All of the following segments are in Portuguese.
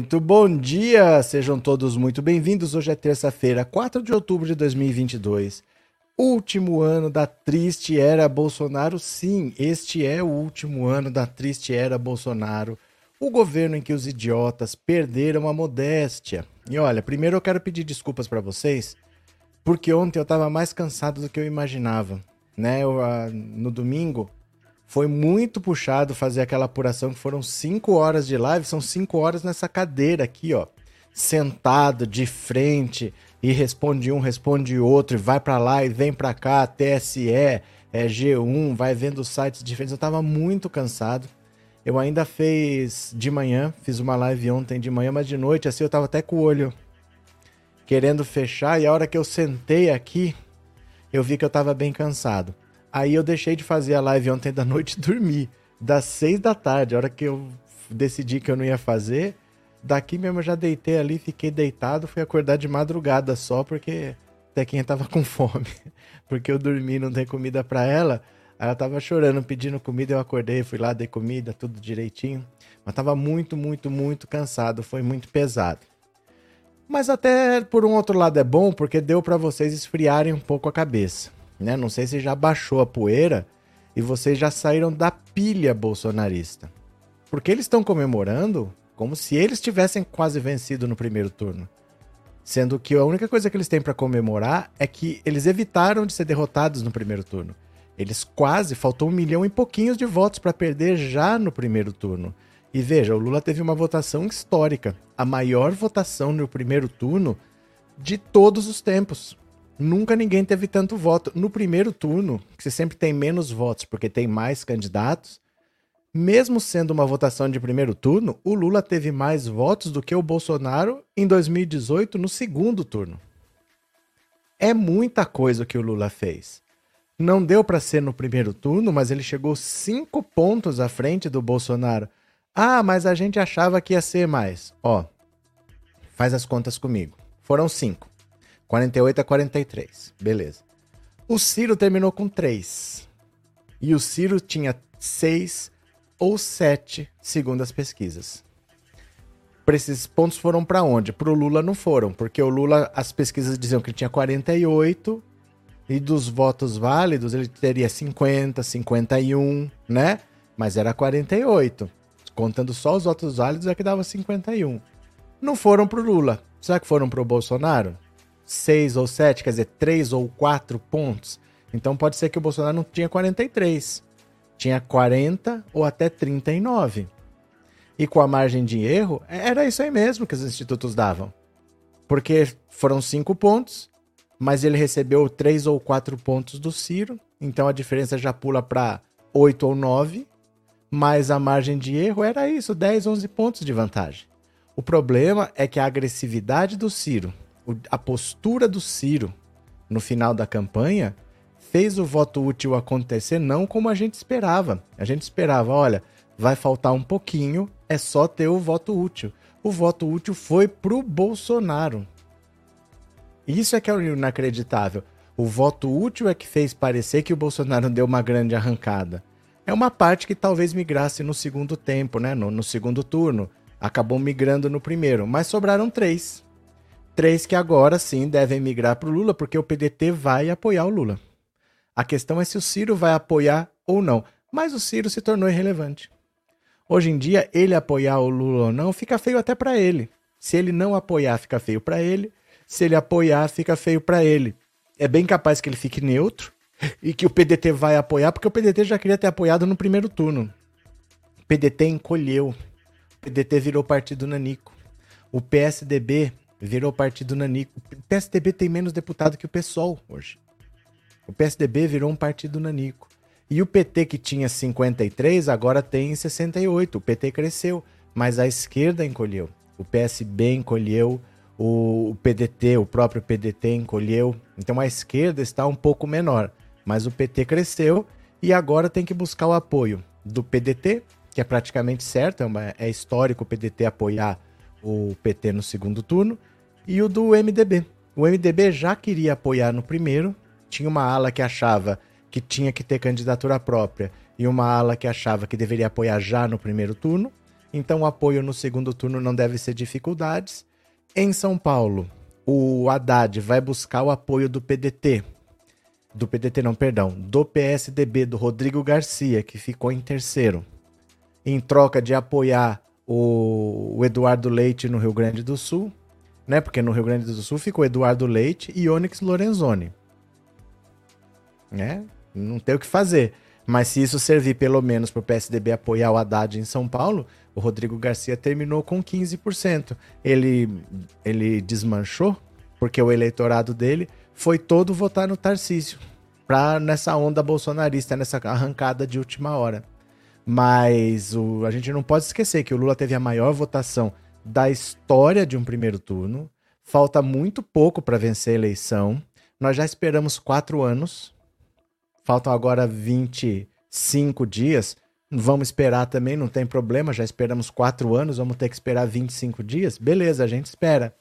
Muito bom dia! Sejam todos muito bem-vindos. Hoje é terça-feira, 4 de outubro de 2022. Último ano da triste era Bolsonaro. Sim, este é o último ano da triste era Bolsonaro. O governo em que os idiotas perderam a modéstia. E olha, primeiro eu quero pedir desculpas para vocês, porque ontem eu estava mais cansado do que eu imaginava. Né? Eu, uh, no domingo, foi muito puxado fazer aquela apuração que foram cinco horas de live, são cinco horas nessa cadeira aqui, ó, sentado de frente e responde um, responde outro, e vai para lá e vem para cá, TSE, é G1, vai vendo sites diferentes. Eu tava muito cansado. Eu ainda fiz de manhã, fiz uma live ontem de manhã, mas de noite assim eu tava até com o olho querendo fechar e a hora que eu sentei aqui, eu vi que eu tava bem cansado. Aí eu deixei de fazer a live ontem da noite e dormi. Das seis da tarde, a hora que eu decidi que eu não ia fazer, daqui mesmo eu já deitei ali, fiquei deitado, fui acordar de madrugada só, porque até quem tava com fome. Porque eu dormi, não tem comida para ela. Ela tava chorando, pedindo comida, eu acordei, fui lá, dei comida, tudo direitinho. Mas tava muito, muito, muito cansado, foi muito pesado. Mas até por um outro lado é bom, porque deu para vocês esfriarem um pouco a cabeça né? Não sei se já baixou a poeira e vocês já saíram da pilha bolsonarista. Porque eles estão comemorando como se eles tivessem quase vencido no primeiro turno. Sendo que a única coisa que eles têm para comemorar é que eles evitaram de ser derrotados no primeiro turno. Eles quase, faltou um milhão e pouquinhos de votos para perder já no primeiro turno. E veja, o Lula teve uma votação histórica, a maior votação no primeiro turno de todos os tempos. Nunca ninguém teve tanto voto. No primeiro turno, que você sempre tem menos votos porque tem mais candidatos, mesmo sendo uma votação de primeiro turno, o Lula teve mais votos do que o Bolsonaro em 2018 no segundo turno. É muita coisa que o Lula fez. Não deu para ser no primeiro turno, mas ele chegou cinco pontos à frente do Bolsonaro. Ah, mas a gente achava que ia ser mais. Ó, faz as contas comigo. Foram cinco. 48 a 43. Beleza. O Ciro terminou com 3. E o Ciro tinha 6 ou 7, segundo as pesquisas. Esses pontos foram para onde? Para o Lula não foram, porque o Lula, as pesquisas diziam que ele tinha 48 e dos votos válidos ele teria 50, 51, né? Mas era 48. Contando só os votos válidos é que dava 51. Não foram para o Lula. Será que foram para o Bolsonaro? 6 ou 7, quer dizer, 3 ou 4 pontos. Então pode ser que o Bolsonaro não tinha 43, tinha 40 ou até 39. E com a margem de erro, era isso aí mesmo que os institutos davam. Porque foram 5 pontos, mas ele recebeu 3 ou 4 pontos do Ciro, então a diferença já pula para 8 ou 9, mas a margem de erro era isso, 10, 11 pontos de vantagem. O problema é que a agressividade do Ciro a postura do Ciro no final da campanha fez o voto útil acontecer não como a gente esperava. A gente esperava, olha, vai faltar um pouquinho, é só ter o voto útil. O voto útil foi pro Bolsonaro. Isso é que é inacreditável. O voto útil é que fez parecer que o Bolsonaro deu uma grande arrancada. É uma parte que talvez migrasse no segundo tempo, né? No, no segundo turno. Acabou migrando no primeiro, mas sobraram três. Três que agora sim devem migrar para o Lula, porque o PDT vai apoiar o Lula. A questão é se o Ciro vai apoiar ou não. Mas o Ciro se tornou irrelevante. Hoje em dia, ele apoiar o Lula ou não fica feio até para ele. Se ele não apoiar, fica feio para ele. Se ele apoiar, fica feio para ele. É bem capaz que ele fique neutro e que o PDT vai apoiar, porque o PDT já queria ter apoiado no primeiro turno. O PDT encolheu. O PDT virou partido nanico. O PSDB virou partido nanico. O PSDB tem menos deputado que o PSOL hoje. O PSDB virou um partido nanico. E o PT, que tinha 53, agora tem 68. O PT cresceu, mas a esquerda encolheu. O PSB encolheu, o PDT, o próprio PDT encolheu. Então a esquerda está um pouco menor, mas o PT cresceu e agora tem que buscar o apoio do PDT, que é praticamente certo, é, é histórico o PDT apoiar o PT no segundo turno, e o do MDB. O MDB já queria apoiar no primeiro, tinha uma ala que achava que tinha que ter candidatura própria e uma ala que achava que deveria apoiar já no primeiro turno, Então o apoio no segundo turno não deve ser dificuldades. Em São Paulo, o Haddad vai buscar o apoio do PDT. Do PDT não, perdão, do PSDB, do Rodrigo Garcia, que ficou em terceiro. Em troca de apoiar o, o Eduardo Leite no Rio Grande do Sul, né? Porque no Rio Grande do Sul ficou Eduardo Leite e Onyx Lorenzoni. Né? Não tem o que fazer. Mas se isso servir pelo menos para o PSDB apoiar o Haddad em São Paulo, o Rodrigo Garcia terminou com 15%. Ele, ele desmanchou porque o eleitorado dele foi todo votar no Tarcísio, pra, nessa onda bolsonarista, nessa arrancada de última hora. Mas o, a gente não pode esquecer que o Lula teve a maior votação da história de um primeiro turno. Falta muito pouco para vencer a eleição. Nós já esperamos quatro anos. Faltam agora 25 dias. Vamos esperar também, não tem problema. Já esperamos quatro anos, vamos ter que esperar 25 dias. Beleza, a gente espera.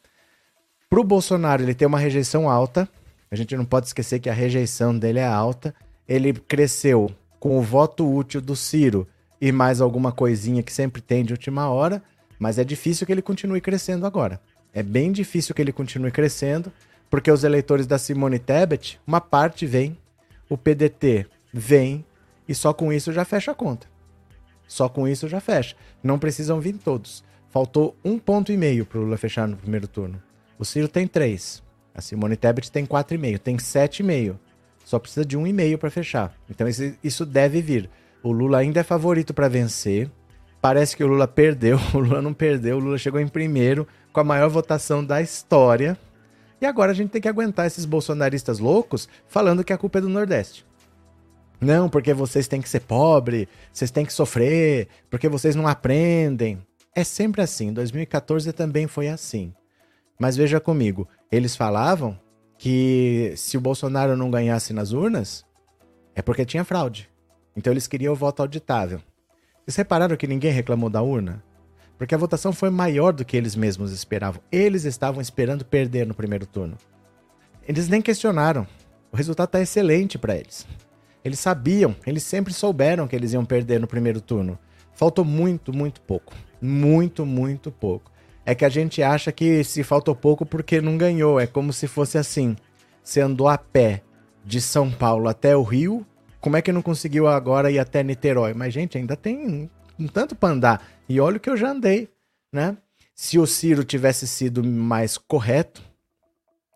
Para o Bolsonaro, ele tem uma rejeição alta. A gente não pode esquecer que a rejeição dele é alta. Ele cresceu com o voto útil do Ciro e mais alguma coisinha que sempre tem de última hora. Mas é difícil que ele continue crescendo agora. É bem difícil que ele continue crescendo, porque os eleitores da Simone Tebet, uma parte vem, o PDT vem, e só com isso já fecha a conta. Só com isso já fecha. Não precisam vir todos. Faltou um ponto e meio para o Lula fechar no primeiro turno. O Ciro tem três. A Simone Tebet tem quatro e meio. Tem sete e meio. Só precisa de um e meio para fechar. Então isso deve vir. O Lula ainda é favorito para vencer. Parece que o Lula perdeu. O Lula não perdeu. O Lula chegou em primeiro com a maior votação da história. E agora a gente tem que aguentar esses bolsonaristas loucos falando que a culpa é do Nordeste. Não, porque vocês têm que ser pobre, vocês têm que sofrer, porque vocês não aprendem. É sempre assim. 2014 também foi assim. Mas veja comigo, eles falavam que se o Bolsonaro não ganhasse nas urnas, é porque tinha fraude. Então eles queriam o voto auditável. Vocês repararam que ninguém reclamou da urna? Porque a votação foi maior do que eles mesmos esperavam. Eles estavam esperando perder no primeiro turno. Eles nem questionaram. O resultado está excelente para eles. Eles sabiam, eles sempre souberam que eles iam perder no primeiro turno. Faltou muito, muito pouco. Muito, muito pouco. É que a gente acha que se faltou pouco porque não ganhou. É como se fosse assim. Você andou a pé de São Paulo até o Rio como é que não conseguiu agora ir até Niterói? Mas, gente, ainda tem um, um tanto para andar. E olha o que eu já andei, né? Se o Ciro tivesse sido mais correto,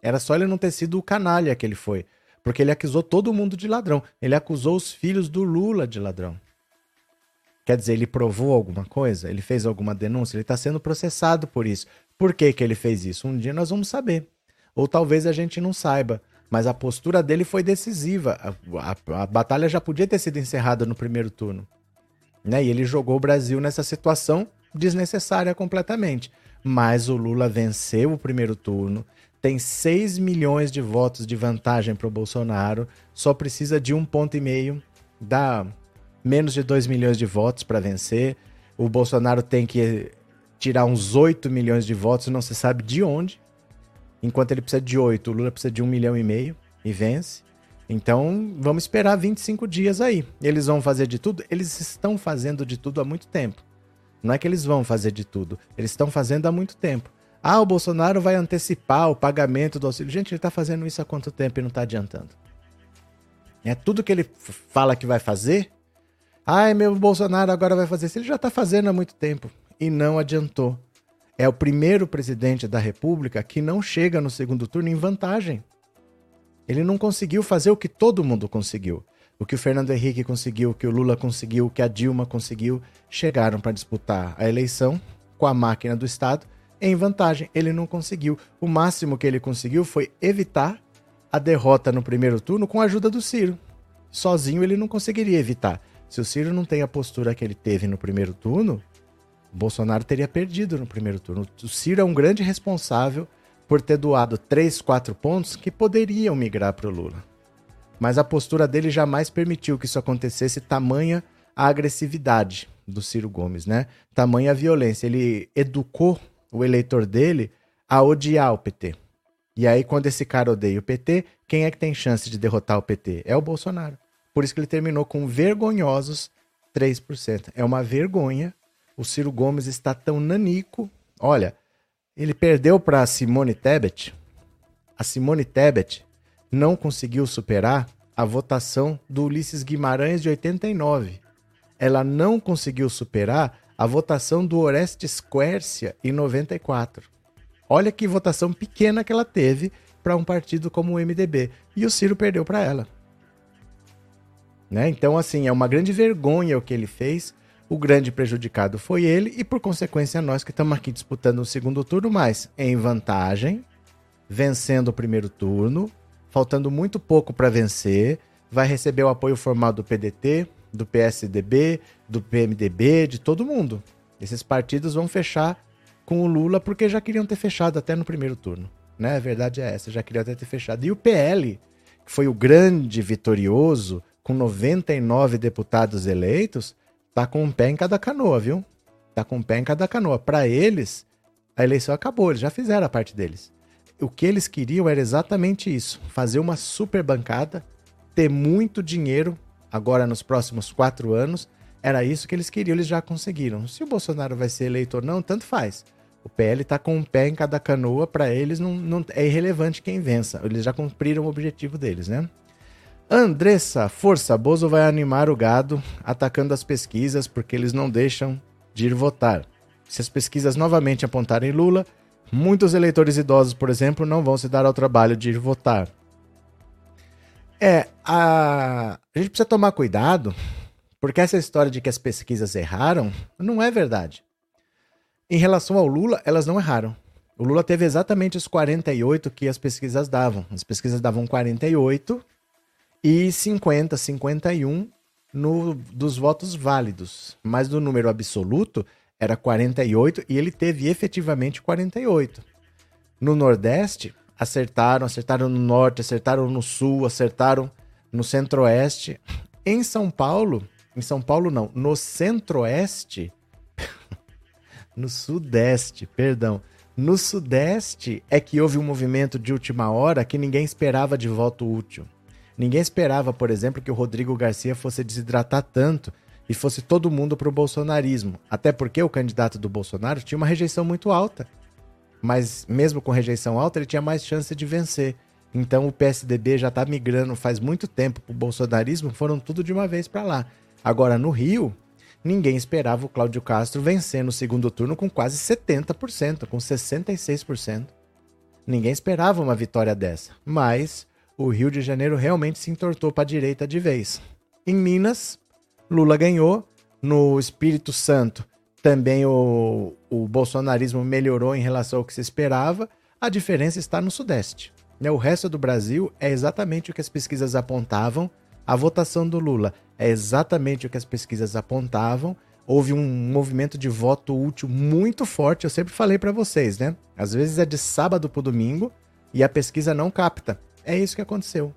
era só ele não ter sido o canalha que ele foi. Porque ele acusou todo mundo de ladrão. Ele acusou os filhos do Lula de ladrão. Quer dizer, ele provou alguma coisa? Ele fez alguma denúncia? Ele está sendo processado por isso. Por que, que ele fez isso? Um dia nós vamos saber. Ou talvez a gente não saiba mas a postura dele foi decisiva. A, a, a, batalha já podia ter sido encerrada no primeiro turno. Né? E ele jogou o Brasil nessa situação desnecessária completamente. Mas o Lula venceu o primeiro turno, tem 6 milhões de votos de vantagem para o Bolsonaro, só precisa de um ponto e meio, dá menos de 2 milhões de votos para vencer. O Bolsonaro tem que tirar uns 8 milhões de votos, não se sabe de onde, Enquanto ele precisa de 8, o Lula precisa de 1 milhão e meio e vence. Então, vamos esperar 25 dias aí. Eles vão fazer de tudo? Eles estão fazendo de tudo há muito tempo. Não é que eles vão fazer de tudo, eles estão fazendo há muito tempo. Ah, o Bolsonaro vai antecipar o pagamento do auxílio. Gente, ele está fazendo isso há quanto tempo e não está adiantando? É tudo que ele fala que vai fazer. Ai, meu Bolsonaro agora vai fazer isso. Ele já está fazendo há muito tempo e não adiantou é o primeiro presidente da República que não chega no segundo turno em vantagem. Ele não conseguiu fazer o que todo mundo conseguiu. O que o Fernando Henrique conseguiu, o que o Lula conseguiu, o que a Dilma conseguiu, chegaram para disputar a eleição com a máquina do Estado em vantagem. Ele não conseguiu. O máximo que ele conseguiu foi evitar a derrota no primeiro turno com a ajuda do Ciro. Sozinho ele não conseguiria evitar. Se o Ciro não tem a postura que ele teve no primeiro turno, Bolsonaro teria perdido no primeiro turno. O Ciro é um grande responsável por ter doado 3, 4 pontos que poderiam migrar para o Lula. Mas a postura dele jamais permitiu que isso acontecesse, tamanha a agressividade do Ciro Gomes, né? Tamanha a violência. Ele educou o eleitor dele a odiar o PT. E aí, quando esse cara odeia o PT, quem é que tem chance de derrotar o PT? É o Bolsonaro. Por isso que ele terminou com vergonhosos 3%. É uma vergonha o Ciro Gomes está tão nanico. Olha, ele perdeu para Simone Tebet. A Simone Tebet não conseguiu superar a votação do Ulisses Guimarães de 89. Ela não conseguiu superar a votação do Orestes Quércia em 94. Olha que votação pequena que ela teve para um partido como o MDB. E o Ciro perdeu para ela. Né? Então, assim, é uma grande vergonha o que ele fez. O grande prejudicado foi ele e, por consequência, nós que estamos aqui disputando o segundo turno, mas em vantagem, vencendo o primeiro turno, faltando muito pouco para vencer, vai receber o apoio formal do PDT, do PSDB, do PMDB, de todo mundo. Esses partidos vão fechar com o Lula porque já queriam ter fechado até no primeiro turno. Né? A verdade é essa, já queriam até ter fechado. E o PL, que foi o grande vitorioso, com 99 deputados eleitos, tá com um pé em cada canoa, viu? Tá com um pé em cada canoa. Para eles, a eleição acabou, eles já fizeram a parte deles. O que eles queriam era exatamente isso: fazer uma super bancada, ter muito dinheiro agora nos próximos quatro anos. Era isso que eles queriam, eles já conseguiram. Se o Bolsonaro vai ser eleito ou não, tanto faz. O PL está com um pé em cada canoa, para eles não, não é irrelevante quem vença. Eles já cumpriram o objetivo deles, né? Andressa, força, Bozo vai animar o gado atacando as pesquisas porque eles não deixam de ir votar. Se as pesquisas novamente apontarem Lula, muitos eleitores idosos, por exemplo, não vão se dar ao trabalho de ir votar. É, a, a gente precisa tomar cuidado, porque essa história de que as pesquisas erraram não é verdade. Em relação ao Lula, elas não erraram. O Lula teve exatamente os 48 que as pesquisas davam. As pesquisas davam 48 e 50, 51 no, dos votos válidos. Mas do número absoluto era 48 e ele teve efetivamente 48. No Nordeste, acertaram, acertaram no Norte, acertaram no Sul, acertaram no Centro-Oeste. Em São Paulo, em São Paulo não, no Centro-Oeste, no Sudeste, perdão. No Sudeste é que houve um movimento de última hora que ninguém esperava de voto útil. Ninguém esperava, por exemplo, que o Rodrigo Garcia fosse desidratar tanto e fosse todo mundo para o bolsonarismo. Até porque o candidato do Bolsonaro tinha uma rejeição muito alta. Mas mesmo com rejeição alta, ele tinha mais chance de vencer. Então o PSDB já está migrando faz muito tempo para o bolsonarismo, foram tudo de uma vez para lá. Agora no Rio, ninguém esperava o Cláudio Castro vencer no segundo turno com quase 70%, com 66%. Ninguém esperava uma vitória dessa. Mas o Rio de Janeiro realmente se entortou para a direita de vez. Em Minas, Lula ganhou. No Espírito Santo, também o, o bolsonarismo melhorou em relação ao que se esperava. A diferença está no Sudeste. Né? O resto do Brasil é exatamente o que as pesquisas apontavam. A votação do Lula é exatamente o que as pesquisas apontavam. Houve um movimento de voto útil muito forte. Eu sempre falei para vocês, né? Às vezes é de sábado para domingo e a pesquisa não capta. É isso que aconteceu.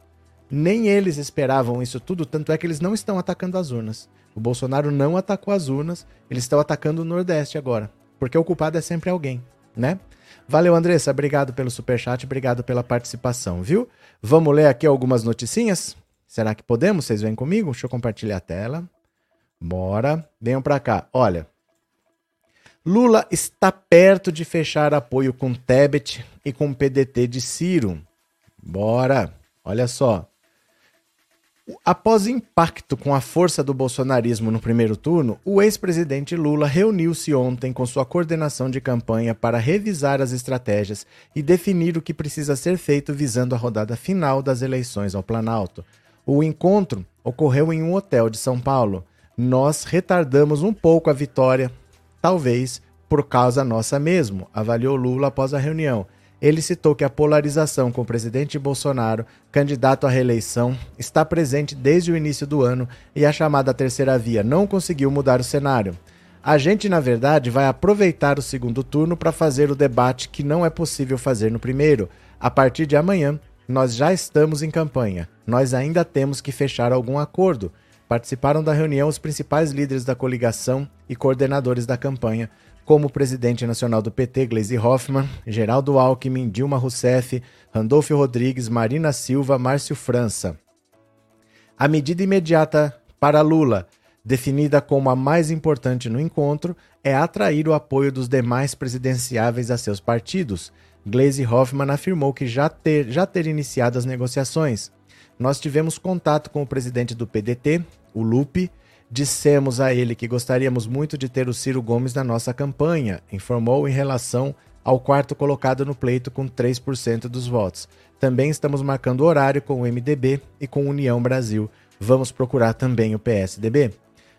Nem eles esperavam isso tudo, tanto é que eles não estão atacando as urnas. O Bolsonaro não atacou as urnas, eles estão atacando o Nordeste agora. Porque o culpado é sempre alguém, né? Valeu, Andressa. Obrigado pelo superchat, obrigado pela participação, viu? Vamos ler aqui algumas noticinhas? Será que podemos? Vocês vêm comigo? Deixa eu compartilhar a tela. Bora. Venham para cá. Olha. Lula está perto de fechar apoio com Tebet e com PDT de Ciro. Bora. Olha só. Após impacto com a força do bolsonarismo no primeiro turno, o ex-presidente Lula reuniu-se ontem com sua coordenação de campanha para revisar as estratégias e definir o que precisa ser feito visando a rodada final das eleições ao Planalto. O encontro ocorreu em um hotel de São Paulo. Nós retardamos um pouco a vitória, talvez por causa nossa mesmo, avaliou Lula após a reunião. Ele citou que a polarização com o presidente Bolsonaro, candidato à reeleição, está presente desde o início do ano e a chamada terceira via não conseguiu mudar o cenário. A gente, na verdade, vai aproveitar o segundo turno para fazer o debate que não é possível fazer no primeiro. A partir de amanhã, nós já estamos em campanha. Nós ainda temos que fechar algum acordo. Participaram da reunião os principais líderes da coligação e coordenadores da campanha, como o presidente nacional do PT, Gleisi Hoffmann, Geraldo Alckmin, Dilma Rousseff, Randolfo Rodrigues, Marina Silva, Márcio França. A medida imediata para Lula definida como a mais importante no encontro, é atrair o apoio dos demais presidenciáveis a seus partidos. Glaze Hoffman afirmou que já ter, já ter iniciado as negociações. Nós tivemos contato com o presidente do PDT, o Lupe, dissemos a ele que gostaríamos muito de ter o Ciro Gomes na nossa campanha, informou em relação ao quarto colocado no pleito com 3% dos votos. Também estamos marcando horário com o MDB e com União Brasil. Vamos procurar também o PSDB.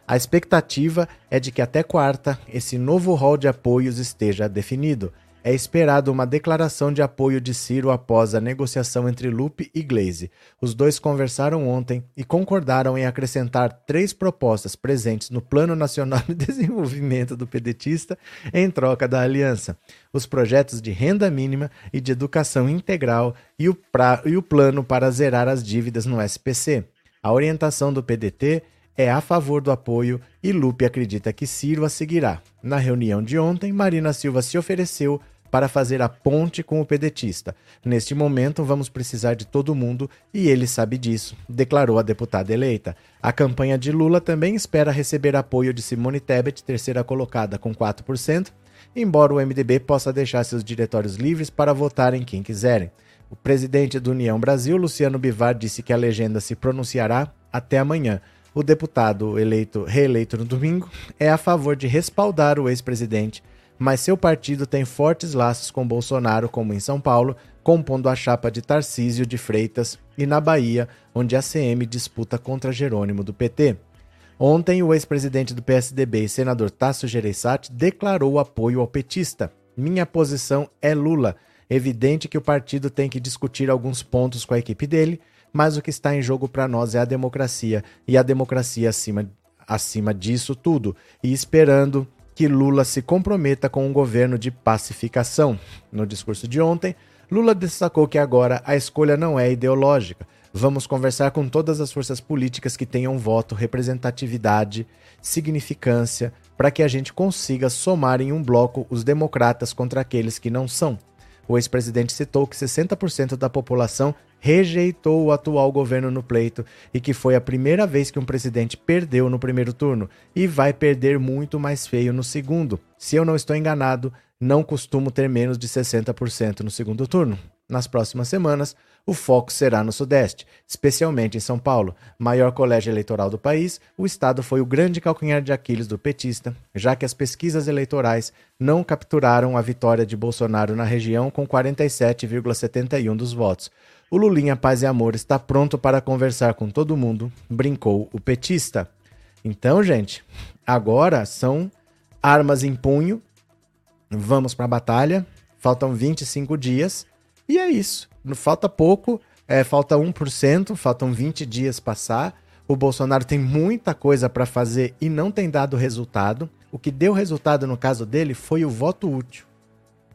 A expectativa é de que até quarta esse novo rol de apoios esteja definido. É esperado uma declaração de apoio de Ciro após a negociação entre Lupe e Glaze. Os dois conversaram ontem e concordaram em acrescentar três propostas presentes no Plano Nacional de Desenvolvimento do Pedetista em troca da aliança: os projetos de renda mínima e de educação integral e o, pra... e o plano para zerar as dívidas no SPC. A orientação do PDT é a favor do apoio e Lupe acredita que Ciro a seguirá. Na reunião de ontem, Marina Silva se ofereceu para fazer a ponte com o pedetista. Neste momento, vamos precisar de todo mundo e ele sabe disso, declarou a deputada eleita. A campanha de Lula também espera receber apoio de Simone Tebet, terceira colocada, com 4%, embora o MDB possa deixar seus diretórios livres para votar em quem quiserem. O presidente do União Brasil, Luciano Bivar, disse que a legenda se pronunciará até amanhã. O deputado eleito, reeleito no domingo é a favor de respaldar o ex-presidente mas seu partido tem fortes laços com Bolsonaro, como em São Paulo, compondo a chapa de Tarcísio de Freitas, e na Bahia, onde a CM disputa contra Jerônimo do PT. Ontem, o ex-presidente do PSDB e senador Tasso Gereissati declarou apoio ao petista. Minha posição é Lula. Evidente que o partido tem que discutir alguns pontos com a equipe dele, mas o que está em jogo para nós é a democracia, e a democracia acima, acima disso tudo. E esperando que Lula se comprometa com um governo de pacificação. No discurso de ontem, Lula destacou que agora a escolha não é ideológica. Vamos conversar com todas as forças políticas que tenham voto, representatividade, significância, para que a gente consiga somar em um bloco os democratas contra aqueles que não são. O ex-presidente citou que 60% da população rejeitou o atual governo no pleito e que foi a primeira vez que um presidente perdeu no primeiro turno e vai perder muito mais feio no segundo. Se eu não estou enganado, não costumo ter menos de 60% no segundo turno. Nas próximas semanas, o foco será no Sudeste, especialmente em São Paulo, maior colégio eleitoral do país. O estado foi o grande calcanhar de Aquiles do petista, já que as pesquisas eleitorais não capturaram a vitória de Bolsonaro na região com 47,71 dos votos. O Lulinha Paz e Amor está pronto para conversar com todo mundo, brincou o petista. Então, gente, agora são armas em punho. Vamos para a batalha. Faltam 25 dias. E é isso. Falta pouco, é, falta 1%, faltam 20 dias passar. O Bolsonaro tem muita coisa para fazer e não tem dado resultado. O que deu resultado no caso dele foi o voto útil.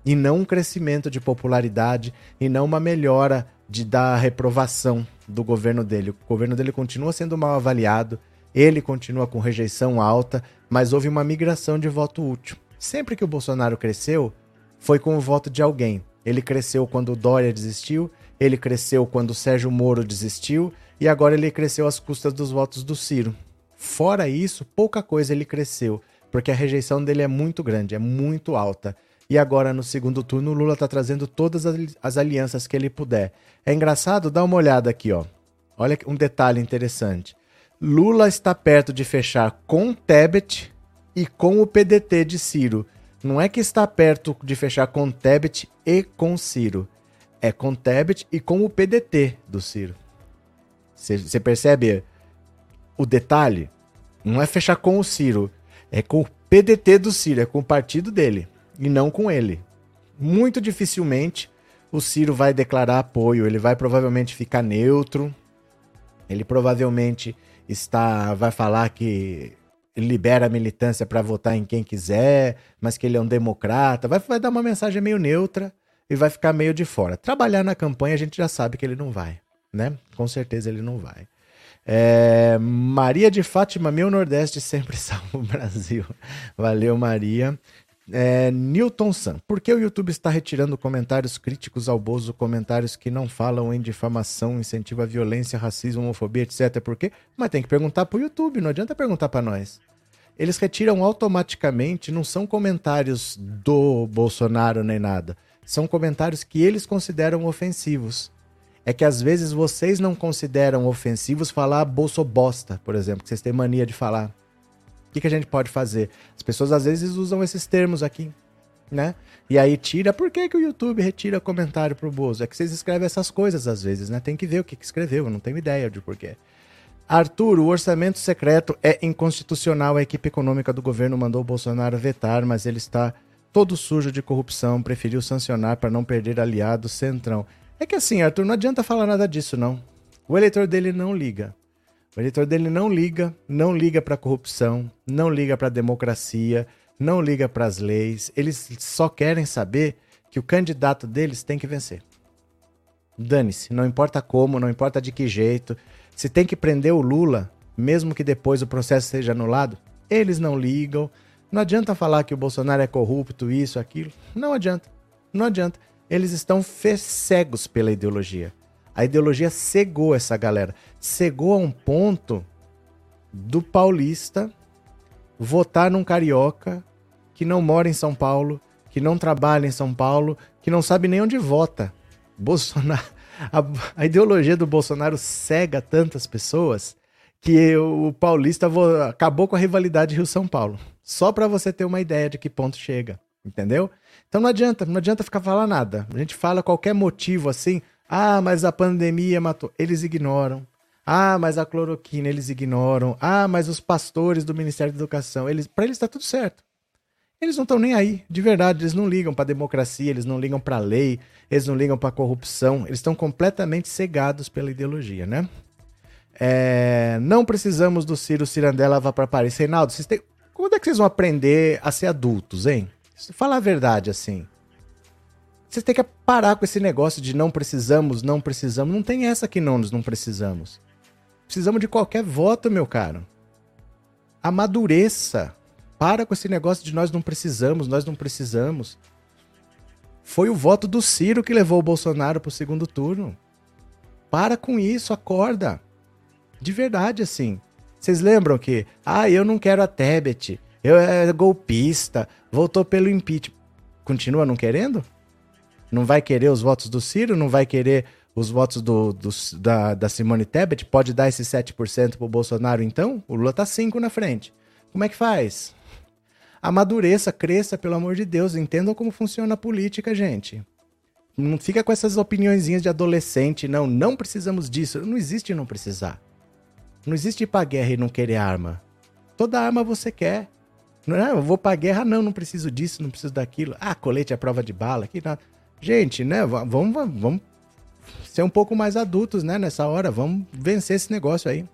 E não um crescimento de popularidade e não uma melhora de dar reprovação do governo dele. O governo dele continua sendo mal avaliado, ele continua com rejeição alta, mas houve uma migração de voto útil. Sempre que o Bolsonaro cresceu, foi com o voto de alguém. Ele cresceu quando o Dória desistiu, ele cresceu quando o Sérgio Moro desistiu e agora ele cresceu às custas dos votos do Ciro. Fora isso, pouca coisa ele cresceu, porque a rejeição dele é muito grande, é muito alta. E agora, no segundo turno, o Lula está trazendo todas as alianças que ele puder. É engraçado, dá uma olhada aqui, ó. Olha um detalhe interessante. Lula está perto de fechar com o Tebet e com o PDT de Ciro. Não é que está perto de fechar com Tebet e com Ciro. É com Tebet e com o PDT do Ciro. Você percebe o detalhe? Não é fechar com o Ciro, é com o PDT do Ciro, é com o partido dele e não com ele. Muito dificilmente o Ciro vai declarar apoio, ele vai provavelmente ficar neutro. Ele provavelmente está vai falar que libera a militância para votar em quem quiser, mas que ele é um democrata, vai, vai dar uma mensagem meio neutra e vai ficar meio de fora. Trabalhar na campanha a gente já sabe que ele não vai, né? Com certeza ele não vai. É, Maria de Fátima, meu Nordeste sempre salva o Brasil. Valeu, Maria. É, Newton San, por que o YouTube está retirando comentários críticos ao Bozo, comentários que não falam em difamação, incentivo à violência, racismo, homofobia, etc? Por quê? Mas tem que perguntar pro YouTube, não adianta perguntar para nós. Eles retiram automaticamente, não são comentários do Bolsonaro nem nada. São comentários que eles consideram ofensivos. É que às vezes vocês não consideram ofensivos falar bolso bosta, por exemplo, que vocês têm mania de falar. O que, que a gente pode fazer? As pessoas às vezes usam esses termos aqui, né? E aí tira. Por que, que o YouTube retira comentário pro Bozo? É que vocês escrevem essas coisas às vezes, né? Tem que ver o que, que escreveu, eu não tenho ideia de porquê. Arthur, o orçamento secreto é inconstitucional. A equipe econômica do governo mandou o Bolsonaro vetar, mas ele está todo sujo de corrupção, preferiu sancionar para não perder aliado centrão. É que assim, Arthur, não adianta falar nada disso, não. O eleitor dele não liga. O eleitor dele não liga, não liga para a corrupção, não liga para a democracia, não liga para as leis. Eles só querem saber que o candidato deles tem que vencer. Dane-se, não importa como, não importa de que jeito. Se tem que prender o Lula, mesmo que depois o processo seja anulado, eles não ligam. Não adianta falar que o Bolsonaro é corrupto, isso, aquilo. Não adianta. Não adianta. Eles estão cegos pela ideologia. A ideologia cegou essa galera. Cegou a um ponto do paulista votar num carioca que não mora em São Paulo, que não trabalha em São Paulo, que não sabe nem onde vota. Bolsonaro, a, a ideologia do Bolsonaro cega tantas pessoas que o paulista acabou com a rivalidade Rio-São Paulo. Só para você ter uma ideia de que ponto chega, entendeu? Então não adianta, não adianta ficar falando nada. A gente fala qualquer motivo assim, ah, mas a pandemia matou. Eles ignoram. Ah, mas a cloroquina eles ignoram. Ah, mas os pastores do Ministério da Educação, eles, para eles está tudo certo. Eles não estão nem aí, de verdade, eles não ligam para democracia, eles não ligam para lei, eles não ligam para corrupção, eles estão completamente cegados pela ideologia, né? É, não precisamos do Ciro Cirandela vá para Paris. Reinaldo, vocês têm, quando é que vocês vão aprender a ser adultos, hein? Fala a verdade assim. Vocês têm que parar com esse negócio de não precisamos, não precisamos. Não tem essa que não, nós não precisamos. Precisamos de qualquer voto, meu caro. Amadureça. Para com esse negócio de nós não precisamos, nós não precisamos. Foi o voto do Ciro que levou o Bolsonaro para o segundo turno. Para com isso, acorda. De verdade, assim. Vocês lembram que, ah, eu não quero a Tebet, eu é golpista, voltou pelo impeachment. Continua não querendo? Não vai querer os votos do Ciro? Não vai querer os votos do, do da, da, Simone Tebet? Pode dar esses 7% pro Bolsonaro então? O Lula tá 5 na frente. Como é que faz? Amadureça, cresça, pelo amor de Deus. Entendam como funciona a política, gente. Não fica com essas opiniõezinhas de adolescente, não. Não precisamos disso. Não existe não precisar. Não existe ir pra guerra e não querer arma. Toda arma você quer. Não é, eu vou pra guerra, não, não preciso disso, não preciso daquilo. Ah, colete é prova de bala, que nada. Gente, né? Vamos, vamos ser um pouco mais adultos, né? Nessa hora, vamos vencer esse negócio aí.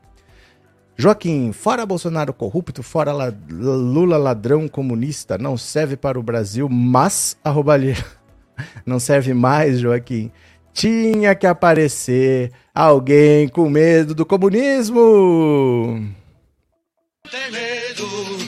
Joaquim, fora Bolsonaro corrupto, fora Lula ladrão comunista, não serve para o Brasil, mas a roubalheira não serve mais, Joaquim. Tinha que aparecer alguém com medo do comunismo. Tem medo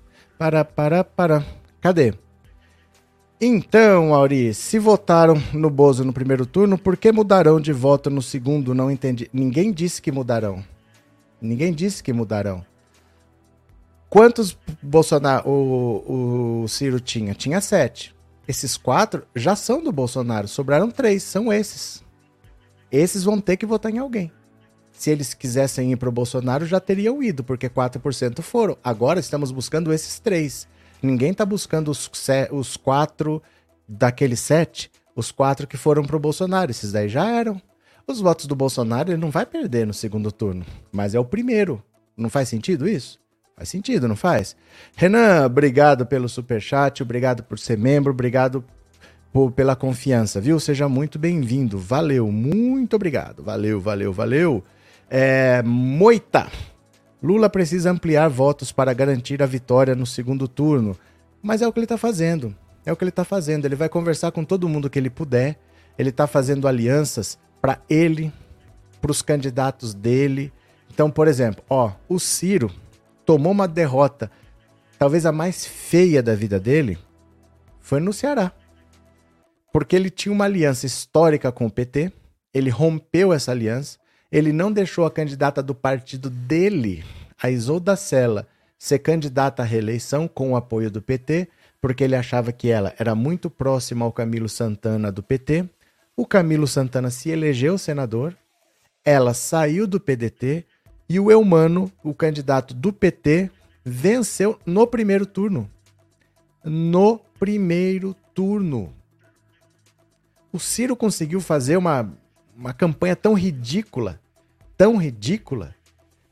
Para, para, para. Cadê? Então, Auri, se votaram no Bozo no primeiro turno, por que mudarão de voto no segundo? Não entendi. Ninguém disse que mudarão. Ninguém disse que mudarão. Quantos Bolsonaro o, o Ciro tinha? Tinha sete. Esses quatro já são do Bolsonaro. Sobraram três, são esses. Esses vão ter que votar em alguém se eles quisessem ir para o Bolsonaro, já teriam ido, porque 4% foram. Agora estamos buscando esses três. Ninguém está buscando os, os quatro daqueles sete, os quatro que foram para o Bolsonaro. Esses daí já eram. Os votos do Bolsonaro ele não vai perder no segundo turno, mas é o primeiro. Não faz sentido isso? Faz sentido, não faz? Renan, obrigado pelo superchat, obrigado por ser membro, obrigado por, pela confiança, viu? Seja muito bem-vindo. Valeu, muito obrigado. Valeu, valeu, valeu. É, Moita. Lula precisa ampliar votos para garantir a vitória no segundo turno. Mas é o que ele está fazendo. É o que ele está fazendo. Ele vai conversar com todo mundo que ele puder. Ele está fazendo alianças para ele, para os candidatos dele. Então, por exemplo, ó, o Ciro tomou uma derrota, talvez a mais feia da vida dele, foi no Ceará. Porque ele tinha uma aliança histórica com o PT, ele rompeu essa aliança, ele não deixou a candidata do partido dele, a Isolda Sela, ser candidata à reeleição com o apoio do PT, porque ele achava que ela era muito próxima ao Camilo Santana do PT. O Camilo Santana se elegeu senador, ela saiu do PDT e o Eumano, o candidato do PT, venceu no primeiro turno. No primeiro turno. O Ciro conseguiu fazer uma, uma campanha tão ridícula, tão ridícula,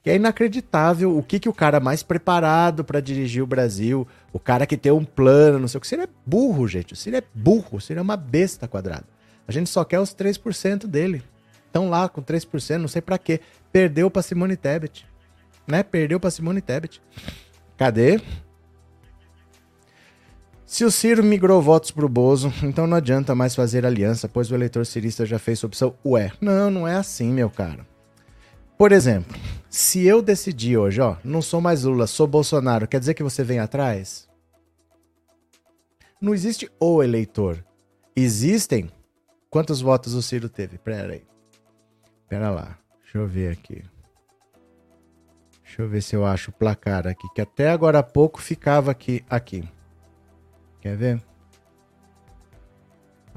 que é inacreditável o que, que o cara mais preparado para dirigir o Brasil, o cara que tem um plano, não sei o que. O Ciro é burro, gente. O Ciro é burro. O Ciro é uma besta quadrada. A gente só quer os 3% dele. Estão lá com 3%, não sei para quê. Perdeu para Simone Tebet. Né? Perdeu para Simone Tebet. Cadê? Se o Ciro migrou votos pro Bozo, então não adianta mais fazer aliança, pois o eleitor cirista já fez opção. Ué, não, não é assim, meu cara. Por exemplo, se eu decidir hoje, ó, não sou mais Lula, sou Bolsonaro, quer dizer que você vem atrás? Não existe o eleitor. Existem. Quantos votos o Ciro teve? Pera aí. Pera lá. Deixa eu ver aqui. Deixa eu ver se eu acho o placar aqui, que até agora há pouco ficava aqui. Aqui. Quer ver?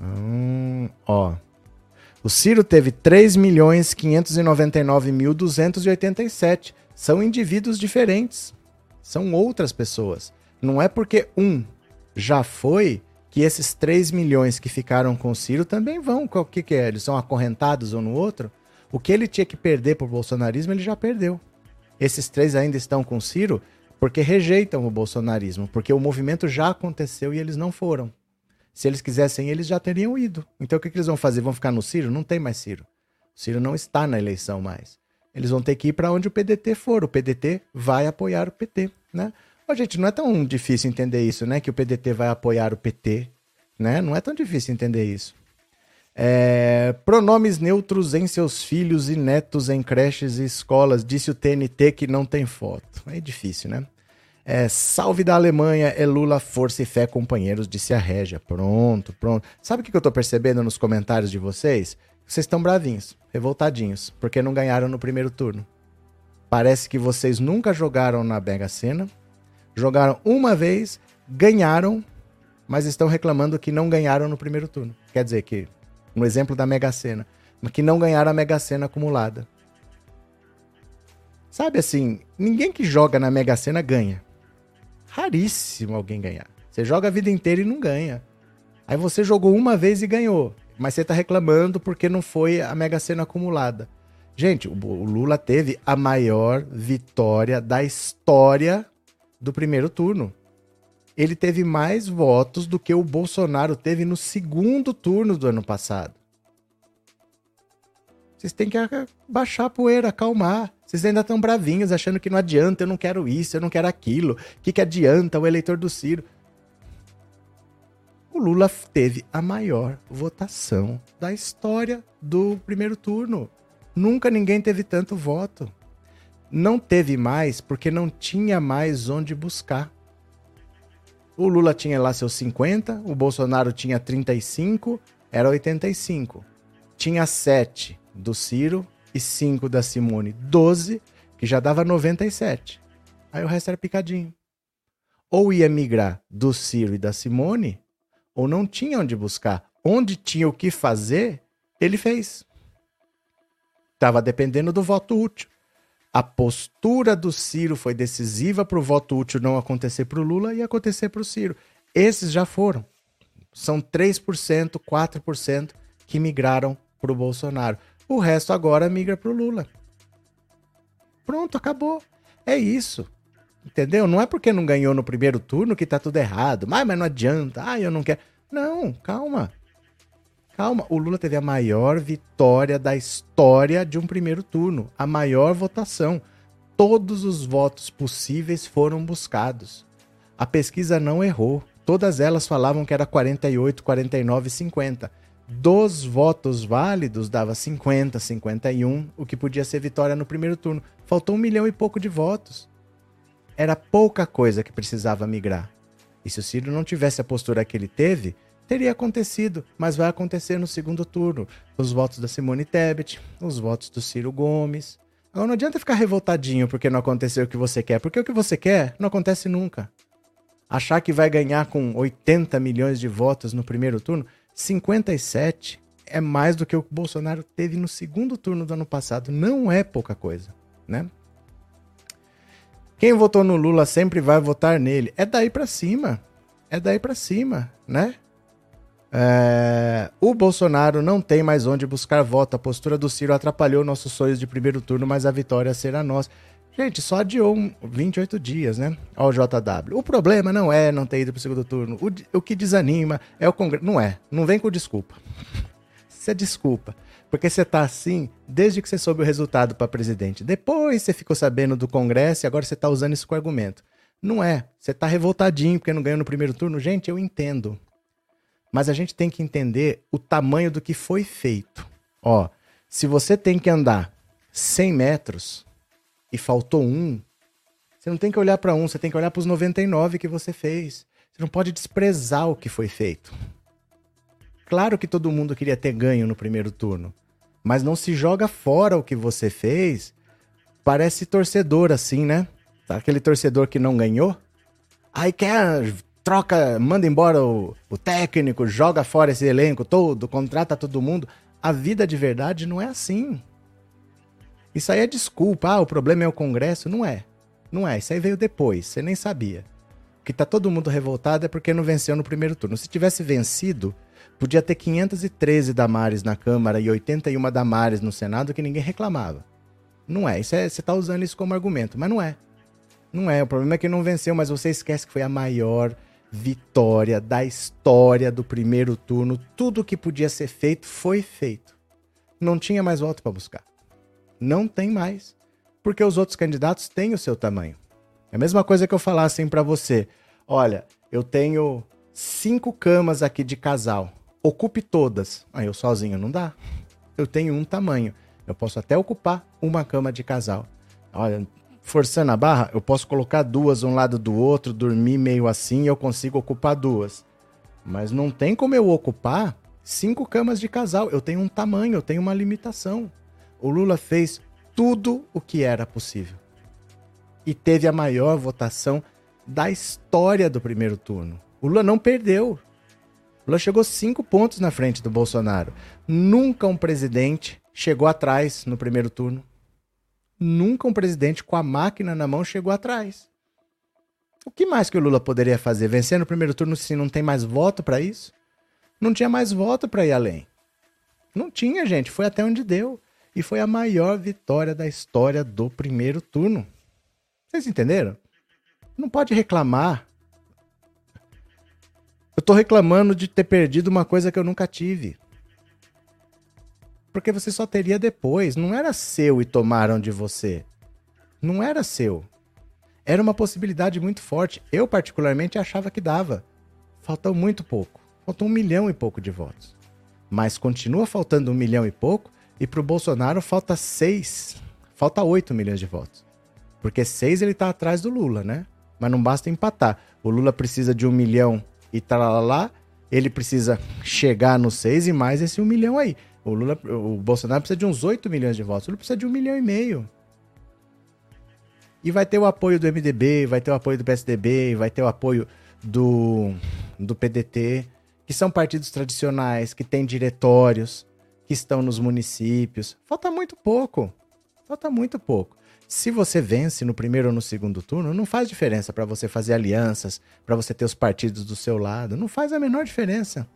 Hum, ó. O Ciro teve 3.599.287. São indivíduos diferentes. São outras pessoas. Não é porque um já foi que esses 3 milhões que ficaram com o Ciro também vão. O que, que é? Eles são acorrentados um no outro? O que ele tinha que perder por bolsonarismo, ele já perdeu. Esses três ainda estão com Ciro porque rejeitam o bolsonarismo, porque o movimento já aconteceu e eles não foram. Se eles quisessem, eles já teriam ido. Então o que, que eles vão fazer? Vão ficar no Ciro? Não tem mais Ciro. O Ciro não está na eleição mais. Eles vão ter que ir para onde o PDT for. O PDT vai apoiar o PT, né? Ô, gente, não é tão difícil entender isso, né? Que o PDT vai apoiar o PT, né? Não é tão difícil entender isso. É, pronomes neutros em seus filhos e netos em creches e escolas, disse o TNT que não tem foto. É difícil, né? É, salve da Alemanha, é Lula, força e fé, companheiros, disse a Régia. Pronto, pronto. Sabe o que eu tô percebendo nos comentários de vocês? Vocês estão bravinhos, revoltadinhos, porque não ganharam no primeiro turno. Parece que vocês nunca jogaram na Mega Sena, jogaram uma vez, ganharam, mas estão reclamando que não ganharam no primeiro turno. Quer dizer que um exemplo da Mega Sena, que não ganharam a Mega Sena acumulada. Sabe assim, ninguém que joga na Mega Sena ganha. Raríssimo alguém ganhar. Você joga a vida inteira e não ganha. Aí você jogou uma vez e ganhou, mas você tá reclamando porque não foi a Mega Sena acumulada. Gente, o Lula teve a maior vitória da história do primeiro turno ele teve mais votos do que o Bolsonaro teve no segundo turno do ano passado. Vocês têm que baixar a poeira, acalmar. Vocês ainda estão bravinhos, achando que não adianta, eu não quero isso, eu não quero aquilo. O que, que adianta o eleitor do Ciro? O Lula teve a maior votação da história do primeiro turno. Nunca ninguém teve tanto voto. Não teve mais porque não tinha mais onde buscar. O Lula tinha lá seus 50, o Bolsonaro tinha 35, era 85. Tinha 7 do Ciro e 5 da Simone, 12, que já dava 97. Aí o resto era picadinho. Ou ia migrar do Ciro e da Simone, ou não tinha onde buscar. Onde tinha o que fazer, ele fez. Estava dependendo do voto útil. A postura do Ciro foi decisiva para o voto útil não acontecer para o Lula e acontecer para o Ciro. Esses já foram. São 3%, 4% que migraram para o Bolsonaro. O resto agora migra para o Lula. Pronto, acabou. É isso. Entendeu? Não é porque não ganhou no primeiro turno que tá tudo errado. Mas, mas não adianta. Ah, eu não quero. Não, calma. Calma. O Lula teve a maior vitória da história de um primeiro turno. A maior votação. Todos os votos possíveis foram buscados. A pesquisa não errou. Todas elas falavam que era 48, 49, 50. Dos votos válidos, dava 50, 51, o que podia ser vitória no primeiro turno. Faltou um milhão e pouco de votos. Era pouca coisa que precisava migrar. E se o Ciro não tivesse a postura que ele teve, teria acontecido, mas vai acontecer no segundo turno. Os votos da Simone Tebet, os votos do Ciro Gomes. Agora não adianta ficar revoltadinho porque não aconteceu o que você quer, porque o que você quer não acontece nunca. Achar que vai ganhar com 80 milhões de votos no primeiro turno, 57 é mais do que o Bolsonaro teve no segundo turno do ano passado. Não é pouca coisa, né? Quem votou no Lula sempre vai votar nele. É daí para cima. É daí para cima, né? É... O Bolsonaro não tem mais onde buscar voto. A postura do Ciro atrapalhou nossos sonhos de primeiro turno, mas a vitória será nossa. Gente, só adiou 28 dias, né? Ao JW. O problema não é não ter ido pro segundo turno. O, o que desanima é o Congresso. Não é. Não vem com desculpa. Isso é desculpa. Porque você tá assim desde que você soube o resultado para presidente. Depois você ficou sabendo do Congresso e agora você tá usando isso com argumento. Não é. Você tá revoltadinho porque não ganhou no primeiro turno. Gente, eu entendo. Mas a gente tem que entender o tamanho do que foi feito. Ó, se você tem que andar 100 metros e faltou um, você não tem que olhar para um, você tem que olhar para os 99 que você fez. Você não pode desprezar o que foi feito. Claro que todo mundo queria ter ganho no primeiro turno. Mas não se joga fora o que você fez. Parece torcedor assim, né? Aquele torcedor que não ganhou. Aí quer, troca, manda embora o, o técnico, joga fora esse elenco todo, contrata todo mundo. A vida de verdade não é assim. Isso aí é desculpa. Ah, o problema é o Congresso. Não é. Não é. Isso aí veio depois. Você nem sabia. O que tá todo mundo revoltado é porque não venceu no primeiro turno. Se tivesse vencido, Podia ter 513 Damares na Câmara e 81 Damares no Senado que ninguém reclamava. Não é, isso é, você está usando isso como argumento, mas não é. Não é, o problema é que não venceu, mas você esquece que foi a maior vitória da história do primeiro turno. Tudo que podia ser feito foi feito. Não tinha mais voto para buscar. Não tem mais, porque os outros candidatos têm o seu tamanho. É a mesma coisa que eu falasse para você. Olha, eu tenho cinco camas aqui de casal ocupe todas. Aí eu sozinho não dá. Eu tenho um tamanho. Eu posso até ocupar uma cama de casal. Olha, forçando a barra, eu posso colocar duas um lado do outro, dormir meio assim, eu consigo ocupar duas. Mas não tem como eu ocupar cinco camas de casal. Eu tenho um tamanho, eu tenho uma limitação. O Lula fez tudo o que era possível. E teve a maior votação da história do primeiro turno. O Lula não perdeu. Lula chegou cinco pontos na frente do Bolsonaro. Nunca um presidente chegou atrás no primeiro turno. Nunca um presidente com a máquina na mão chegou atrás. O que mais que o Lula poderia fazer? Vencer no primeiro turno se não tem mais voto para isso? Não tinha mais voto para ir além. Não tinha, gente. Foi até onde deu. E foi a maior vitória da história do primeiro turno. Vocês entenderam? Não pode reclamar eu tô reclamando de ter perdido uma coisa que eu nunca tive. Porque você só teria depois. Não era seu e tomaram de você. Não era seu. Era uma possibilidade muito forte. Eu, particularmente, achava que dava. Faltou muito pouco. Faltou um milhão e pouco de votos. Mas continua faltando um milhão e pouco. E pro Bolsonaro falta seis. Falta oito milhões de votos. Porque seis ele tá atrás do Lula, né? Mas não basta empatar. O Lula precisa de um milhão e lá, ele precisa chegar no 6 e mais esse 1 milhão aí. O Lula, o Bolsonaro precisa de uns 8 milhões de votos. O Lula precisa de 1 milhão e meio. E vai ter o apoio do MDB, vai ter o apoio do PSDB, vai ter o apoio do, do PDT, que são partidos tradicionais, que têm diretórios, que estão nos municípios. Falta muito pouco. Falta muito pouco. Se você vence no primeiro ou no segundo turno, não faz diferença para você fazer alianças, para você ter os partidos do seu lado. Não faz a menor diferença.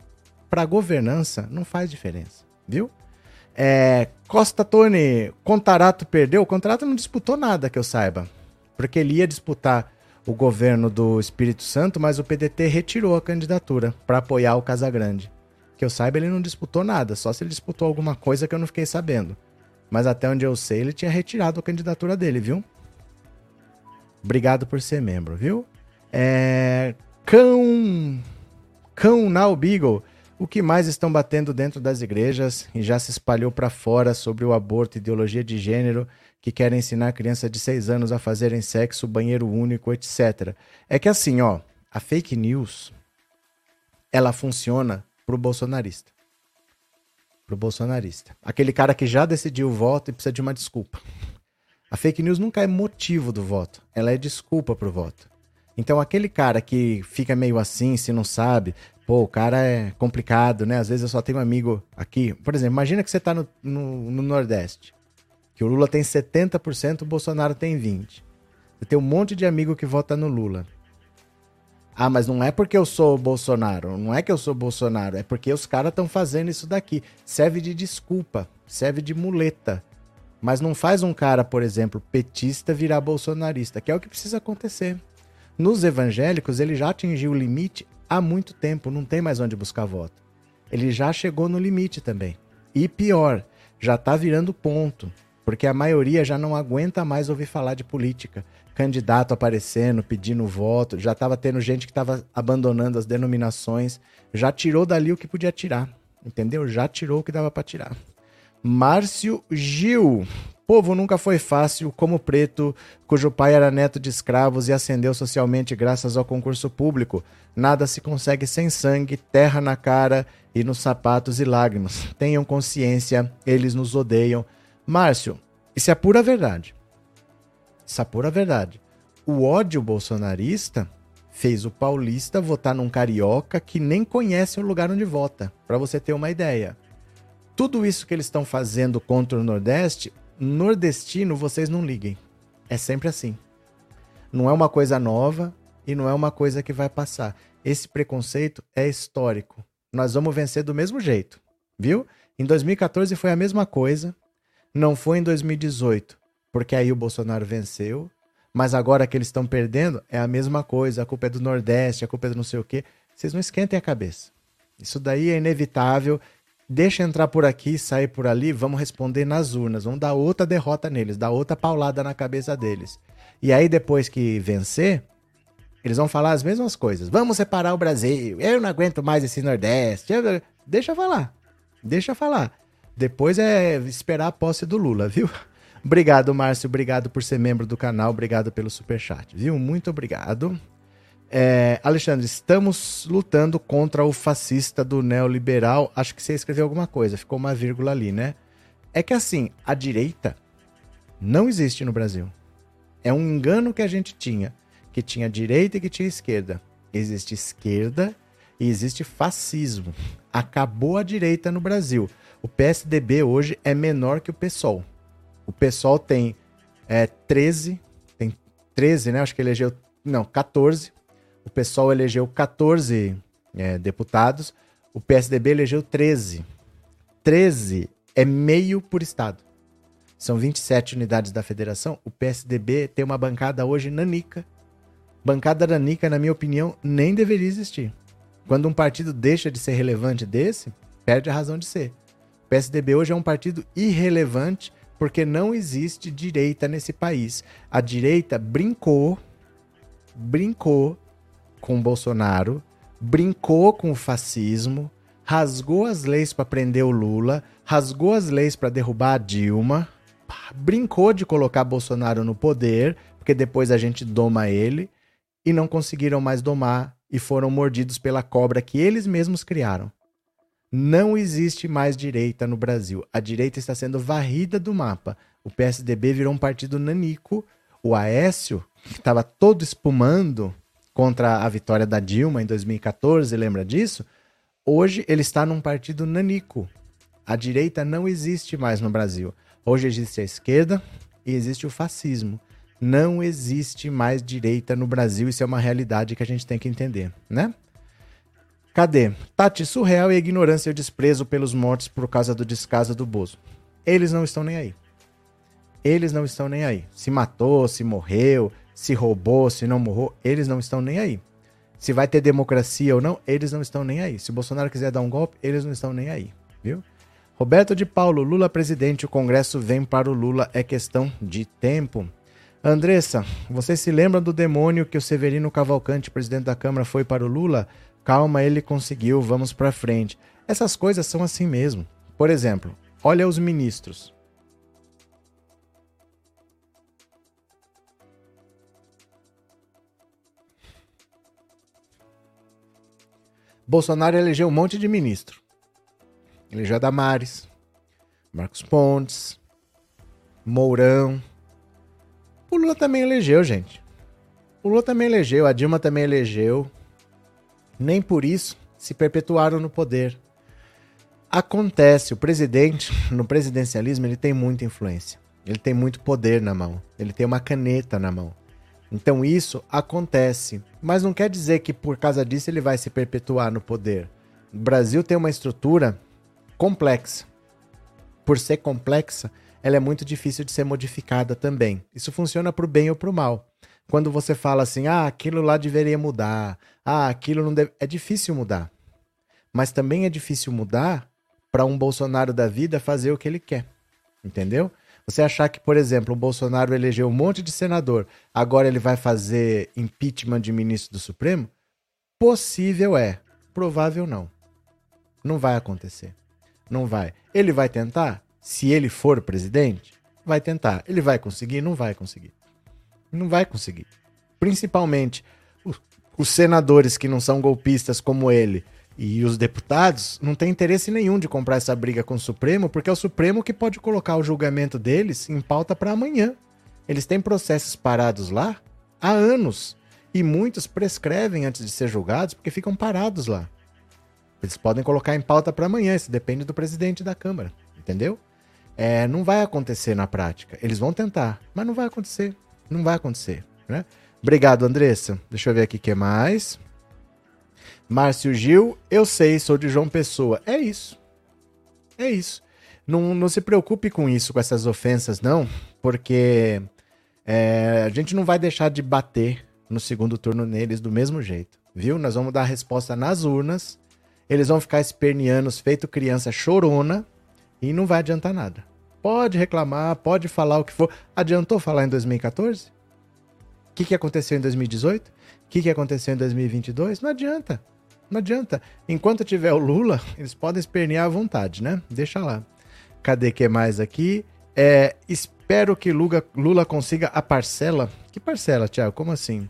Para governança, não faz diferença, viu? É, Costa Tony, Contarato perdeu. O Contarato não disputou nada que eu saiba. Porque ele ia disputar o governo do Espírito Santo, mas o PDT retirou a candidatura para apoiar o Casagrande. Que eu saiba, ele não disputou nada, só se ele disputou alguma coisa que eu não fiquei sabendo. Mas até onde eu sei, ele tinha retirado a candidatura dele, viu? Obrigado por ser membro, viu? É... Cão. Cão Now Beagle. O que mais estão batendo dentro das igrejas e já se espalhou para fora sobre o aborto, ideologia de gênero, que querem ensinar crianças de 6 anos a fazerem sexo, banheiro único, etc. É que assim, ó, a fake news ela funciona pro bolsonarista. Pro bolsonarista. Aquele cara que já decidiu o voto e precisa de uma desculpa. A fake news nunca é motivo do voto, ela é desculpa pro voto. Então aquele cara que fica meio assim, se não sabe, pô, o cara é complicado, né? Às vezes eu só tenho um amigo aqui. Por exemplo, imagina que você tá no, no, no Nordeste, que o Lula tem 70%, o Bolsonaro tem 20%. Você tem um monte de amigo que vota no Lula. Ah, mas não é porque eu sou Bolsonaro, não é que eu sou Bolsonaro, é porque os caras estão fazendo isso daqui. Serve de desculpa, serve de muleta. Mas não faz um cara, por exemplo, petista virar bolsonarista, que é o que precisa acontecer. Nos evangélicos, ele já atingiu o limite há muito tempo, não tem mais onde buscar voto. Ele já chegou no limite também. E pior, já está virando ponto, porque a maioria já não aguenta mais ouvir falar de política. Candidato aparecendo, pedindo voto, já estava tendo gente que estava abandonando as denominações, já tirou dali o que podia tirar, entendeu? Já tirou o que dava para tirar. Márcio Gil. Povo nunca foi fácil, como preto, cujo pai era neto de escravos e ascendeu socialmente graças ao concurso público. Nada se consegue sem sangue, terra na cara e nos sapatos e lágrimas. Tenham consciência, eles nos odeiam. Márcio, isso é pura verdade. É pura verdade. O ódio bolsonarista fez o paulista votar num carioca que nem conhece o lugar onde vota, para você ter uma ideia. Tudo isso que eles estão fazendo contra o Nordeste, nordestino, vocês não liguem. É sempre assim. Não é uma coisa nova e não é uma coisa que vai passar. Esse preconceito é histórico. Nós vamos vencer do mesmo jeito, viu? Em 2014 foi a mesma coisa. Não foi em 2018, porque aí o Bolsonaro venceu. Mas agora que eles estão perdendo, é a mesma coisa. A culpa é do Nordeste, a culpa é do não sei o quê. Vocês não esquentem a cabeça. Isso daí é inevitável deixa entrar por aqui, sair por ali, vamos responder nas urnas, vamos dar outra derrota neles, dar outra paulada na cabeça deles. E aí depois que vencer, eles vão falar as mesmas coisas. Vamos separar o Brasil. Eu não aguento mais esse Nordeste. Deixa falar. Deixa falar. Depois é esperar a posse do Lula, viu? Obrigado, Márcio. Obrigado por ser membro do canal. Obrigado pelo superchat, viu? Muito obrigado. É, Alexandre, estamos lutando contra o fascista do neoliberal. Acho que você escreveu alguma coisa, ficou uma vírgula ali, né? É que assim, a direita não existe no Brasil. É um engano que a gente tinha, que tinha direita e que tinha esquerda. Existe esquerda e existe fascismo. Acabou a direita no Brasil. O PSDB hoje é menor que o PSOL. O PSOL tem é, 13, tem 13, né? Acho que elegeu, não, 14 o PSOL elegeu 14 é, deputados, o PSDB elegeu 13. 13 é meio por estado. São 27 unidades da federação. O PSDB tem uma bancada hoje nanica. Bancada nanica, na minha opinião, nem deveria existir. Quando um partido deixa de ser relevante desse, perde a razão de ser. O PSDB hoje é um partido irrelevante porque não existe direita nesse país. A direita brincou, brincou com Bolsonaro, brincou com o fascismo, rasgou as leis para prender o Lula, rasgou as leis para derrubar a Dilma, brincou de colocar Bolsonaro no poder, porque depois a gente doma ele, e não conseguiram mais domar e foram mordidos pela cobra que eles mesmos criaram. Não existe mais direita no Brasil. A direita está sendo varrida do mapa. O PSDB virou um partido nanico. O Aécio, que estava todo espumando, contra a vitória da Dilma em 2014, lembra disso? Hoje ele está num partido nanico. A direita não existe mais no Brasil. Hoje existe a esquerda e existe o fascismo. Não existe mais direita no Brasil, isso é uma realidade que a gente tem que entender, né? Cadê? Tati, surreal e ignorância e o desprezo pelos mortos por causa do descaso do Bozo. Eles não estão nem aí. Eles não estão nem aí. Se matou, se morreu, Se roubou, se não morrou, eles não estão nem aí. Se vai ter democracia ou não, eles não estão nem aí. Se Bolsonaro quiser dar um golpe, eles não estão nem aí, viu? Roberto de Paulo, Lula presidente, o Congresso vem para o Lula, é questão de tempo. Andressa, você se lembra do demônio que o Severino Cavalcante, presidente da Câmara, foi para o Lula? Calma, ele conseguiu, vamos para frente. Essas coisas são assim mesmo. Por exemplo, olha os ministros. Bolsonaro elegeu um monte de ministro. Elegeu Damares, Marcos Pontes, Mourão. O Lula também elegeu, gente. O Lula também elegeu, a Dilma também elegeu. Nem por isso se perpetuaram no poder. Acontece, o presidente, no presidencialismo, ele tem muita influência. Ele tem muito poder na mão. Ele tem uma caneta na mão. Então isso acontece. Mas não quer dizer que por causa disso ele vai se perpetuar no poder. O Brasil tem uma estrutura complexa. Por ser complexa, ela é muito difícil de ser modificada também. Isso funciona para o bem ou para o mal. Quando você fala assim, ah, aquilo lá deveria mudar, ah, aquilo não deve. É difícil mudar. Mas também é difícil mudar para um Bolsonaro da vida fazer o que ele quer. Entendeu? Você achar que, por exemplo, o Bolsonaro elegeu um monte de senador, agora ele vai fazer impeachment de ministro do Supremo? Possível é, provável não. Não vai acontecer. Não vai. Ele vai tentar? Se ele for presidente, vai tentar. Ele vai conseguir? Não vai conseguir. Não vai conseguir. Principalmente os senadores que não são golpistas como ele e os deputados não têm interesse nenhum de comprar essa briga com o Supremo, porque é o Supremo que pode colocar o julgamento deles em pauta para amanhã. Eles têm processos parados lá há anos. E muitos prescrevem antes de ser julgados porque ficam parados lá. Eles podem colocar em pauta para amanhã, isso depende do presidente da Câmara, entendeu? É, não vai acontecer na prática. Eles vão tentar, mas não vai acontecer. Não vai acontecer, né? Obrigado, Andressa. Deixa eu ver aqui o que mais. Márcio Gil, eu sei, sou de João Pessoa. É isso. É isso. Não, não se preocupe com isso, com essas ofensas, não, porque é, a gente não vai deixar de bater no segundo turno neles do mesmo jeito, viu? Nós vamos dar a resposta nas urnas, eles vão ficar esperneando, feito criança chorona, e não vai adiantar nada. Pode reclamar, pode falar o que for. Adiantou falar em 2014? Que, que aconteceu em 2018? O que, que aconteceu em 2022? Não adianta. Não adianta. Enquanto tiver o Lula, eles podem espernear à vontade, né? Deixa lá. Cadê que mais aqui? É, espero que Lula, Lula consiga a parcela. Que parcela, Tiago? Como assim?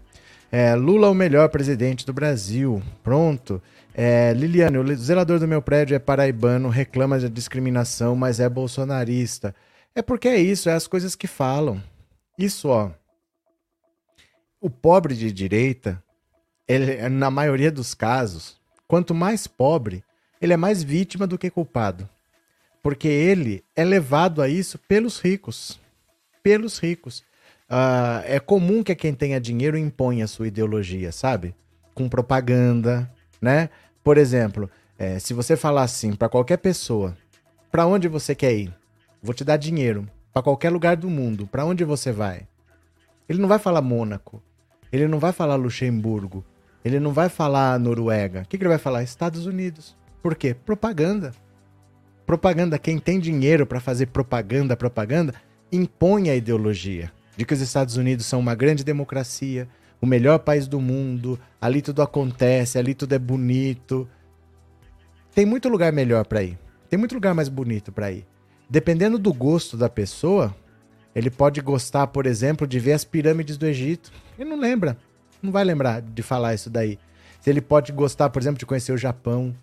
É, Lula, o melhor presidente do Brasil. Pronto. É, Liliane, o zelador do meu prédio é paraibano, reclama de discriminação, mas é bolsonarista. É porque é isso, é as coisas que falam. Isso, ó. O pobre de direita ele, na maioria dos casos, quanto mais pobre, ele é mais vítima do que culpado. Porque ele é levado a isso pelos ricos. Pelos ricos. Uh, é comum que quem tenha dinheiro imponha a sua ideologia, sabe? Com propaganda, né? Por exemplo, é, se você falar assim para qualquer pessoa, para onde você quer ir? Vou te dar dinheiro para qualquer lugar do mundo. Para onde você vai? Ele não vai falar Mônaco. Ele não vai falar Luxemburgo. Ele não vai falar Noruega. O que, que ele vai falar? Estados Unidos. Por quê? Propaganda. Propaganda. Quem tem dinheiro para fazer propaganda, propaganda, impõe a ideologia de que os Estados Unidos são uma grande democracia, o melhor país do mundo, ali tudo acontece, ali tudo é bonito. Tem muito lugar melhor para ir. Tem muito lugar mais bonito para ir. Dependendo do gosto da pessoa, ele pode gostar, por exemplo, de ver as pirâmides do Egito. Ele não lembra não vai lembrar de falar isso daí. Se ele pode gostar, por exemplo, de conhecer o Japão,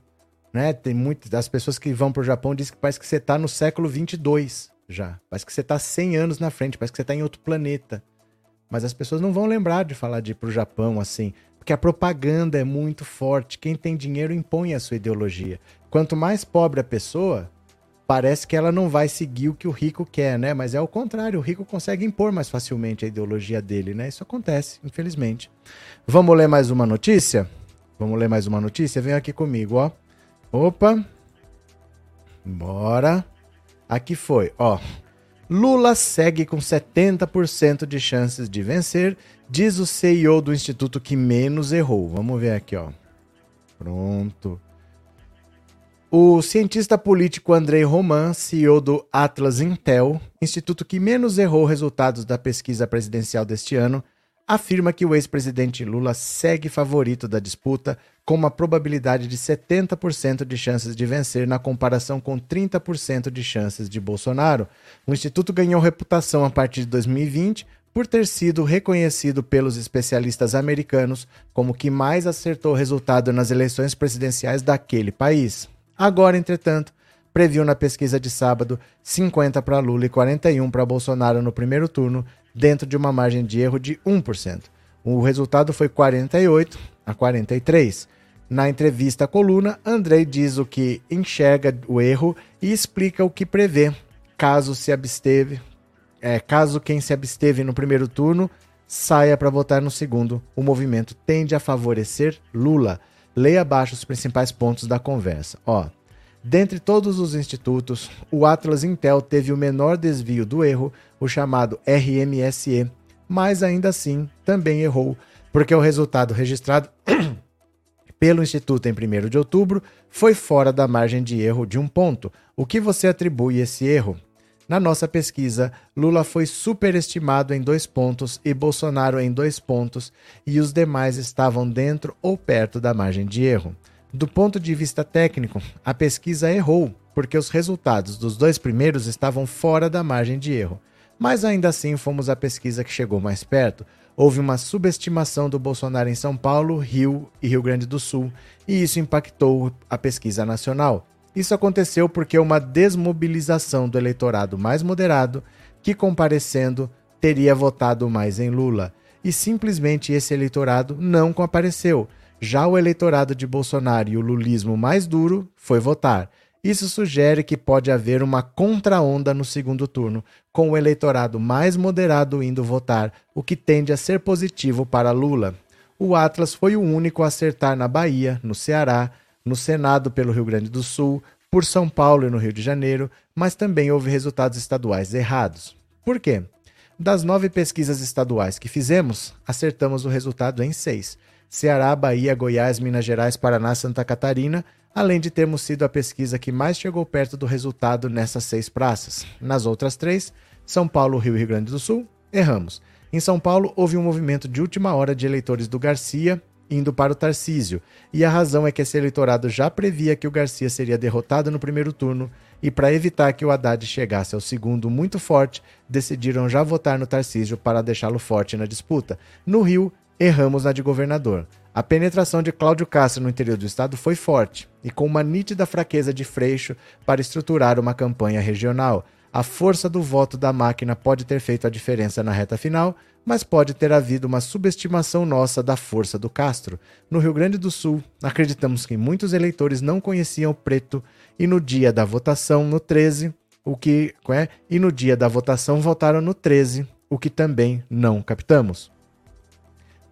né? Tem muitas das pessoas que vão para o Japão dizem que parece que você está no século 22 já. Parece que você está 100 anos na frente, parece que você está em outro planeta. Mas as pessoas não vão lembrar de falar de ir para o Japão assim, porque a propaganda é muito forte. Quem tem dinheiro impõe a sua ideologia. Quanto mais pobre a pessoa, parece que ela não vai seguir o que o rico quer, né? Mas é o contrário, o rico consegue impor mais facilmente a ideologia dele, né? Isso acontece, infelizmente. Vamos ler mais uma notícia? Vamos ler mais uma notícia? Vem aqui comigo, ó. Opa. Bora. Aqui foi, ó. Lula segue com 70% de chances de vencer, diz o CEO do instituto que menos errou. Vamos ver aqui, ó. Pronto. O cientista político Andrei Roman, CEO do Atlas Intel, instituto que menos errou resultados da pesquisa presidencial deste ano, afirma que o ex-presidente Lula segue favorito da disputa, com uma probabilidade de 70% de chances de vencer na comparação com 30% de chances de Bolsonaro. O instituto ganhou reputação a partir de 2020 por ter sido reconhecido pelos especialistas americanos como que mais acertou resultado nas eleições presidenciais daquele país. Agora, entretanto, previu na pesquisa de sábado 50 para Lula e 41 para Bolsonaro no primeiro turno, dentro de uma margem de erro de 1%. O resultado foi 48 a 43. Na entrevista à coluna, Andrei diz o que enxerga o erro e explica o que prevê, caso se absteve, é, caso quem se absteve no primeiro turno saia para votar no segundo. O movimento tende a favorecer Lula. Leia abaixo os principais pontos da conversa. Ó, Dentre todos os institutos, o Atlas Intel teve o menor desvio do erro, o chamado RMSE, mas ainda assim também errou, porque o resultado registrado pelo Instituto em 1 de outubro foi fora da margem de erro de um ponto. O que você atribui esse erro? Na nossa pesquisa, Lula foi superestimado em dois pontos e Bolsonaro em dois pontos, e os demais estavam dentro ou perto da margem de erro. Do ponto de vista técnico, a pesquisa errou, porque os resultados dos dois primeiros estavam fora da margem de erro. Mas ainda assim fomos a pesquisa que chegou mais perto. Houve uma subestimação do Bolsonaro em São Paulo, Rio e Rio Grande do Sul, e isso impactou a pesquisa nacional. Isso aconteceu porque uma desmobilização do eleitorado mais moderado, que comparecendo teria votado mais em Lula. E simplesmente esse eleitorado não compareceu. Já o eleitorado de Bolsonaro e o lulismo mais duro foi votar. Isso sugere que pode haver uma contraonda no segundo turno, com o eleitorado mais moderado indo votar, o que tende a ser positivo para Lula. O Atlas foi o único a acertar na Bahia, no Ceará, no Senado pelo Rio Grande do Sul, por São Paulo e no Rio de Janeiro, mas também houve resultados estaduais errados. Por quê? Das nove pesquisas estaduais que fizemos, acertamos o resultado em seis. Ceará, Bahia, Goiás, Minas Gerais, Paraná, Santa Catarina, além de termos sido a pesquisa que mais chegou perto do resultado nessas seis praças. Nas outras três, São Paulo, Rio e Rio Grande do Sul, erramos. Em São Paulo, houve um movimento de última hora de eleitores do Garcia indo para o Tarcísio, e a razão é que esse eleitorado já previa que o Garcia seria derrotado no primeiro turno, e para evitar que o Haddad chegasse ao segundo muito forte, decidiram já votar no Tarcísio para deixá-lo forte na disputa. No Rio, erramos na de governador. A penetração de Cláudio Castro no interior do estado foi forte e com uma nítida fraqueza de Freixo para estruturar uma campanha regional. A força do voto da máquina pode ter feito a diferença na reta final, mas pode ter havido uma subestimação nossa da força do Castro. No Rio Grande do Sul, acreditamos que muitos eleitores não conheciam o preto e no dia da votação, no 13, o que é, e no dia da votação votaram no 13, o que também não captamos.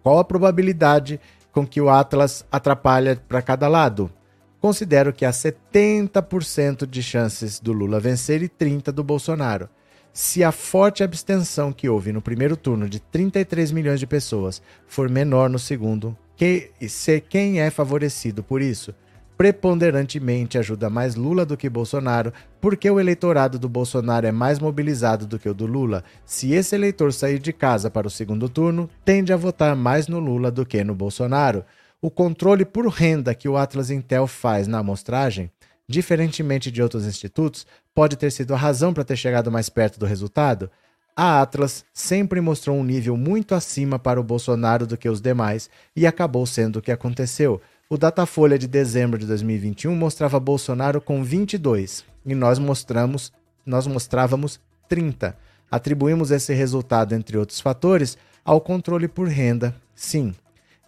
Qual a probabilidade com que o Atlas atrapalha para cada lado? Considero que há 70% de chances do Lula vencer e 30% do Bolsonaro. Se a forte abstenção que houve no primeiro turno de 33 milhões de pessoas for menor no segundo, que, ser quem é favorecido por isso? preponderantemente ajuda mais Lula do que Bolsonaro, porque o eleitorado do Bolsonaro é mais mobilizado do que o do Lula. Se esse eleitor sair de casa para o segundo turno, tende a votar mais no Lula do que no Bolsonaro. O controle por renda que o Atlas Intel faz na amostragem, diferentemente de outros institutos, pode ter sido a razão para ter chegado mais perto do resultado. A Atlas sempre mostrou um nível muito acima para o Bolsonaro do que os demais e acabou sendo o que aconteceu. O Datafolha de dezembro de 2021 mostrava Bolsonaro com 22 e nós mostramos, nós mostrávamos 30. Atribuímos esse resultado, entre outros fatores, ao controle por renda. Sim.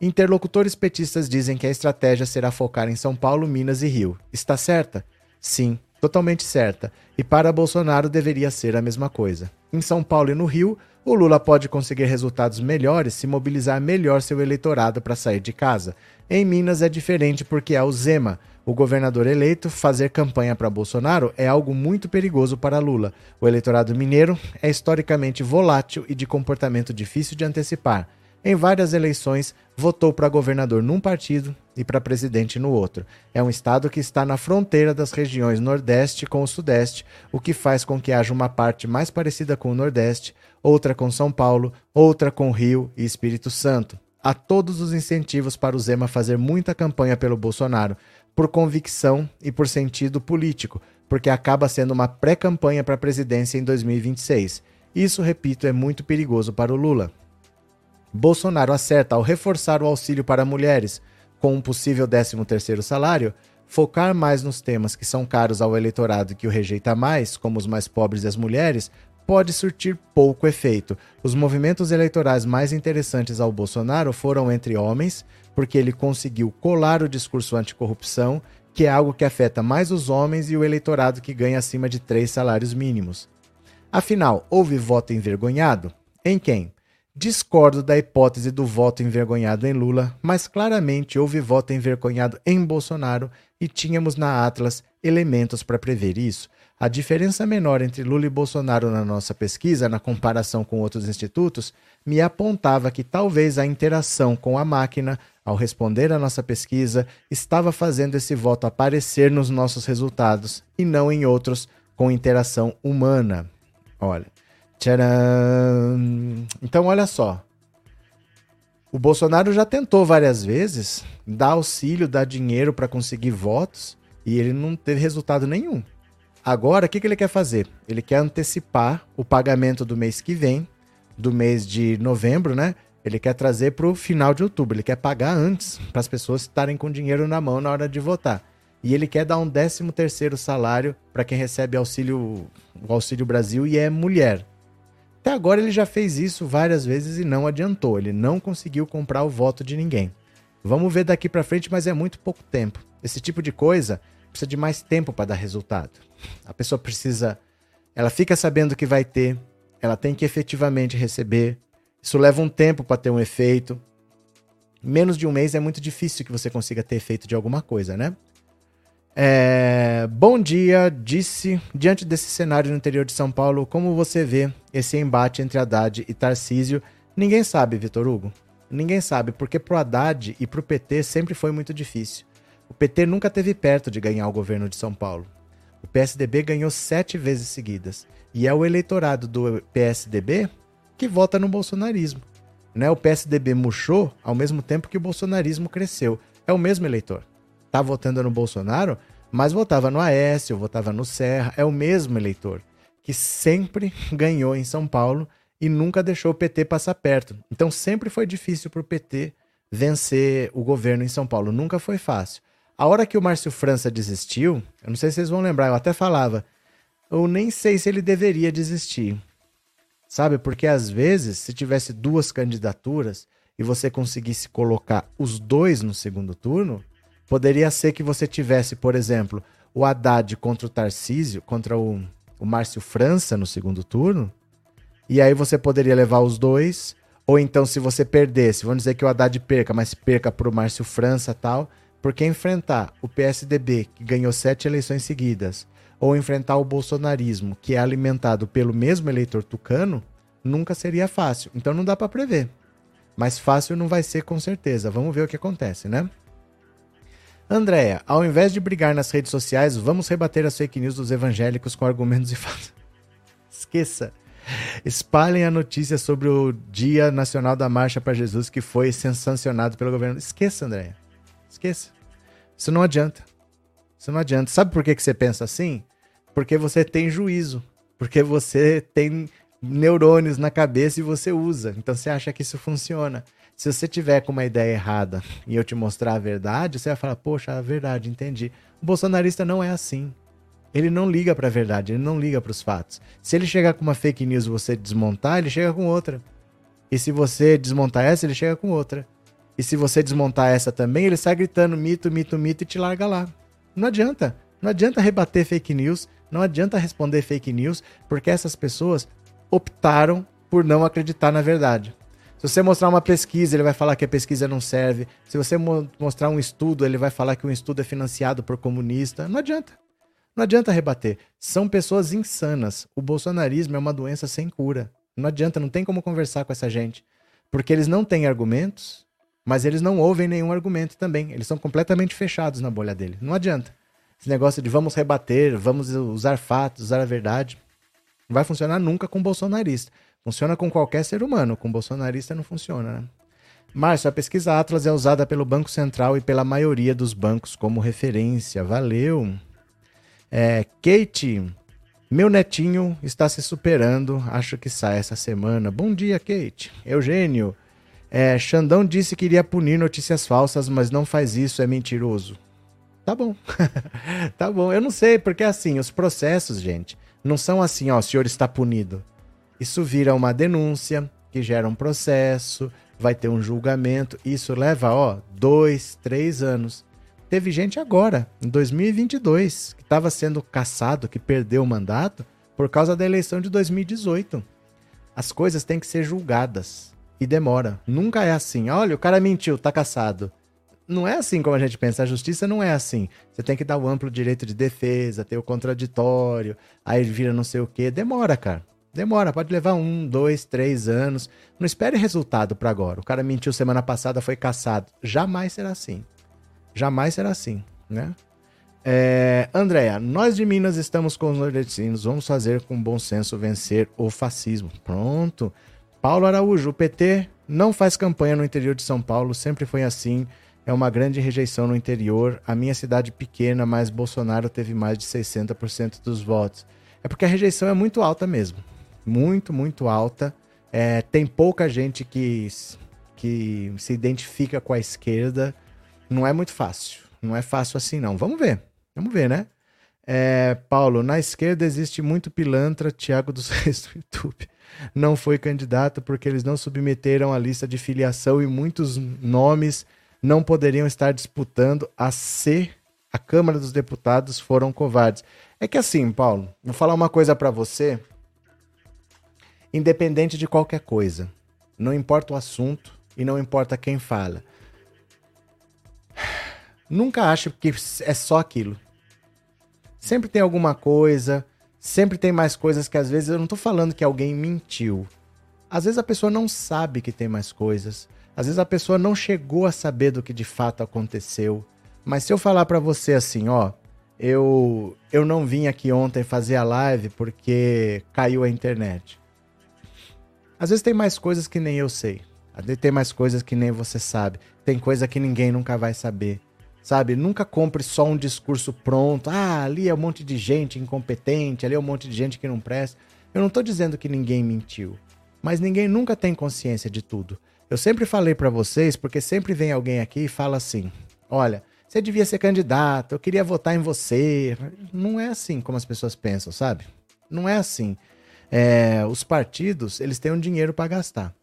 Interlocutores petistas dizem que a estratégia será focar em São Paulo, Minas e Rio. Está certa? Sim, totalmente certa. E para Bolsonaro deveria ser a mesma coisa. Em São Paulo e no Rio, o Lula pode conseguir resultados melhores se mobilizar melhor seu eleitorado para sair de casa. Em Minas é diferente porque é o Zema, o governador eleito, fazer campanha para Bolsonaro é algo muito perigoso para Lula. O eleitorado mineiro é historicamente volátil e de comportamento difícil de antecipar. Em várias eleições, votou para governador num partido e para presidente no outro. É um estado que está na fronteira das regiões Nordeste com o Sudeste, o que faz com que haja uma parte mais parecida com o Nordeste, outra com São Paulo, outra com Rio e Espírito Santo. Há todos os incentivos para o Zema fazer muita campanha pelo Bolsonaro, por convicção e por sentido político, porque acaba sendo uma pré-campanha para a presidência em 2026. Isso, repito, é muito perigoso para o Lula. Bolsonaro acerta ao reforçar o auxílio para mulheres, com um possível 13º salário, focar mais nos temas que são caros ao eleitorado que o rejeita mais, como os mais pobres e as mulheres, pode surtir pouco efeito. Os movimentos eleitorais mais interessantes ao Bolsonaro foram entre homens, porque ele conseguiu colar o discurso anticorrupção, que é algo que afeta mais os homens e o eleitorado que ganha acima de três salários mínimos. Afinal, houve voto envergonhado? Em quem? Discordo da hipótese do voto envergonhado em Lula, mas claramente houve voto envergonhado em Bolsonaro e tínhamos na Atlas elementos para prever isso. A diferença menor entre Lula e Bolsonaro na nossa pesquisa, na comparação com outros institutos, me apontava que talvez a interação com a máquina, ao responder à nossa pesquisa, estava fazendo esse voto aparecer nos nossos resultados e não em outros com interação humana. Olha. Tcharam! Então, olha só. O Bolsonaro já tentou várias vezes dar auxílio, dar dinheiro para conseguir votos e ele não teve resultado nenhum. Agora, o que, que ele quer fazer? Ele quer antecipar o pagamento do mês que vem, do mês de novembro, né? Ele quer trazer para o final de outubro. Ele quer pagar antes, para as pessoas estarem com dinheiro na mão na hora de votar. E ele quer dar um 13 terceiro salário para quem recebe auxílio, o Auxílio Brasil e é mulher. Até agora ele já fez isso várias vezes e não adiantou. Ele não conseguiu comprar o voto de ninguém. Vamos ver daqui para frente, mas é muito pouco tempo. Esse tipo de coisa precisa de mais tempo para dar resultado. A pessoa precisa. Ela fica sabendo que vai ter, ela tem que efetivamente receber. Isso leva um tempo para ter um efeito. Menos de um mês é muito difícil que você consiga ter efeito de alguma coisa, né? É, bom dia, disse. Diante desse cenário no interior de São Paulo, como você vê esse embate entre Haddad e Tarcísio? Ninguém sabe, Vitor Hugo. Ninguém sabe, porque pro Haddad e pro PT sempre foi muito difícil. O PT nunca teve perto de ganhar o governo de São Paulo. O PSDB ganhou sete vezes seguidas. E é o eleitorado do PSDB que vota no bolsonarismo. Né? O PSDB murchou ao mesmo tempo que o bolsonarismo cresceu. É o mesmo eleitor. Tá votando no Bolsonaro, mas votava no Aécio, votava no Serra. É o mesmo eleitor que sempre ganhou em São Paulo e nunca deixou o PT passar perto. Então sempre foi difícil para o PT vencer o governo em São Paulo. Nunca foi fácil. A hora que o Márcio França desistiu, eu não sei se vocês vão lembrar, eu até falava, eu nem sei se ele deveria desistir. Sabe? Porque às vezes, se tivesse duas candidaturas e você conseguisse colocar os dois no segundo turno, poderia ser que você tivesse, por exemplo, o Haddad contra o Tarcísio, contra o, o Márcio França no segundo turno, e aí você poderia levar os dois, ou então se você perdesse, vamos dizer que o Haddad perca, mas perca para o Márcio França tal, porque enfrentar o PSDB, que ganhou sete eleições seguidas, ou enfrentar o bolsonarismo, que é alimentado pelo mesmo eleitor tucano, nunca seria fácil. Então não dá para prever. Mas fácil não vai ser com certeza. Vamos ver o que acontece, né? Andréia, ao invés de brigar nas redes sociais, vamos rebater as fake news dos evangélicos com argumentos e fatos. Esqueça. Espalhem a notícia sobre o Dia Nacional da Marcha para Jesus que foi sancionado pelo governo. Esqueça, Andréia. Esqueça. Isso não adianta. Isso não adianta. Sabe por que, que você pensa assim? Porque você tem juízo. Porque você tem neurônios na cabeça e você usa. Então você acha que isso funciona. Se você tiver com uma ideia errada e eu te mostrar a verdade, você vai falar: Poxa, a verdade, entendi. O bolsonarista não é assim. Ele não liga para a verdade, ele não liga para os fatos. Se ele chegar com uma fake news e você desmontar, ele chega com outra. E se você desmontar essa, ele chega com outra. E se você desmontar essa também, ele sai gritando mito, mito, mito e te larga lá. Não adianta. Não adianta rebater fake news, não adianta responder fake news, porque essas pessoas optaram por não acreditar na verdade. Se você mostrar uma pesquisa, ele vai falar que a pesquisa não serve. Se você mo mostrar um estudo, ele vai falar que um estudo é financiado por comunista. Não adianta. Não adianta rebater. São pessoas insanas. O bolsonarismo é uma doença sem cura. Não adianta, não tem como conversar com essa gente. Porque eles não têm argumentos, mas eles não ouvem nenhum argumento também. Eles são completamente fechados na bolha dele. Não adianta. Esse negócio de vamos rebater, vamos usar fatos, usar a verdade, não vai funcionar nunca com bolsonarista. Funciona com qualquer ser humano, com bolsonarista não funciona, né? Márcio, a pesquisa Atlas é usada pelo Banco Central e pela maioria dos bancos como referência. Valeu. É, Kate, meu netinho está se superando, acho que sai essa semana. Bom dia, Kate. Eugênio, é, Xandão disse que iria punir notícias falsas, mas não faz isso, é mentiroso. Tá bom. tá bom. Eu não sei, porque assim, os processos, gente, não são assim, ó, o senhor está punido. Isso vira uma denúncia, que gera um processo, vai ter um julgamento. Isso leva, ó, dois, três anos. Teve gente agora, em 2022, que estava sendo caçado, que perdeu o mandato por causa da eleição de 2018. As coisas têm que ser julgadas e demora. Nunca é assim. Olha, o cara mentiu, tá caçado não é assim como a gente pensa. A justiça não é assim. Você tem que dar o amplo direito de defesa, ter o contraditório, aí vira não sei o quê. Demora, cara. Demora, pode levar um, dois, três anos. Não espere resultado para agora. O cara mentiu semana passada, foi caçado. Jamais será assim. Jamais será assim, né? É, nós de Minas estamos com os nordestinos. Vamos fazer com bom senso vencer o fascismo. Pronto. Paulo Araújo, o PT não faz campanha no interior de São Paulo, sempre foi assim é uma grande rejeição no interior. A minha cidade pequena, mas Bolsonaro teve mais de 60% dos votos. É porque a rejeição é muito alta mesmo. Muito, muito alta. É, tem pouca gente que, que se identifica com a esquerda. Não é muito fácil. Não é fácil assim, não. Vamos ver. Vamos ver, né? É, Paulo, na esquerda existe muito pilantra. Tiago dos Reis do YouTube não foi candidato porque eles não submeteram a lista de filiação e muitos nomes não poderiam estar disputando a ser a Câmara dos Deputados foram covardes. É que assim, Paulo, vou falar uma coisa para você, independente de qualquer coisa, não importa o assunto e não importa quem fala. Nunca ache que é só aquilo. Sempre tem alguma coisa, sempre tem mais coisas que às vezes eu não tô falando que alguém mentiu. Às vezes a pessoa não sabe que tem mais coisas. Às vezes a pessoa não chegou a saber do que de fato aconteceu. Mas se eu falar para você assim, ó, eu eu não vim aqui ontem fazer a live porque caiu a internet. Às vezes tem mais coisas que nem eu sei. Às vezes tem mais coisas que nem você sabe. Tem coisa que ninguém nunca vai saber. Sabe? Nunca compre só um discurso pronto. Ah, ali é um monte de gente incompetente, ali é um monte de gente que não presta. Eu não tô dizendo que ninguém mentiu, mas ninguém nunca tem consciência de tudo. Eu sempre falei para vocês, porque sempre vem alguém aqui e fala assim: olha, você devia ser candidato, eu queria votar em você. Não é assim como as pessoas pensam, sabe? Não é assim. É, os partidos, eles têm um dinheiro para gastar.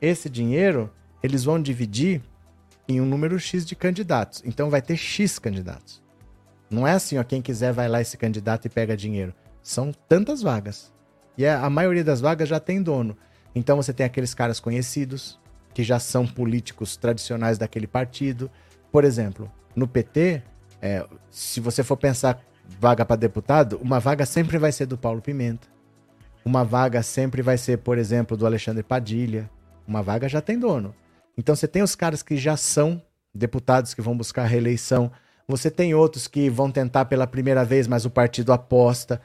Esse dinheiro, eles vão dividir em um número X de candidatos. Então vai ter X candidatos. Não é assim, ó, quem quiser vai lá esse candidato e pega dinheiro. São tantas vagas. E a, a maioria das vagas já tem dono. Então você tem aqueles caras conhecidos, que já são políticos tradicionais daquele partido. Por exemplo, no PT, é, se você for pensar vaga para deputado, uma vaga sempre vai ser do Paulo Pimenta. Uma vaga sempre vai ser, por exemplo, do Alexandre Padilha. Uma vaga já tem dono. Então você tem os caras que já são deputados que vão buscar reeleição. Você tem outros que vão tentar pela primeira vez, mas o partido aposta.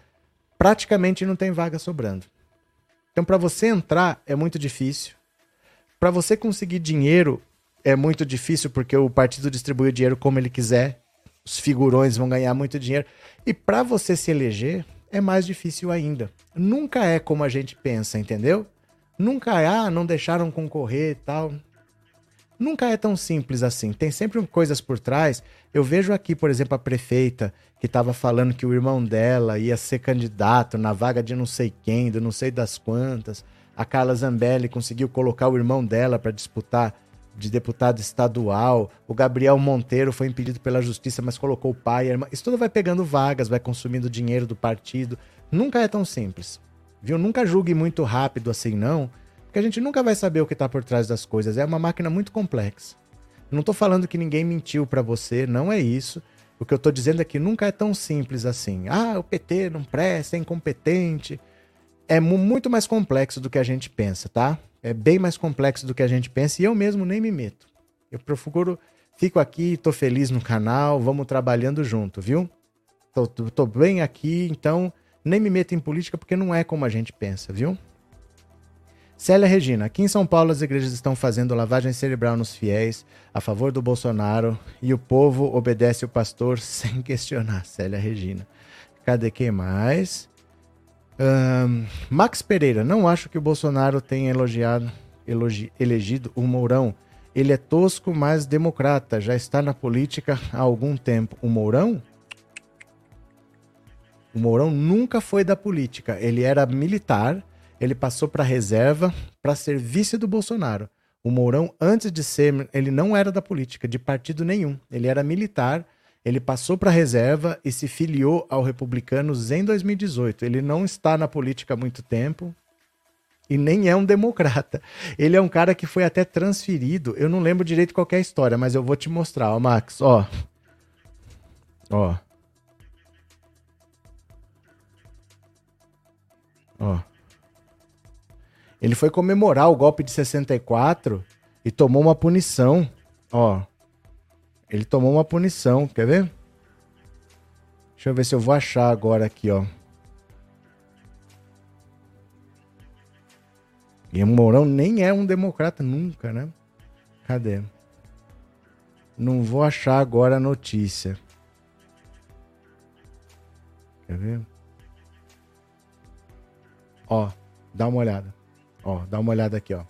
Praticamente não tem vaga sobrando. Então, para você entrar é muito difícil. Para você conseguir dinheiro é muito difícil porque o partido distribui o dinheiro como ele quiser. Os figurões vão ganhar muito dinheiro. E para você se eleger é mais difícil ainda. Nunca é como a gente pensa, entendeu? Nunca é, ah, não deixaram concorrer e tal nunca é tão simples assim. Tem sempre coisas por trás. Eu vejo aqui, por exemplo, a prefeita que estava falando que o irmão dela ia ser candidato na vaga de não sei quem, do não sei das quantas. A Carla Zambelli conseguiu colocar o irmão dela para disputar de deputado estadual. O Gabriel Monteiro foi impedido pela justiça, mas colocou o pai a irmã. Isso tudo vai pegando vagas, vai consumindo dinheiro do partido. Nunca é tão simples. Viu? Nunca julgue muito rápido assim, não. Porque a gente nunca vai saber o que está por trás das coisas. É uma máquina muito complexa. Não estou falando que ninguém mentiu para você, não é isso. O que eu estou dizendo é que nunca é tão simples assim. Ah, o PT não presta, é incompetente. É muito mais complexo do que a gente pensa, tá? É bem mais complexo do que a gente pensa e eu mesmo nem me meto. Eu procuro, fico aqui, tô feliz no canal, vamos trabalhando junto, viu? Tô, tô, tô bem aqui, então nem me meto em política porque não é como a gente pensa, viu? Célia Regina, aqui em São Paulo as igrejas estão fazendo lavagem cerebral nos fiéis a favor do Bolsonaro e o povo obedece o pastor sem questionar. Célia Regina. Cadê quem mais? Um, Max Pereira, não acho que o Bolsonaro tenha elogiado, elogi, elegido o Mourão. Ele é tosco, mas democrata. Já está na política há algum tempo. O Mourão? O Mourão nunca foi da política. Ele era militar, ele passou para reserva para ser vice do Bolsonaro. O Mourão, antes de ser, ele não era da política, de partido nenhum. Ele era militar ele passou para a reserva e se filiou ao Republicanos em 2018. Ele não está na política há muito tempo e nem é um democrata. Ele é um cara que foi até transferido. Eu não lembro direito qual é a história, mas eu vou te mostrar, ó, Max, ó. Ó. Ó. Ele foi comemorar o golpe de 64 e tomou uma punição. Ó. Ele tomou uma punição, quer ver? Deixa eu ver se eu vou achar agora aqui, ó. E o Mourão nem é um democrata nunca, né? Cadê? Não vou achar agora a notícia. Quer ver? Ó, dá uma olhada. Ó, dá uma olhada aqui, ó.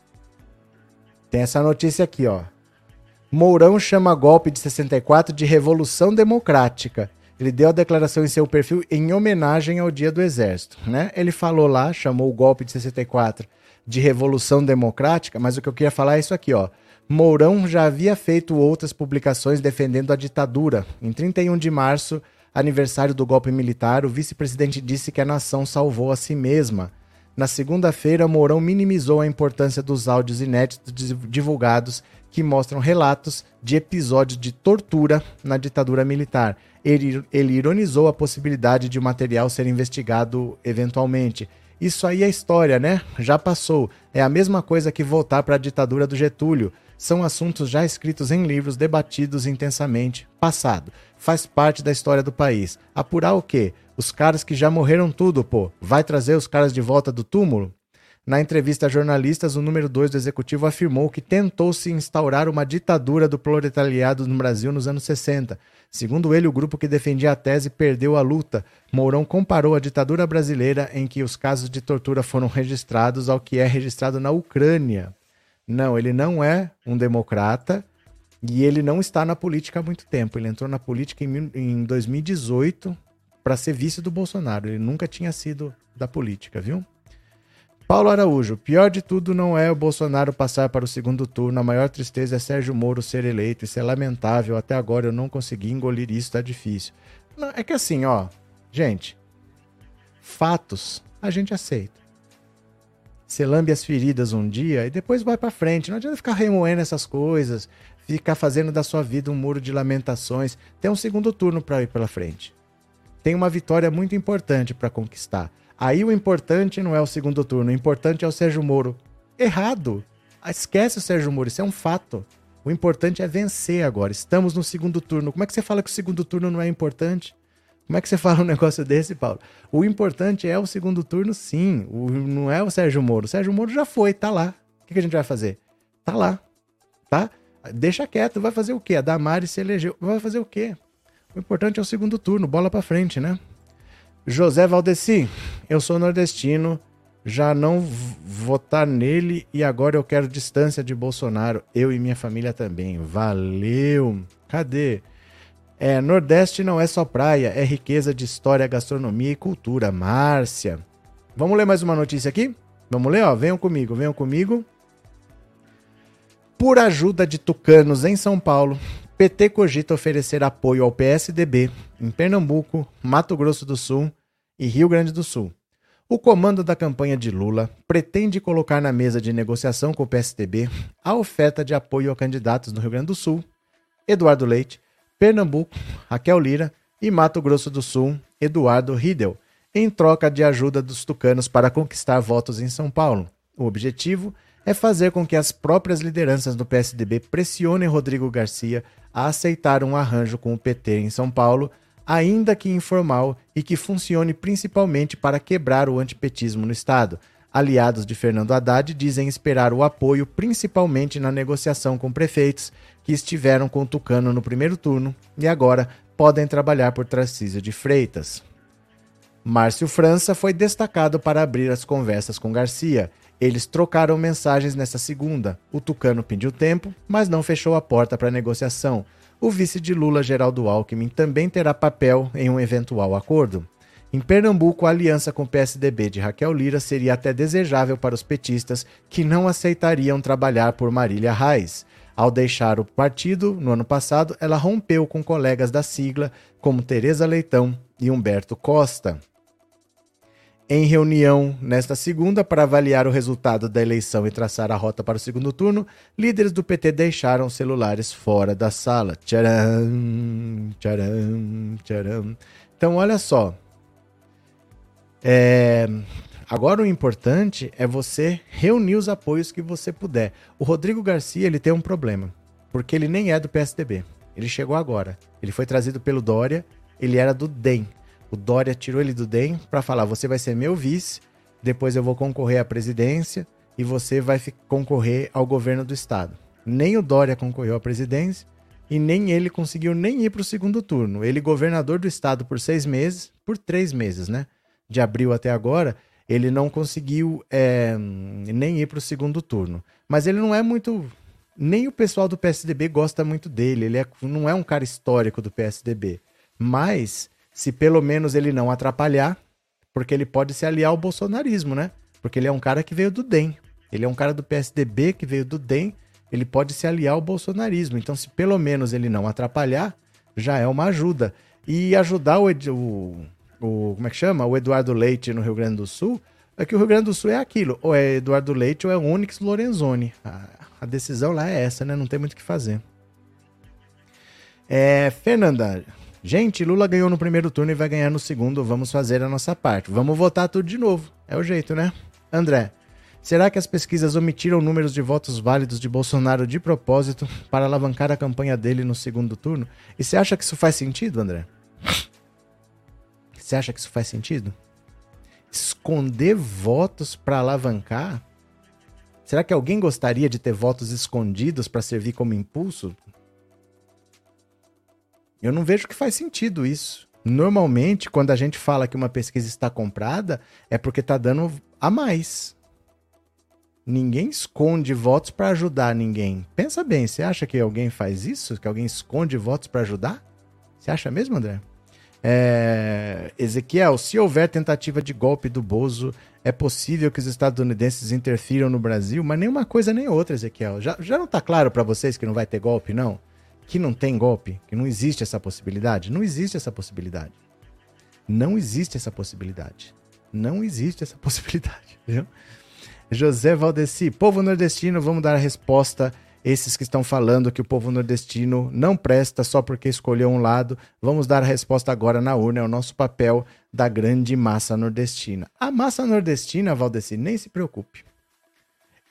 Tem essa notícia aqui, ó. Mourão chama golpe de 64 de Revolução Democrática. Ele deu a declaração em seu perfil em homenagem ao Dia do Exército. Né? Ele falou lá, chamou o golpe de 64 de Revolução Democrática, mas o que eu queria falar é isso aqui, ó. Mourão já havia feito outras publicações defendendo a ditadura. Em 31 de março, aniversário do golpe militar, o vice-presidente disse que a nação salvou a si mesma. Na segunda-feira, Mourão minimizou a importância dos áudios inéditos divulgados que mostram relatos de episódios de tortura na ditadura militar. Ele, ele ironizou a possibilidade de o material ser investigado eventualmente. Isso aí é história, né? Já passou. É a mesma coisa que voltar para a ditadura do Getúlio. São assuntos já escritos em livros, debatidos intensamente. Passado. Faz parte da história do país. Apurar o quê? Os caras que já morreram tudo, pô. Vai trazer os caras de volta do túmulo? Na entrevista a jornalistas, o número 2 do executivo afirmou que tentou se instaurar uma ditadura do proletariado no Brasil nos anos 60. Segundo ele, o grupo que defendia a tese perdeu a luta. Mourão comparou a ditadura brasileira, em que os casos de tortura foram registrados, ao que é registrado na Ucrânia. Não, ele não é um democrata e ele não está na política há muito tempo. Ele entrou na política em, em 2018 para ser vice do Bolsonaro. Ele nunca tinha sido da política, viu? Paulo Araújo, pior de tudo não é o Bolsonaro passar para o segundo turno, a maior tristeza é Sérgio Moro ser eleito, isso é lamentável, até agora eu não consegui engolir isso, tá difícil. Não, é que assim, ó, gente, fatos a gente aceita. Você lambe as feridas um dia e depois vai para frente, não adianta ficar remoendo essas coisas, ficar fazendo da sua vida um muro de lamentações. Tem um segundo turno para ir pela frente. Tem uma vitória muito importante para conquistar. Aí o importante não é o segundo turno, o importante é o Sérgio Moro. Errado. Ah, esquece o Sérgio Moro, isso é um fato. O importante é vencer agora. Estamos no segundo turno. Como é que você fala que o segundo turno não é importante? Como é que você fala um negócio desse, Paulo? O importante é o segundo turno, sim. O, não é o Sérgio Moro. O Sérgio Moro já foi, tá lá. O que, que a gente vai fazer? Tá lá. Tá? Deixa quieto. Vai fazer o quê? A Damares se elegeu. Vai fazer o quê? O importante é o segundo turno. Bola pra frente, né? José Valdeci, eu sou nordestino, já não votar nele e agora eu quero distância de Bolsonaro. Eu e minha família também. Valeu! Cadê? É, Nordeste não é só praia, é riqueza de história, gastronomia e cultura. Márcia. Vamos ler mais uma notícia aqui? Vamos ler, ó. Venham comigo, venham comigo. Por ajuda de tucanos em São Paulo, PT cogita oferecer apoio ao PSDB em Pernambuco, Mato Grosso do Sul e Rio Grande do Sul. O comando da campanha de Lula pretende colocar na mesa de negociação com o PSDB a oferta de apoio a candidatos no Rio Grande do Sul, Eduardo Leite, Pernambuco, Raquel Lira e Mato Grosso do Sul, Eduardo Riedel, em troca de ajuda dos tucanos para conquistar votos em São Paulo. O objetivo é fazer com que as próprias lideranças do PSDB pressionem Rodrigo Garcia a aceitar um arranjo com o PT em São Paulo ainda que informal, e que funcione principalmente para quebrar o antipetismo no Estado. Aliados de Fernando Haddad dizem esperar o apoio principalmente na negociação com prefeitos que estiveram com Tucano no primeiro turno e agora podem trabalhar por Tarcísio de Freitas. Márcio França foi destacado para abrir as conversas com Garcia. Eles trocaram mensagens nesta segunda. O Tucano pediu tempo, mas não fechou a porta para negociação o vice de Lula, Geraldo Alckmin, também terá papel em um eventual acordo. Em Pernambuco, a aliança com o PSDB de Raquel Lira seria até desejável para os petistas que não aceitariam trabalhar por Marília Reis. Ao deixar o partido, no ano passado, ela rompeu com colegas da sigla, como Tereza Leitão e Humberto Costa. Em reunião nesta segunda para avaliar o resultado da eleição e traçar a rota para o segundo turno, líderes do PT deixaram celulares fora da sala. Tcharam, tcharam, tcharam. Então, olha só. É... Agora o importante é você reunir os apoios que você puder. O Rodrigo Garcia ele tem um problema, porque ele nem é do PSDB. Ele chegou agora. Ele foi trazido pelo Dória, ele era do DEM. O Dória tirou ele do DEM para falar: você vai ser meu vice, depois eu vou concorrer à presidência e você vai concorrer ao governo do estado. Nem o Dória concorreu à presidência e nem ele conseguiu nem ir para o segundo turno. Ele, governador do estado por seis meses, por três meses, né? De abril até agora, ele não conseguiu é, nem ir para o segundo turno. Mas ele não é muito. Nem o pessoal do PSDB gosta muito dele. Ele é, não é um cara histórico do PSDB. Mas se pelo menos ele não atrapalhar, porque ele pode se aliar ao bolsonarismo, né? Porque ele é um cara que veio do DEM. Ele é um cara do PSDB que veio do DEM, ele pode se aliar ao bolsonarismo. Então, se pelo menos ele não atrapalhar, já é uma ajuda. E ajudar o, o, o como é que chama? O Eduardo Leite no Rio Grande do Sul, é que o Rio Grande do Sul é aquilo, ou é Eduardo Leite ou é Onyx Lorenzoni. A, a decisão lá é essa, né? Não tem muito o que fazer. É, Fernanda, Gente, Lula ganhou no primeiro turno e vai ganhar no segundo. Vamos fazer a nossa parte. Vamos votar tudo de novo. É o jeito, né? André, será que as pesquisas omitiram números de votos válidos de Bolsonaro de propósito para alavancar a campanha dele no segundo turno? E você acha que isso faz sentido, André? Você acha que isso faz sentido? Esconder votos para alavancar? Será que alguém gostaria de ter votos escondidos para servir como impulso? Eu não vejo que faz sentido isso. Normalmente, quando a gente fala que uma pesquisa está comprada, é porque está dando a mais. Ninguém esconde votos para ajudar ninguém. Pensa bem, você acha que alguém faz isso? Que alguém esconde votos para ajudar? Você acha mesmo, André? É... Ezequiel, se houver tentativa de golpe do Bozo, é possível que os estadunidenses interfiram no Brasil, mas nenhuma coisa nem outra, Ezequiel. Já, já não está claro para vocês que não vai ter golpe, não? Que não tem golpe, que não existe essa possibilidade? Não existe essa possibilidade. Não existe essa possibilidade. Não existe essa possibilidade. Viu? José Valdeci, povo nordestino, vamos dar a resposta. Esses que estão falando que o povo nordestino não presta só porque escolheu um lado, vamos dar a resposta agora na urna. É o nosso papel da grande massa nordestina. A massa nordestina, Valdeci, nem se preocupe.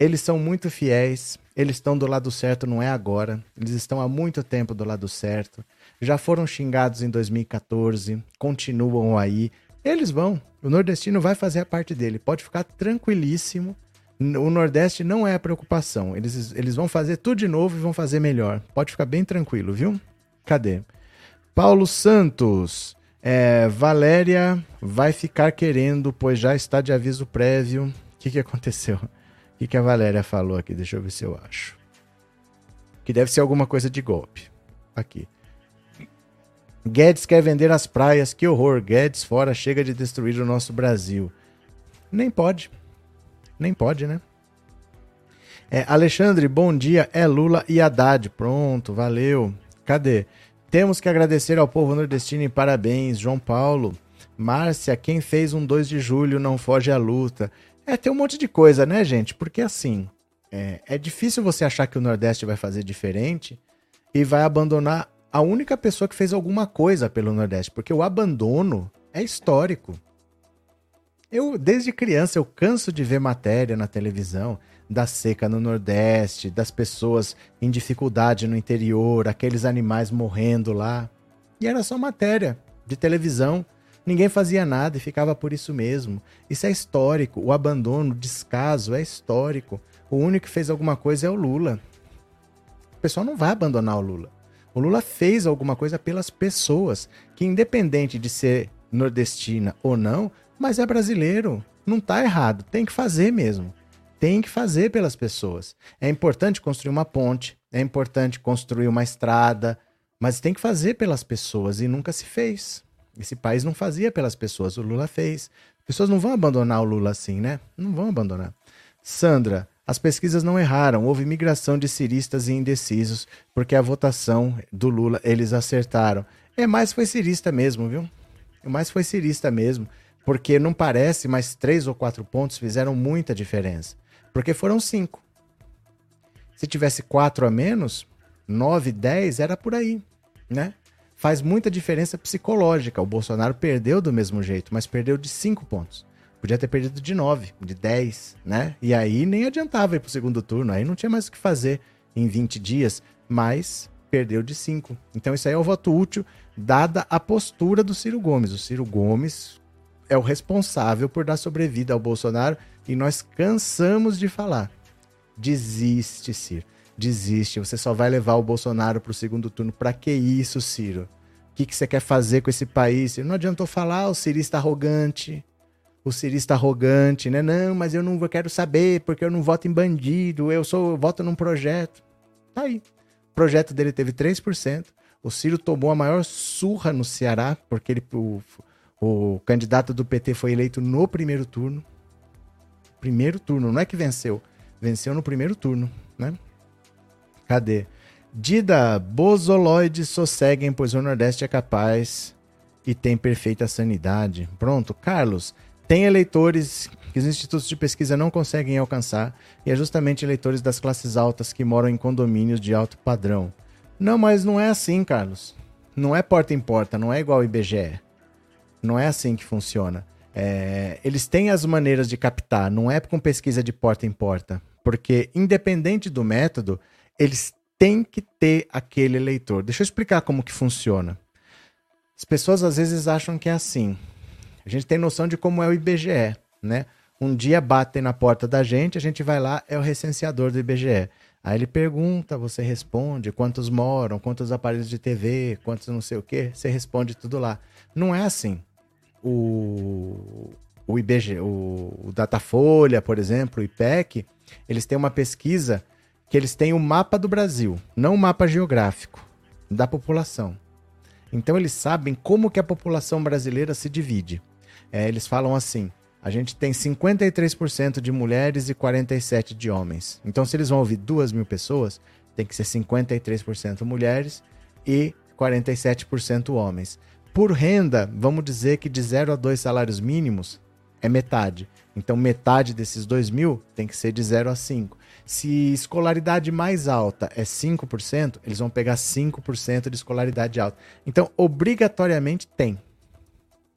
Eles são muito fiéis, eles estão do lado certo, não é agora. Eles estão há muito tempo do lado certo. Já foram xingados em 2014, continuam aí. Eles vão. O nordestino vai fazer a parte dele. Pode ficar tranquilíssimo. O Nordeste não é a preocupação. Eles, eles vão fazer tudo de novo e vão fazer melhor. Pode ficar bem tranquilo, viu? Cadê? Paulo Santos. É, Valéria vai ficar querendo, pois já está de aviso prévio. O que, que aconteceu? Que, que a Valéria falou aqui? Deixa eu ver se eu acho. Que deve ser alguma coisa de golpe. Aqui. Guedes quer vender as praias. Que horror. Guedes fora chega de destruir o nosso Brasil. Nem pode. Nem pode, né? É, Alexandre, bom dia. É Lula e Haddad. Pronto, valeu. Cadê? Temos que agradecer ao povo nordestino e parabéns, João Paulo. Márcia, quem fez um 2 de julho não foge à luta. É, tem um monte de coisa, né, gente? Porque assim, é, é difícil você achar que o Nordeste vai fazer diferente e vai abandonar a única pessoa que fez alguma coisa pelo Nordeste, porque o abandono é histórico. Eu, desde criança, eu canso de ver matéria na televisão da seca no Nordeste, das pessoas em dificuldade no interior, aqueles animais morrendo lá. E era só matéria de televisão. Ninguém fazia nada e ficava por isso mesmo. Isso é histórico. O abandono, o descaso é histórico. O único que fez alguma coisa é o Lula. O pessoal não vai abandonar o Lula. O Lula fez alguma coisa pelas pessoas, que independente de ser nordestina ou não, mas é brasileiro. Não está errado, tem que fazer mesmo. Tem que fazer pelas pessoas. É importante construir uma ponte, é importante construir uma estrada, mas tem que fazer pelas pessoas e nunca se fez. Esse país não fazia pelas pessoas, o Lula fez. As pessoas não vão abandonar o Lula assim, né? Não vão abandonar. Sandra, as pesquisas não erraram, houve migração de ciristas e indecisos, porque a votação do Lula eles acertaram. É, mais foi cirista mesmo, viu? É mais foi cirista mesmo, porque não parece, mas três ou quatro pontos fizeram muita diferença. Porque foram cinco. Se tivesse quatro a menos, nove, dez, era por aí, né? Faz muita diferença psicológica. O Bolsonaro perdeu do mesmo jeito, mas perdeu de cinco pontos. Podia ter perdido de 9, de 10, né? E aí nem adiantava ir pro segundo turno, aí não tinha mais o que fazer em 20 dias, mas perdeu de 5. Então isso aí é o voto útil, dada a postura do Ciro Gomes. O Ciro Gomes é o responsável por dar sobrevida ao Bolsonaro e nós cansamos de falar. Desiste, Ciro. Desiste. Você só vai levar o Bolsonaro pro segundo turno. Pra que isso, Ciro? O que, que você quer fazer com esse país? Não adiantou falar, o Ciro está arrogante o cirista arrogante, né? Não, mas eu não quero saber porque eu não voto em bandido, eu sou eu voto num projeto. Tá aí. O projeto dele teve 3%. O Ciro tomou a maior surra no Ceará, porque ele, o, o candidato do PT foi eleito no primeiro turno. Primeiro turno, não é que venceu. Venceu no primeiro turno? Cadê? Dida, bozoloides sosseguem, pois o Nordeste é capaz e tem perfeita sanidade. Pronto, Carlos. Tem eleitores que os institutos de pesquisa não conseguem alcançar, e é justamente eleitores das classes altas que moram em condomínios de alto padrão. Não, mas não é assim, Carlos. Não é porta em porta, não é igual ao IBGE. Não é assim que funciona. É, eles têm as maneiras de captar, não é com pesquisa de porta em porta. Porque, independente do método, eles têm que ter aquele eleitor. Deixa eu explicar como que funciona. As pessoas às vezes acham que é assim. A gente tem noção de como é o IBGE, né? Um dia batem na porta da gente, a gente vai lá, é o recenseador do IBGE. Aí ele pergunta, você responde quantos moram, quantos aparelhos de TV, quantos não sei o quê, você responde tudo lá. Não é assim. O, o IBGE, o, o Datafolha, por exemplo, o IPEC, eles têm uma pesquisa que eles têm o mapa do Brasil, não o mapa geográfico da população. Então eles sabem como que a população brasileira se divide. É, eles falam assim: a gente tem 53% de mulheres e 47% de homens. Então, se eles vão ouvir 2 mil pessoas, tem que ser 53% mulheres e 47% homens. Por renda, vamos dizer que de 0 a 2 salários mínimos é metade. Então, metade desses 2 mil tem que ser de 0 a 5. Se escolaridade mais alta é 5%, eles vão pegar 5% de escolaridade alta. Então, obrigatoriamente tem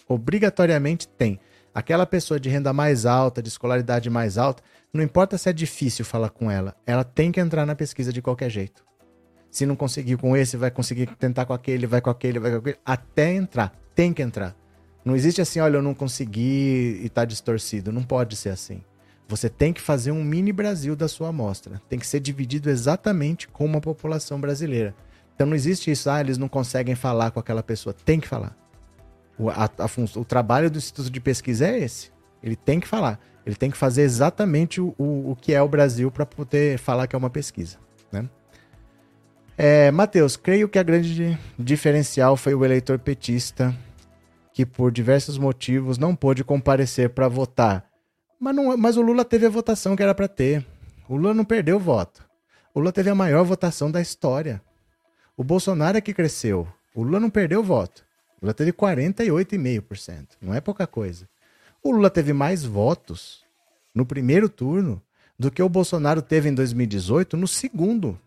obrigatoriamente tem. Aquela pessoa de renda mais alta, de escolaridade mais alta, não importa se é difícil falar com ela, ela tem que entrar na pesquisa de qualquer jeito. Se não conseguir com esse, vai conseguir tentar com aquele, vai com aquele, vai com aquele, até entrar. Tem que entrar. Não existe assim, olha, eu não consegui e tá distorcido. Não pode ser assim. Você tem que fazer um mini Brasil da sua amostra. Tem que ser dividido exatamente como a população brasileira. Então não existe isso, ah, eles não conseguem falar com aquela pessoa. Tem que falar. O, a, a, o trabalho do Instituto de Pesquisa é esse. Ele tem que falar. Ele tem que fazer exatamente o, o, o que é o Brasil para poder falar que é uma pesquisa. Né? É, Matheus, creio que a grande diferencial foi o eleitor petista que, por diversos motivos, não pôde comparecer para votar. Mas, não, mas o Lula teve a votação que era para ter. O Lula não perdeu voto. O Lula teve a maior votação da história. O Bolsonaro é que cresceu. O Lula não perdeu voto. O Lula teve 48,5%. Não é pouca coisa. O Lula teve mais votos no primeiro turno do que o Bolsonaro teve em 2018 no segundo.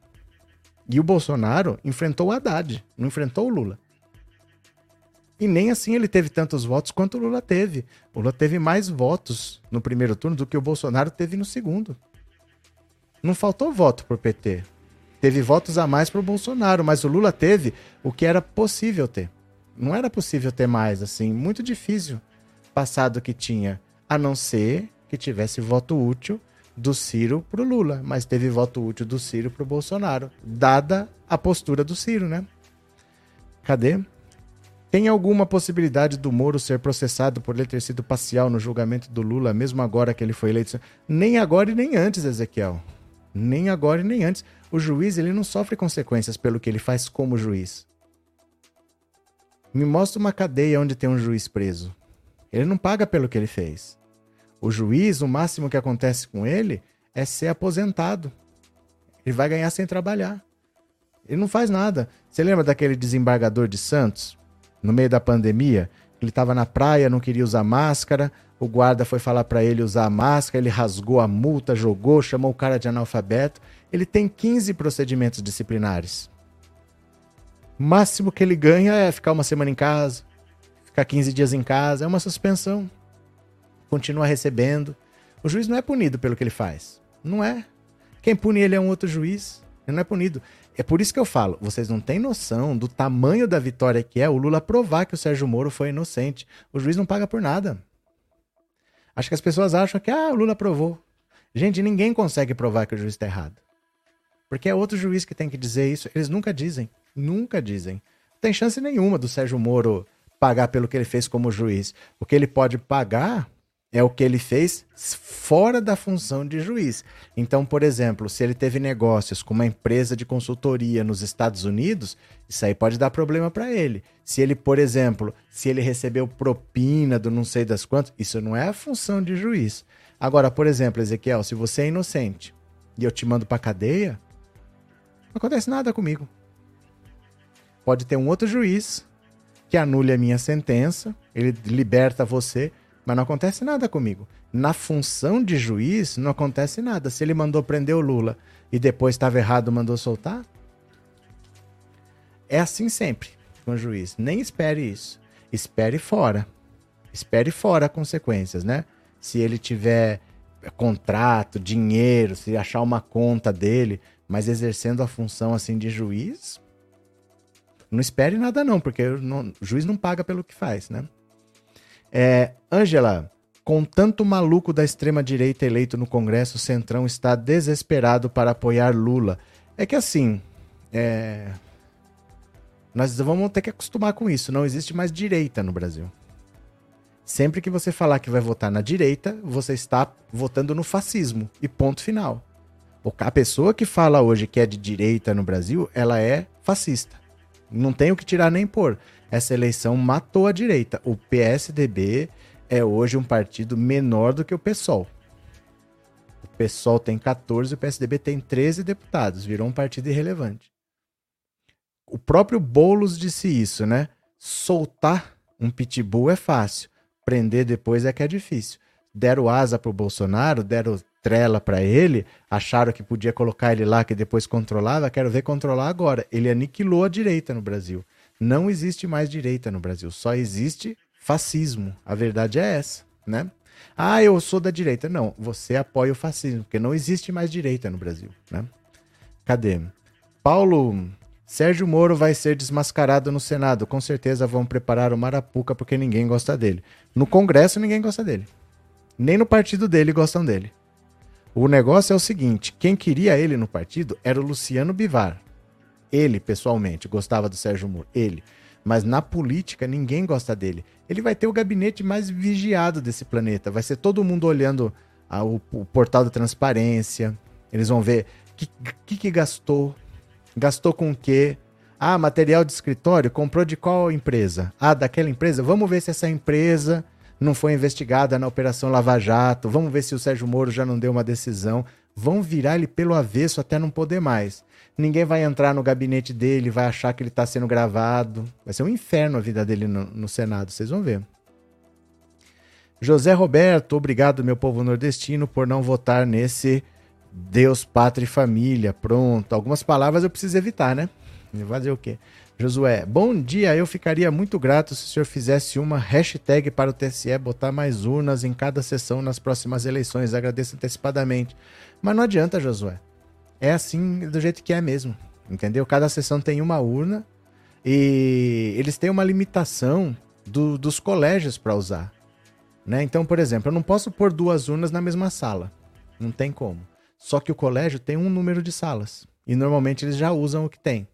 E o Bolsonaro enfrentou o Haddad, não enfrentou o Lula. E nem assim ele teve tantos votos quanto o Lula teve. O Lula teve mais votos no primeiro turno do que o Bolsonaro teve no segundo. Não faltou voto pro PT. Teve votos a mais pro Bolsonaro, mas o Lula teve o que era possível ter. Não era possível ter mais, assim, muito difícil passado que tinha, a não ser que tivesse voto útil do Ciro pro Lula, mas teve voto útil do Ciro pro Bolsonaro, dada a postura do Ciro, né? Cadê? Tem alguma possibilidade do Moro ser processado por ele ter sido parcial no julgamento do Lula, mesmo agora que ele foi eleito? Nem agora e nem antes, Ezequiel. Nem agora e nem antes. O juiz ele não sofre consequências pelo que ele faz como juiz. Me mostra uma cadeia onde tem um juiz preso. Ele não paga pelo que ele fez. O juiz, o máximo que acontece com ele é ser aposentado. Ele vai ganhar sem trabalhar. Ele não faz nada. Você lembra daquele desembargador de Santos? No meio da pandemia. Ele estava na praia, não queria usar máscara. O guarda foi falar para ele usar a máscara, ele rasgou a multa, jogou, chamou o cara de analfabeto. Ele tem 15 procedimentos disciplinares. O máximo que ele ganha é ficar uma semana em casa, ficar 15 dias em casa, é uma suspensão. Continua recebendo. O juiz não é punido pelo que ele faz. Não é. Quem pune ele é um outro juiz. Ele não é punido. É por isso que eu falo, vocês não têm noção do tamanho da vitória que é o Lula provar que o Sérgio Moro foi inocente. O juiz não paga por nada. Acho que as pessoas acham que ah, o Lula provou. Gente, ninguém consegue provar que o juiz está errado. Porque é outro juiz que tem que dizer isso. Eles nunca dizem. Nunca dizem. Não tem chance nenhuma do Sérgio Moro pagar pelo que ele fez como juiz. O que ele pode pagar é o que ele fez fora da função de juiz. Então, por exemplo, se ele teve negócios com uma empresa de consultoria nos Estados Unidos, isso aí pode dar problema para ele. Se ele, por exemplo, se ele recebeu propina do não sei das quantas, isso não é a função de juiz. Agora, por exemplo, Ezequiel, se você é inocente e eu te mando para cadeia, não acontece nada comigo. Pode ter um outro juiz que anule a minha sentença, ele liberta você, mas não acontece nada comigo. Na função de juiz, não acontece nada. Se ele mandou prender o Lula e depois estava errado, mandou soltar. É assim sempre com o juiz. Nem espere isso. Espere fora. Espere fora consequências, né? Se ele tiver contrato, dinheiro, se achar uma conta dele, mas exercendo a função assim de juiz, não espere nada não, porque o juiz não paga pelo que faz, né? É, Angela, com tanto maluco da extrema-direita eleito no Congresso, o Centrão está desesperado para apoiar Lula. É que assim, é... nós vamos ter que acostumar com isso. Não existe mais direita no Brasil. Sempre que você falar que vai votar na direita, você está votando no fascismo. E ponto final. A pessoa que fala hoje que é de direita no Brasil, ela é fascista. Não tem o que tirar nem pôr essa eleição matou a direita. O PSDB é hoje um partido menor do que o PSOL. O PSOL tem 14, o PSDB tem 13 deputados, virou um partido irrelevante. O próprio Boulos disse isso, né? Soltar um pitbull é fácil, prender depois é que é difícil. Deram asa pro Bolsonaro, deram trela para ele, acharam que podia colocar ele lá que depois controlava, quero ver controlar agora. Ele aniquilou a direita no Brasil. Não existe mais direita no Brasil, só existe fascismo. A verdade é essa, né? Ah, eu sou da direita. Não, você apoia o fascismo, porque não existe mais direita no Brasil, né? Cadê? Paulo, Sérgio Moro vai ser desmascarado no Senado. Com certeza vão preparar o Marapuca porque ninguém gosta dele. No Congresso ninguém gosta dele. Nem no partido dele gostam dele. O negócio é o seguinte: quem queria ele no partido era o Luciano Bivar. Ele, pessoalmente, gostava do Sérgio Moro. Ele. Mas na política, ninguém gosta dele. Ele vai ter o gabinete mais vigiado desse planeta. Vai ser todo mundo olhando a, o, o, portal da transparência. Eles vão ver o que, que, que gastou. Gastou com o quê? Ah, material de escritório, comprou de qual empresa? Ah, daquela empresa? Vamos ver se essa empresa não foi investigada na Operação Lava Jato. Vamos ver se o Sérgio Moro já não deu uma decisão. Vão virar ele pelo avesso até não poder mais. Ninguém vai entrar no gabinete dele, vai achar que ele está sendo gravado. Vai ser um inferno a vida dele no, no Senado, vocês vão ver. José Roberto, obrigado, meu povo nordestino, por não votar nesse Deus, Pátria e Família. Pronto. Algumas palavras eu preciso evitar, né? Fazer o quê? Josué, bom dia. Eu ficaria muito grato se o senhor fizesse uma hashtag para o TSE botar mais urnas em cada sessão nas próximas eleições. Agradeço antecipadamente. Mas não adianta, Josué. É assim do jeito que é mesmo. Entendeu? Cada sessão tem uma urna e eles têm uma limitação do, dos colégios para usar. Né? Então, por exemplo, eu não posso pôr duas urnas na mesma sala. Não tem como. Só que o colégio tem um número de salas. E normalmente eles já usam o que tem.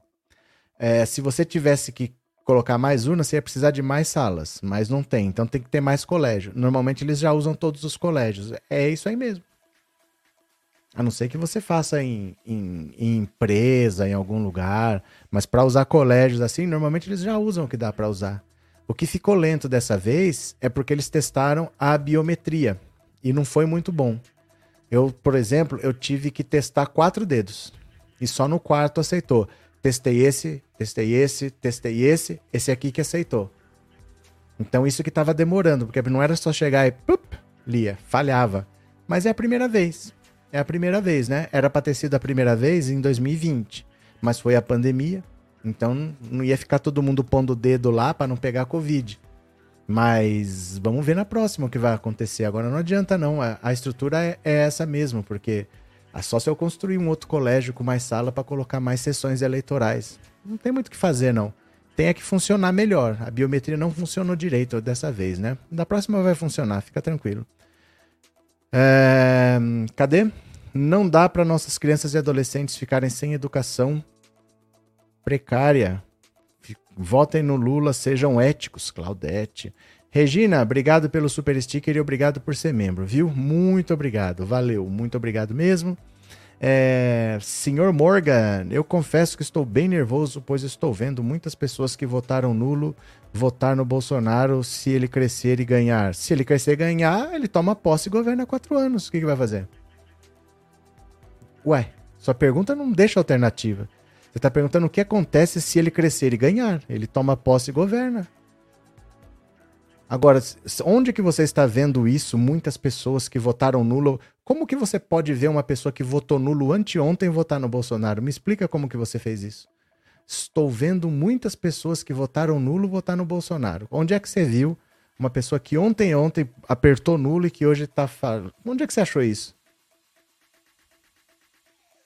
É, se você tivesse que colocar mais urnas, você ia precisar de mais salas, mas não tem. Então tem que ter mais colégio. Normalmente eles já usam todos os colégios. É isso aí mesmo. A não ser que você faça em, em, em empresa, em algum lugar. Mas para usar colégios assim, normalmente eles já usam o que dá para usar. O que ficou lento dessa vez é porque eles testaram a biometria e não foi muito bom. Eu, por exemplo, eu tive que testar quatro dedos e só no quarto aceitou. Testei esse, testei esse, testei esse, esse aqui que aceitou. Então isso que estava demorando, porque não era só chegar e lia, falhava. Mas é a primeira vez. É a primeira vez, né? Era para ter sido a primeira vez em 2020, mas foi a pandemia, então não ia ficar todo mundo pondo o dedo lá para não pegar Covid. Mas vamos ver na próxima o que vai acontecer. Agora não adianta não, a, a estrutura é, é essa mesmo, porque é só se eu construir um outro colégio com mais sala para colocar mais sessões eleitorais. Não tem muito o que fazer, não. Tem é que funcionar melhor. A biometria não funcionou direito dessa vez, né? Da próxima vai funcionar, fica tranquilo. É... Cadê? Não dá para nossas crianças e adolescentes ficarem sem educação precária. Votem no Lula, sejam éticos, Claudete. Regina, obrigado pelo super sticker e obrigado por ser membro, viu? Muito obrigado, valeu, muito obrigado mesmo. É, Senhor Morgan, eu confesso que estou bem nervoso, pois estou vendo muitas pessoas que votaram nulo votar no Bolsonaro se ele crescer e ganhar. Se ele crescer e ganhar, ele toma posse e governa quatro anos. O que, que vai fazer? Ué, sua pergunta não deixa alternativa. Você está perguntando o que acontece se ele crescer e ganhar. Ele toma posse e governa. Agora, onde que você está vendo isso? Muitas pessoas que votaram nulo. Como que você pode ver uma pessoa que votou nulo anteontem votar no Bolsonaro? Me explica como que você fez isso. Estou vendo muitas pessoas que votaram nulo votar no Bolsonaro. Onde é que você viu uma pessoa que ontem ontem apertou nulo e que hoje está falando? Onde é que você achou isso?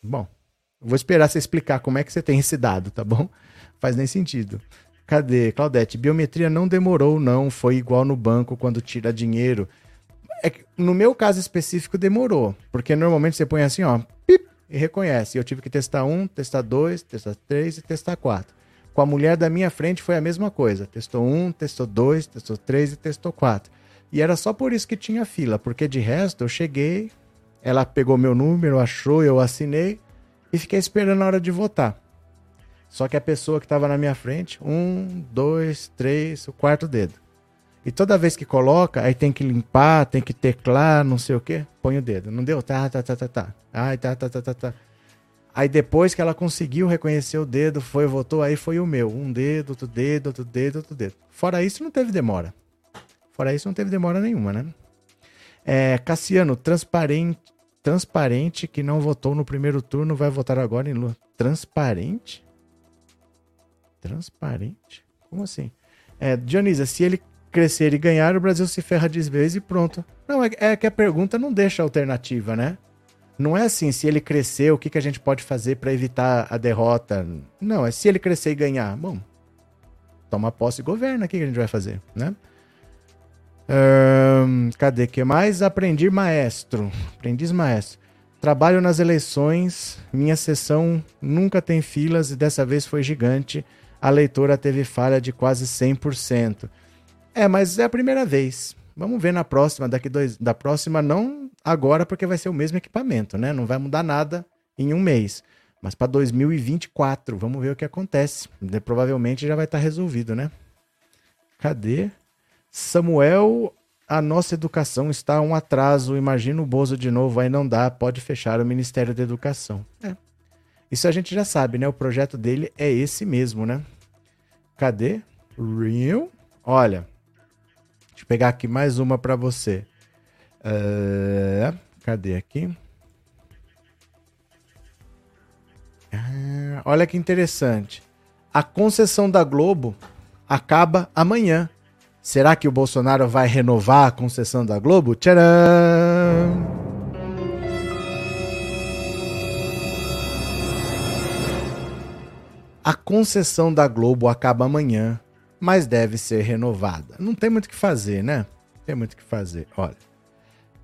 Bom, vou esperar você explicar como é que você tem esse dado, tá bom? Faz nem sentido. Cadê? Claudete, biometria não demorou, não. Foi igual no banco quando tira dinheiro. É no meu caso específico, demorou. Porque normalmente você põe assim, ó, pip, e reconhece. Eu tive que testar um, testar dois, testar três e testar quatro. Com a mulher da minha frente foi a mesma coisa. Testou um, testou dois, testou três e testou quatro. E era só por isso que tinha fila, porque de resto eu cheguei, ela pegou meu número, achou, eu assinei e fiquei esperando a hora de votar. Só que a pessoa que estava na minha frente, um, dois, três, o quarto dedo. E toda vez que coloca, aí tem que limpar, tem que teclar, não sei o quê, põe o dedo. Não deu? Tá, tá, tá, tá, tá. Ai, tá, tá, tá, tá, tá. Aí depois que ela conseguiu reconhecer o dedo, foi, votou, aí foi o meu. Um dedo, outro dedo, outro dedo, outro dedo. Fora isso, não teve demora. Fora isso, não teve demora nenhuma, né? É, Cassiano, transparente, transparente que não votou no primeiro turno, vai votar agora em Lula. Transparente? Transparente? Como assim? É, Dionisa, se ele crescer e ganhar, o Brasil se ferra de vez e pronto. Não, é, é, que a pergunta não deixa alternativa, né? Não é assim, se ele crescer, o que, que a gente pode fazer para evitar a derrota? Não, é se ele crescer e ganhar. Bom, toma posse e governa, o que, que a gente vai fazer, né? Um, cadê que mais? Aprendi maestro. Aprendiz maestro. Trabalho nas eleições, minha sessão nunca tem filas e dessa vez foi gigante a leitora teve falha de quase 100%. É, mas é a primeira vez. Vamos ver na próxima, daqui dois, da próxima não agora porque vai ser o mesmo equipamento, né? Não vai mudar nada em um mês. Mas para 2024, vamos ver o que acontece. Provavelmente já vai estar tá resolvido, né? Cadê? Samuel a nossa educação está um atraso. Imagina o Bozo de novo, aí não dá, pode fechar o Ministério da Educação. É. Isso a gente já sabe, né? O projeto dele é esse mesmo, né? Cadê? Real? Olha, eu pegar aqui mais uma para você. Uh, cadê aqui? Ah, olha que interessante. A concessão da Globo acaba amanhã. Será que o Bolsonaro vai renovar a concessão da Globo? Tcharam! A concessão da Globo acaba amanhã, mas deve ser renovada. Não tem muito o que fazer, né? Tem muito o que fazer. Olha.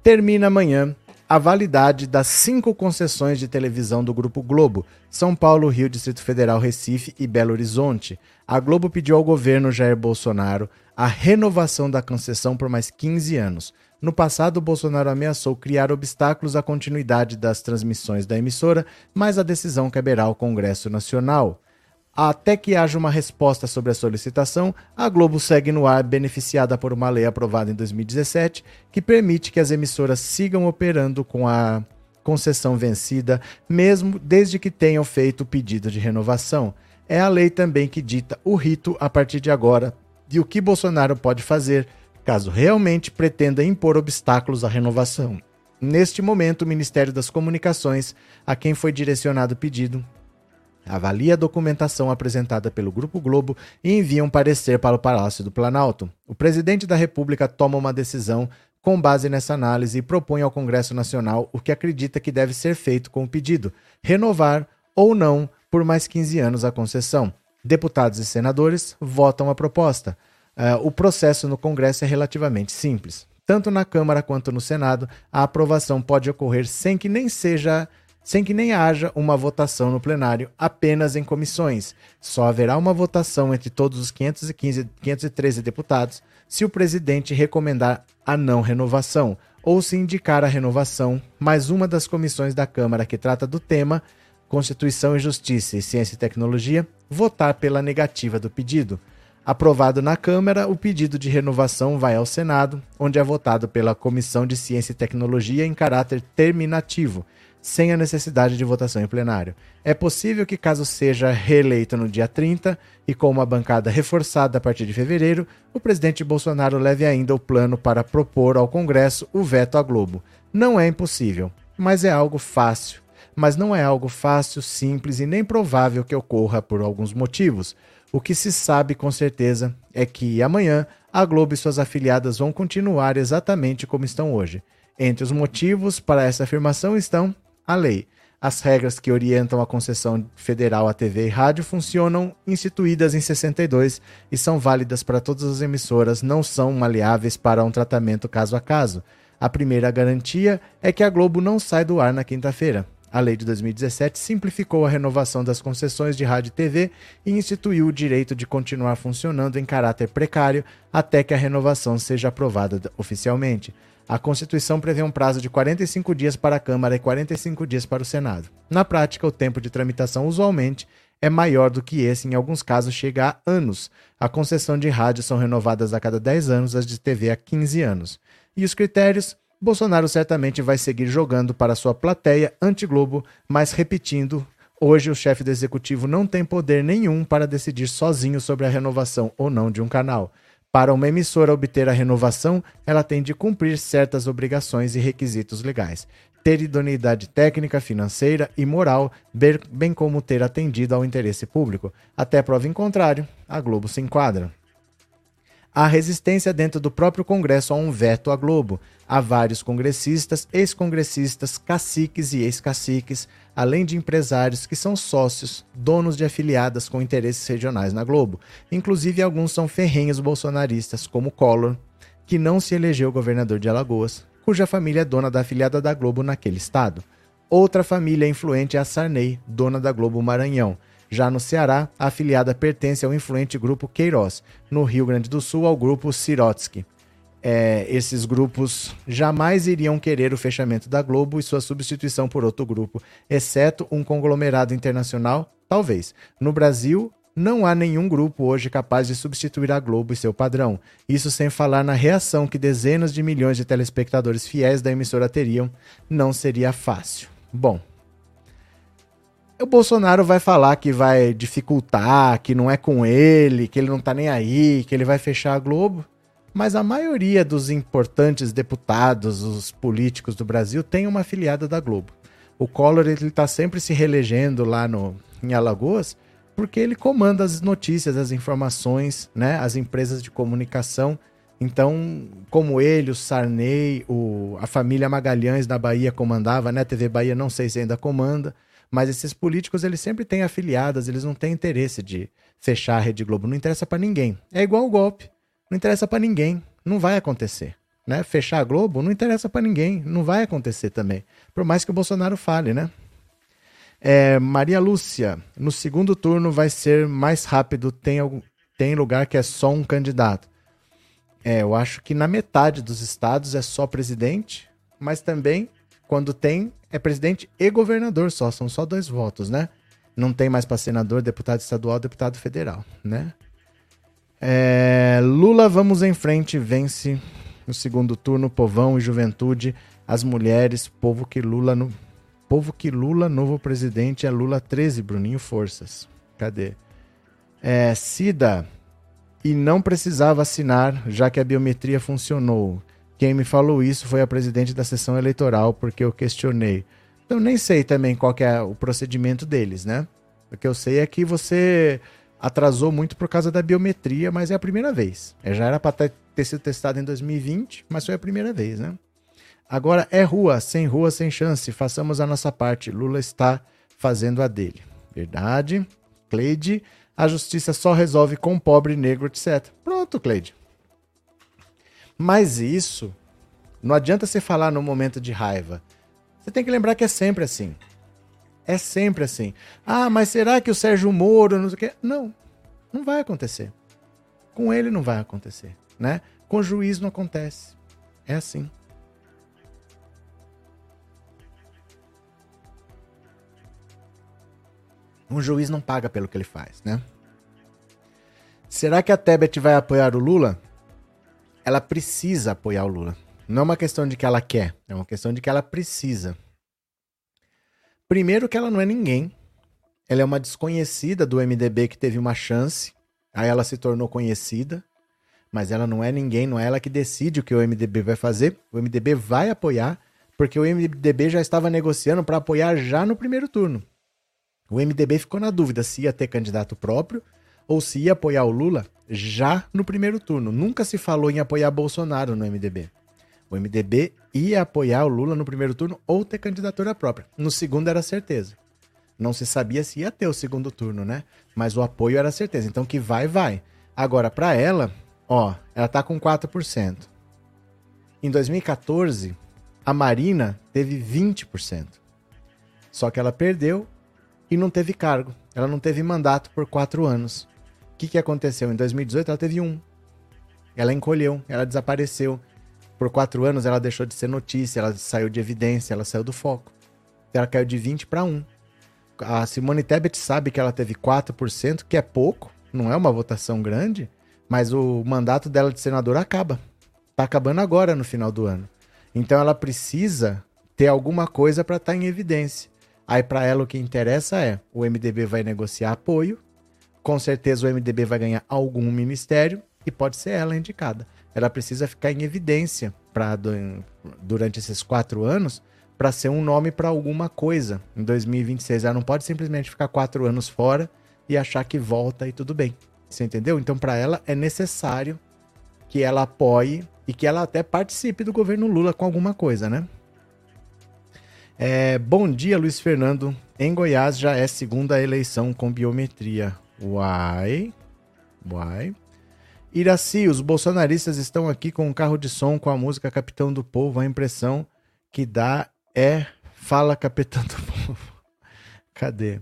Termina amanhã a validade das cinco concessões de televisão do Grupo Globo: São Paulo, Rio, Distrito Federal, Recife e Belo Horizonte. A Globo pediu ao governo Jair Bolsonaro a renovação da concessão por mais 15 anos. No passado, Bolsonaro ameaçou criar obstáculos à continuidade das transmissões da emissora, mas a decisão caberá ao Congresso Nacional. Até que haja uma resposta sobre a solicitação, a Globo segue no ar, beneficiada por uma lei aprovada em 2017, que permite que as emissoras sigam operando com a concessão vencida, mesmo desde que tenham feito o pedido de renovação. É a lei também que dita o rito a partir de agora e o que Bolsonaro pode fazer caso realmente pretenda impor obstáculos à renovação. Neste momento, o Ministério das Comunicações, a quem foi direcionado o pedido, avalia a documentação apresentada pelo Grupo Globo e envia um parecer para o Palácio do Planalto. O presidente da República toma uma decisão com base nessa análise e propõe ao Congresso Nacional o que acredita que deve ser feito com o pedido: renovar ou não por mais 15 anos a concessão. Deputados e senadores votam a proposta. Uh, o processo no Congresso é relativamente simples. Tanto na Câmara quanto no Senado, a aprovação pode ocorrer sem que nem seja sem que nem haja uma votação no plenário, apenas em comissões. Só haverá uma votação entre todos os 515, 513 deputados se o presidente recomendar a não renovação ou se indicar a renovação, mas uma das comissões da Câmara que trata do tema, Constituição e Justiça e Ciência e Tecnologia, votar pela negativa do pedido. Aprovado na Câmara, o pedido de renovação vai ao Senado, onde é votado pela Comissão de Ciência e Tecnologia em caráter terminativo sem a necessidade de votação em plenário. É possível que, caso seja reeleito no dia 30 e com uma bancada reforçada a partir de fevereiro, o presidente Bolsonaro leve ainda o plano para propor ao Congresso o veto à Globo. Não é impossível, mas é algo fácil. Mas não é algo fácil, simples e nem provável que ocorra por alguns motivos. O que se sabe com certeza é que amanhã a Globo e suas afiliadas vão continuar exatamente como estão hoje. Entre os motivos para essa afirmação estão a lei. As regras que orientam a concessão federal à TV e rádio funcionam instituídas em 62 e são válidas para todas as emissoras, não são maleáveis para um tratamento caso a caso. A primeira garantia é que a Globo não sai do ar na quinta-feira. A lei de 2017 simplificou a renovação das concessões de rádio e TV e instituiu o direito de continuar funcionando em caráter precário até que a renovação seja aprovada oficialmente. A Constituição prevê um prazo de 45 dias para a Câmara e 45 dias para o Senado. Na prática, o tempo de tramitação usualmente é maior do que esse, em alguns casos chega a anos. A concessão de rádio são renovadas a cada 10 anos, as de TV a 15 anos. E os critérios? Bolsonaro certamente vai seguir jogando para sua plateia anti-Globo, mas repetindo, hoje o chefe do executivo não tem poder nenhum para decidir sozinho sobre a renovação ou não de um canal. Para uma emissora obter a renovação, ela tem de cumprir certas obrigações e requisitos legais, ter idoneidade técnica, financeira e moral, bem como ter atendido ao interesse público. Até prova em contrário, a Globo se enquadra. Há resistência dentro do próprio Congresso a um veto à Globo. Há vários congressistas, ex-congressistas, caciques e ex-caciques, além de empresários que são sócios, donos de afiliadas com interesses regionais na Globo. Inclusive, alguns são ferrenhos bolsonaristas, como Collor, que não se elegeu governador de Alagoas, cuja família é dona da afiliada da Globo naquele estado. Outra família influente é a Sarney, dona da Globo Maranhão. Já no Ceará, a afiliada pertence ao influente grupo Queiroz, no Rio Grande do Sul ao grupo Sirotsky é, esses grupos jamais iriam querer o fechamento da Globo e sua substituição por outro grupo, exceto um conglomerado internacional, talvez. No Brasil, Não há nenhum grupo hoje capaz de substituir a Globo e seu padrão. Isso sem falar na reação que dezenas de milhões de telespectadores fiéis da emissora teriam. Não seria fácil. Bom, o Bolsonaro vai falar que vai dificultar, que não é com ele, que ele não tá nem aí, que ele vai fechar a Globo. Mas a maioria dos importantes deputados, os políticos do Brasil, tem uma afiliada da Globo. O Collor ele tá sempre se reelegendo lá no, em Alagoas porque ele comanda as notícias, as informações, né, as empresas de comunicação. Então, como ele, o Sarney, o, a família Magalhães da Bahia comandava, né? A TV Bahia não sei se ainda comanda, mas esses políticos eles sempre têm afiliadas, eles não têm interesse de fechar a Rede Globo, não interessa para ninguém. É igual o golpe, não interessa para ninguém, não vai acontecer. Né? Fechar a Globo não interessa para ninguém, não vai acontecer também. Por mais que o Bolsonaro fale, né? É, Maria Lúcia, no segundo turno vai ser mais rápido, tem, algum, tem lugar que é só um candidato. É, eu acho que na metade dos estados é só presidente, mas também, quando tem, é presidente e governador só, são só dois votos, né? Não tem mais para senador, deputado estadual, deputado federal, né? É, Lula, vamos em frente, vence no segundo turno, povão e juventude, as mulheres, povo que Lula no, Povo que Lula, novo presidente, é Lula 13, Bruninho Forças. Cadê? É, Cida, e não precisava assinar, já que a biometria funcionou. Quem me falou isso foi a presidente da sessão eleitoral, porque eu questionei. Então nem sei também qual é o procedimento deles, né? O que eu sei é que você atrasou muito por causa da biometria, mas é a primeira vez. É, já era para ter sido testado em 2020, mas foi a primeira vez, né? Agora é rua, sem rua, sem chance. Façamos a nossa parte. Lula está fazendo a dele. Verdade. Cleide, a justiça só resolve com pobre, negro, etc. Pronto, Cleide. Mas isso não adianta você falar no momento de raiva. Você tem que lembrar que é sempre assim. É sempre assim. Ah, mas será que o Sérgio Moro não sei o quê? Não, não vai acontecer. Com ele não vai acontecer, né? Com o juiz não acontece. É assim. Um juiz não paga pelo que ele faz, né? Será que a Tebet vai apoiar o Lula? Ela precisa apoiar o Lula. Não é uma questão de que ela quer, é uma questão de que ela precisa. Primeiro que ela não é ninguém. Ela é uma desconhecida do MDB que teve uma chance, aí ela se tornou conhecida, mas ela não é ninguém, não é ela que decide o que o MDB vai fazer. O MDB vai apoiar, porque o MDB já estava negociando para apoiar já no primeiro turno. O MDB ficou na dúvida se ia ter candidato próprio ou se ia apoiar o Lula já no primeiro turno. Nunca se falou em apoiar Bolsonaro no MDB. O MDB ia apoiar o Lula no primeiro turno ou ter candidatura própria. No segundo era certeza. Não se sabia se ia ter o segundo turno, né? Mas o apoio era certeza. Então que vai, vai. Agora, para ela, ó, ela tá com 4%. Em 2014, a Marina teve 20%. Só que ela perdeu e não teve cargo. Ela não teve mandato por quatro anos. Que, que aconteceu? Em 2018 ela teve um. Ela encolheu, ela desapareceu. Por quatro anos ela deixou de ser notícia, ela saiu de evidência, ela saiu do foco. Ela caiu de 20 para 1. A Simone Tebet sabe que ela teve 4%, que é pouco, não é uma votação grande, mas o mandato dela de senadora acaba. Tá acabando agora no final do ano. Então ela precisa ter alguma coisa para estar tá em evidência. Aí para ela o que interessa é o MDB vai negociar apoio, com certeza o MDB vai ganhar algum ministério e pode ser ela indicada. Ela precisa ficar em evidência para durante esses quatro anos para ser um nome para alguma coisa em 2026. Ela não pode simplesmente ficar quatro anos fora e achar que volta e tudo bem. Você entendeu? Então para ela é necessário que ela apoie e que ela até participe do governo Lula com alguma coisa, né? É, bom dia, Luiz Fernando. Em Goiás já é segunda eleição com biometria. Uai. Uai. Iraci, os bolsonaristas estão aqui com um carro de som com a música Capitão do Povo. A impressão que dá é Fala Capitão do Povo. Cadê?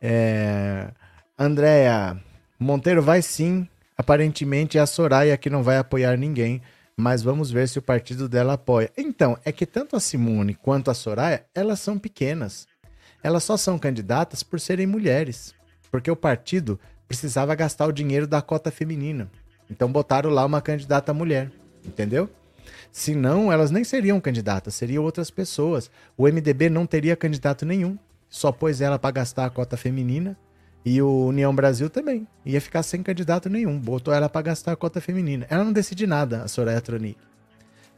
É... Andréia, Monteiro vai sim. Aparentemente é a Soraya que não vai apoiar ninguém mas vamos ver se o partido dela apoia. Então, é que tanto a Simone quanto a Soraya, elas são pequenas. Elas só são candidatas por serem mulheres. Porque o partido precisava gastar o dinheiro da cota feminina. Então botaram lá uma candidata mulher, entendeu? Senão, elas nem seriam candidatas, seriam outras pessoas. O MDB não teria candidato nenhum, só pôs ela para gastar a cota feminina. E o União Brasil também. Ia ficar sem candidato nenhum. Botou ela para gastar a cota feminina. Ela não decide nada, a Soraya Tronic.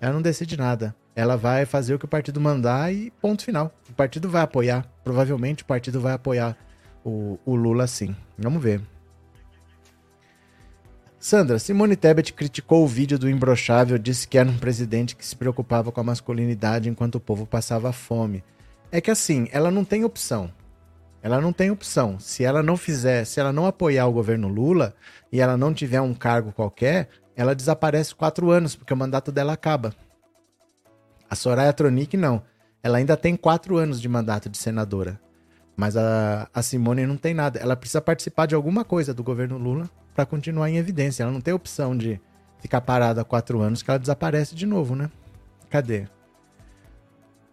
Ela não decide nada. Ela vai fazer o que o partido mandar e ponto final. O partido vai apoiar. Provavelmente o partido vai apoiar o, o Lula sim. Vamos ver. Sandra, Simone Tebet criticou o vídeo do Imbrochável, disse que era um presidente que se preocupava com a masculinidade enquanto o povo passava fome. É que assim, ela não tem opção. Ela não tem opção. Se ela não fizer, se ela não apoiar o governo Lula e ela não tiver um cargo qualquer, ela desaparece quatro anos, porque o mandato dela acaba. A Soraya Tronic não. Ela ainda tem quatro anos de mandato de senadora. Mas a, a Simone não tem nada. Ela precisa participar de alguma coisa do governo Lula para continuar em evidência. Ela não tem opção de ficar parada há quatro anos que ela desaparece de novo, né? Cadê?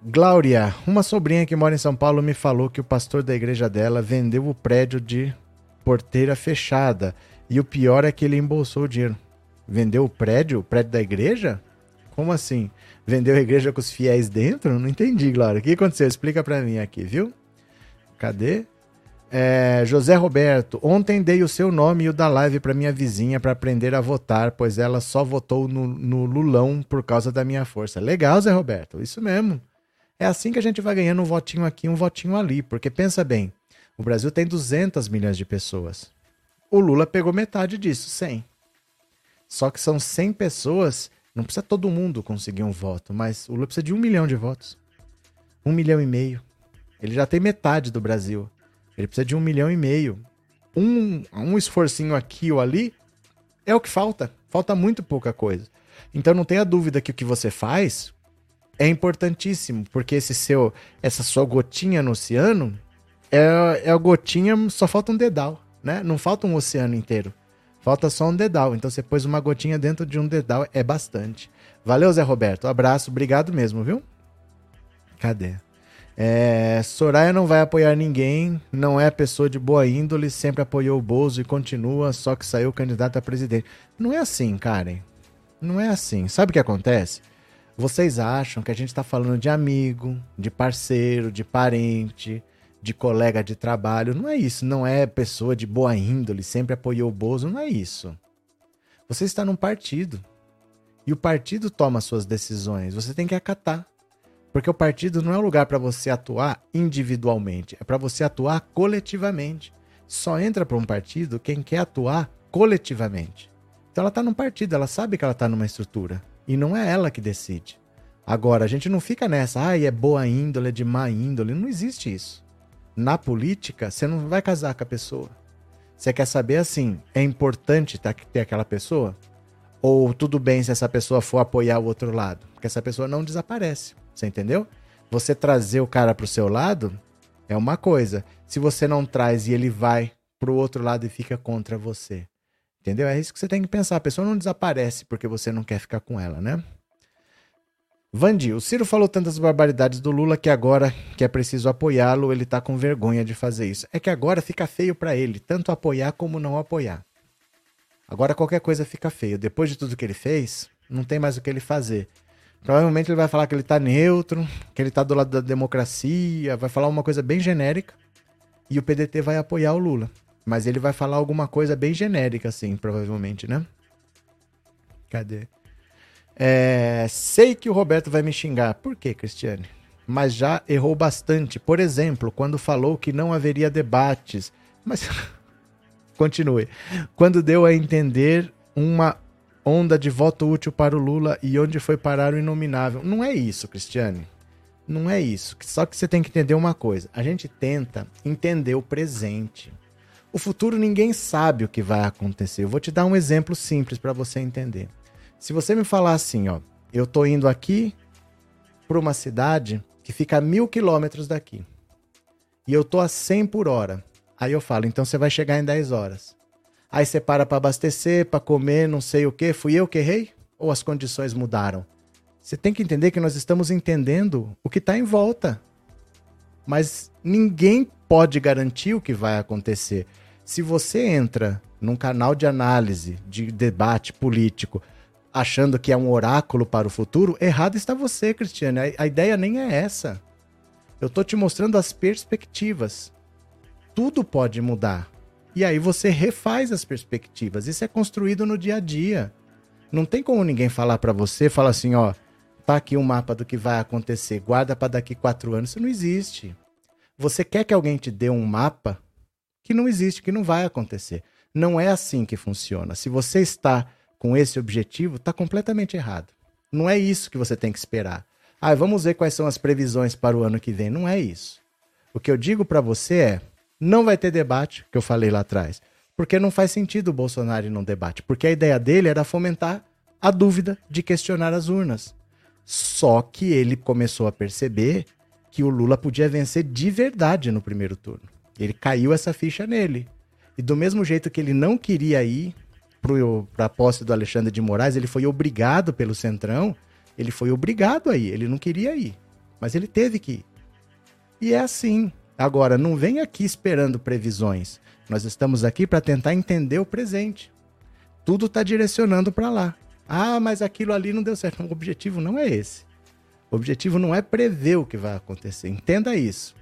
Glória, uma sobrinha que mora em São Paulo me falou que o pastor da igreja dela vendeu o prédio de porteira fechada. E o pior é que ele embolsou o dinheiro. Vendeu o prédio? O prédio da igreja? Como assim? Vendeu a igreja com os fiéis dentro? Não entendi, Glória. O que aconteceu? Explica para mim aqui, viu? Cadê? É, José Roberto, ontem dei o seu nome e o da live para minha vizinha para aprender a votar, pois ela só votou no, no, Lulão por causa da minha força. Legal, Zé Roberto, isso mesmo. É assim que a gente vai ganhando um votinho aqui, um votinho ali, porque pensa bem, o Brasil tem 200 milhões de pessoas. O Lula pegou metade disso, 100. Só que são 100 pessoas, não precisa todo mundo conseguir um voto, mas o Lula precisa de um milhão de votos. Um milhão e meio. Ele já tem metade do Brasil. Ele precisa de um milhão e meio. Um, um esforcinho aqui ou ali é o que falta. Falta muito pouca coisa. Então não tenha dúvida que o que você faz é importantíssimo, porque esse seu, essa sua gotinha no oceano é, é a gotinha, só falta um dedal, né? Não falta um oceano inteiro. Falta só um dedal. Então você pôs uma gotinha dentro de um dedal, é bastante. Valeu, Zé Roberto. Abraço, obrigado mesmo, viu? Cadê? É, Soraya não vai apoiar ninguém, não é pessoa de boa índole, sempre apoiou o Bozo e continua, só que saiu candidato a presidente. Não é assim, Karen. Não é assim. Sabe o que acontece? Vocês acham que a gente está falando de amigo, de parceiro, de parente, de colega de trabalho. Não é isso. Não é pessoa de boa índole, sempre apoiou o Bozo. Não é isso. Você está num partido. E o partido toma suas decisões. Você tem que acatar. Porque o partido não é um lugar para você atuar individualmente, é para você atuar coletivamente. Só entra para um partido quem quer atuar coletivamente. Então ela está num partido, ela sabe que ela está numa estrutura. E não é ela que decide. Agora, a gente não fica nessa, ah, é boa índole, é de má índole. Não existe isso. Na política, você não vai casar com a pessoa. Você quer saber assim, é importante ter aquela pessoa? Ou tudo bem se essa pessoa for apoiar o outro lado? Porque essa pessoa não desaparece. Você entendeu? Você trazer o cara pro seu lado é uma coisa. Se você não traz e ele vai pro outro lado e fica contra você. Entendeu? É isso que você tem que pensar. A pessoa não desaparece porque você não quer ficar com ela, né? Vandi, o Ciro falou tantas barbaridades do Lula que agora que é preciso apoiá-lo, ele tá com vergonha de fazer isso. É que agora fica feio para ele, tanto apoiar como não apoiar. Agora qualquer coisa fica feio. Depois de tudo que ele fez, não tem mais o que ele fazer. Provavelmente ele vai falar que ele tá neutro, que ele tá do lado da democracia, vai falar uma coisa bem genérica. E o PDT vai apoiar o Lula. Mas ele vai falar alguma coisa bem genérica, assim, provavelmente, né? Cadê? É, sei que o Roberto vai me xingar. Por quê, Cristiane? Mas já errou bastante. Por exemplo, quando falou que não haveria debates. Mas. Continue. Quando deu a entender uma onda de voto útil para o Lula e onde foi parar o inominável. Não é isso, Cristiane. Não é isso. Só que você tem que entender uma coisa. A gente tenta entender o presente. O futuro ninguém sabe o que vai acontecer. Eu vou te dar um exemplo simples para você entender. Se você me falar assim, ó, eu tô indo aqui para uma cidade que fica a mil quilômetros daqui e eu tô a 100 por hora. Aí eu falo, então você vai chegar em 10 horas. Aí você para para abastecer, para comer, não sei o que. Fui eu que errei? Ou as condições mudaram? Você tem que entender que nós estamos entendendo o que está em volta. Mas ninguém pode garantir o que vai acontecer. Se você entra num canal de análise, de debate político, achando que é um oráculo para o futuro, errado está você, Cristiane. A, a ideia nem é essa. Eu estou te mostrando as perspectivas. Tudo pode mudar. E aí você refaz as perspectivas. Isso é construído no dia a dia. Não tem como ninguém falar para você, falar assim, ó, tá aqui um mapa do que vai acontecer, guarda para daqui quatro anos. Isso não existe. Você quer que alguém te dê um mapa que não existe, que não vai acontecer. Não é assim que funciona. Se você está com esse objetivo, está completamente errado. Não é isso que você tem que esperar. Ah, vamos ver quais são as previsões para o ano que vem. Não é isso. O que eu digo para você é: não vai ter debate, que eu falei lá atrás. Porque não faz sentido o Bolsonaro ir num debate. Porque a ideia dele era fomentar a dúvida de questionar as urnas. Só que ele começou a perceber que o Lula podia vencer de verdade no primeiro turno. Ele caiu essa ficha nele. E do mesmo jeito que ele não queria ir para a posse do Alexandre de Moraes, ele foi obrigado pelo Centrão, ele foi obrigado a ir, ele não queria ir, mas ele teve que ir. E é assim. Agora, não vem aqui esperando previsões. Nós estamos aqui para tentar entender o presente. Tudo está direcionando para lá. Ah, mas aquilo ali não deu certo. O objetivo não é esse. O objetivo não é prever o que vai acontecer. Entenda isso.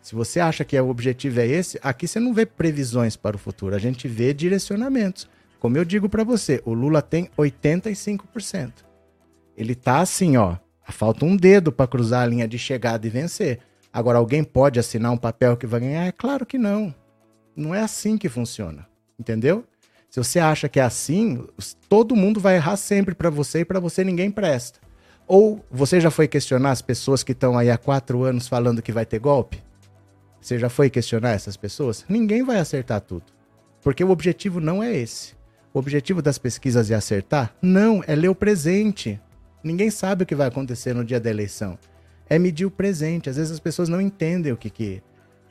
Se você acha que o objetivo é esse, aqui você não vê previsões para o futuro, a gente vê direcionamentos. Como eu digo para você, o Lula tem 85%. Ele tá assim, ó, falta um dedo para cruzar a linha de chegada e vencer. Agora alguém pode assinar um papel que vai ganhar? É claro que não. Não é assim que funciona. Entendeu? Se você acha que é assim, todo mundo vai errar sempre para você e para você ninguém presta. Ou você já foi questionar as pessoas que estão aí há quatro anos falando que vai ter golpe? Você já foi questionar essas pessoas? Ninguém vai acertar tudo. Porque o objetivo não é esse. O objetivo das pesquisas é acertar? Não, é ler o presente. Ninguém sabe o que vai acontecer no dia da eleição. É medir o presente. Às vezes as pessoas não entendem o que, que,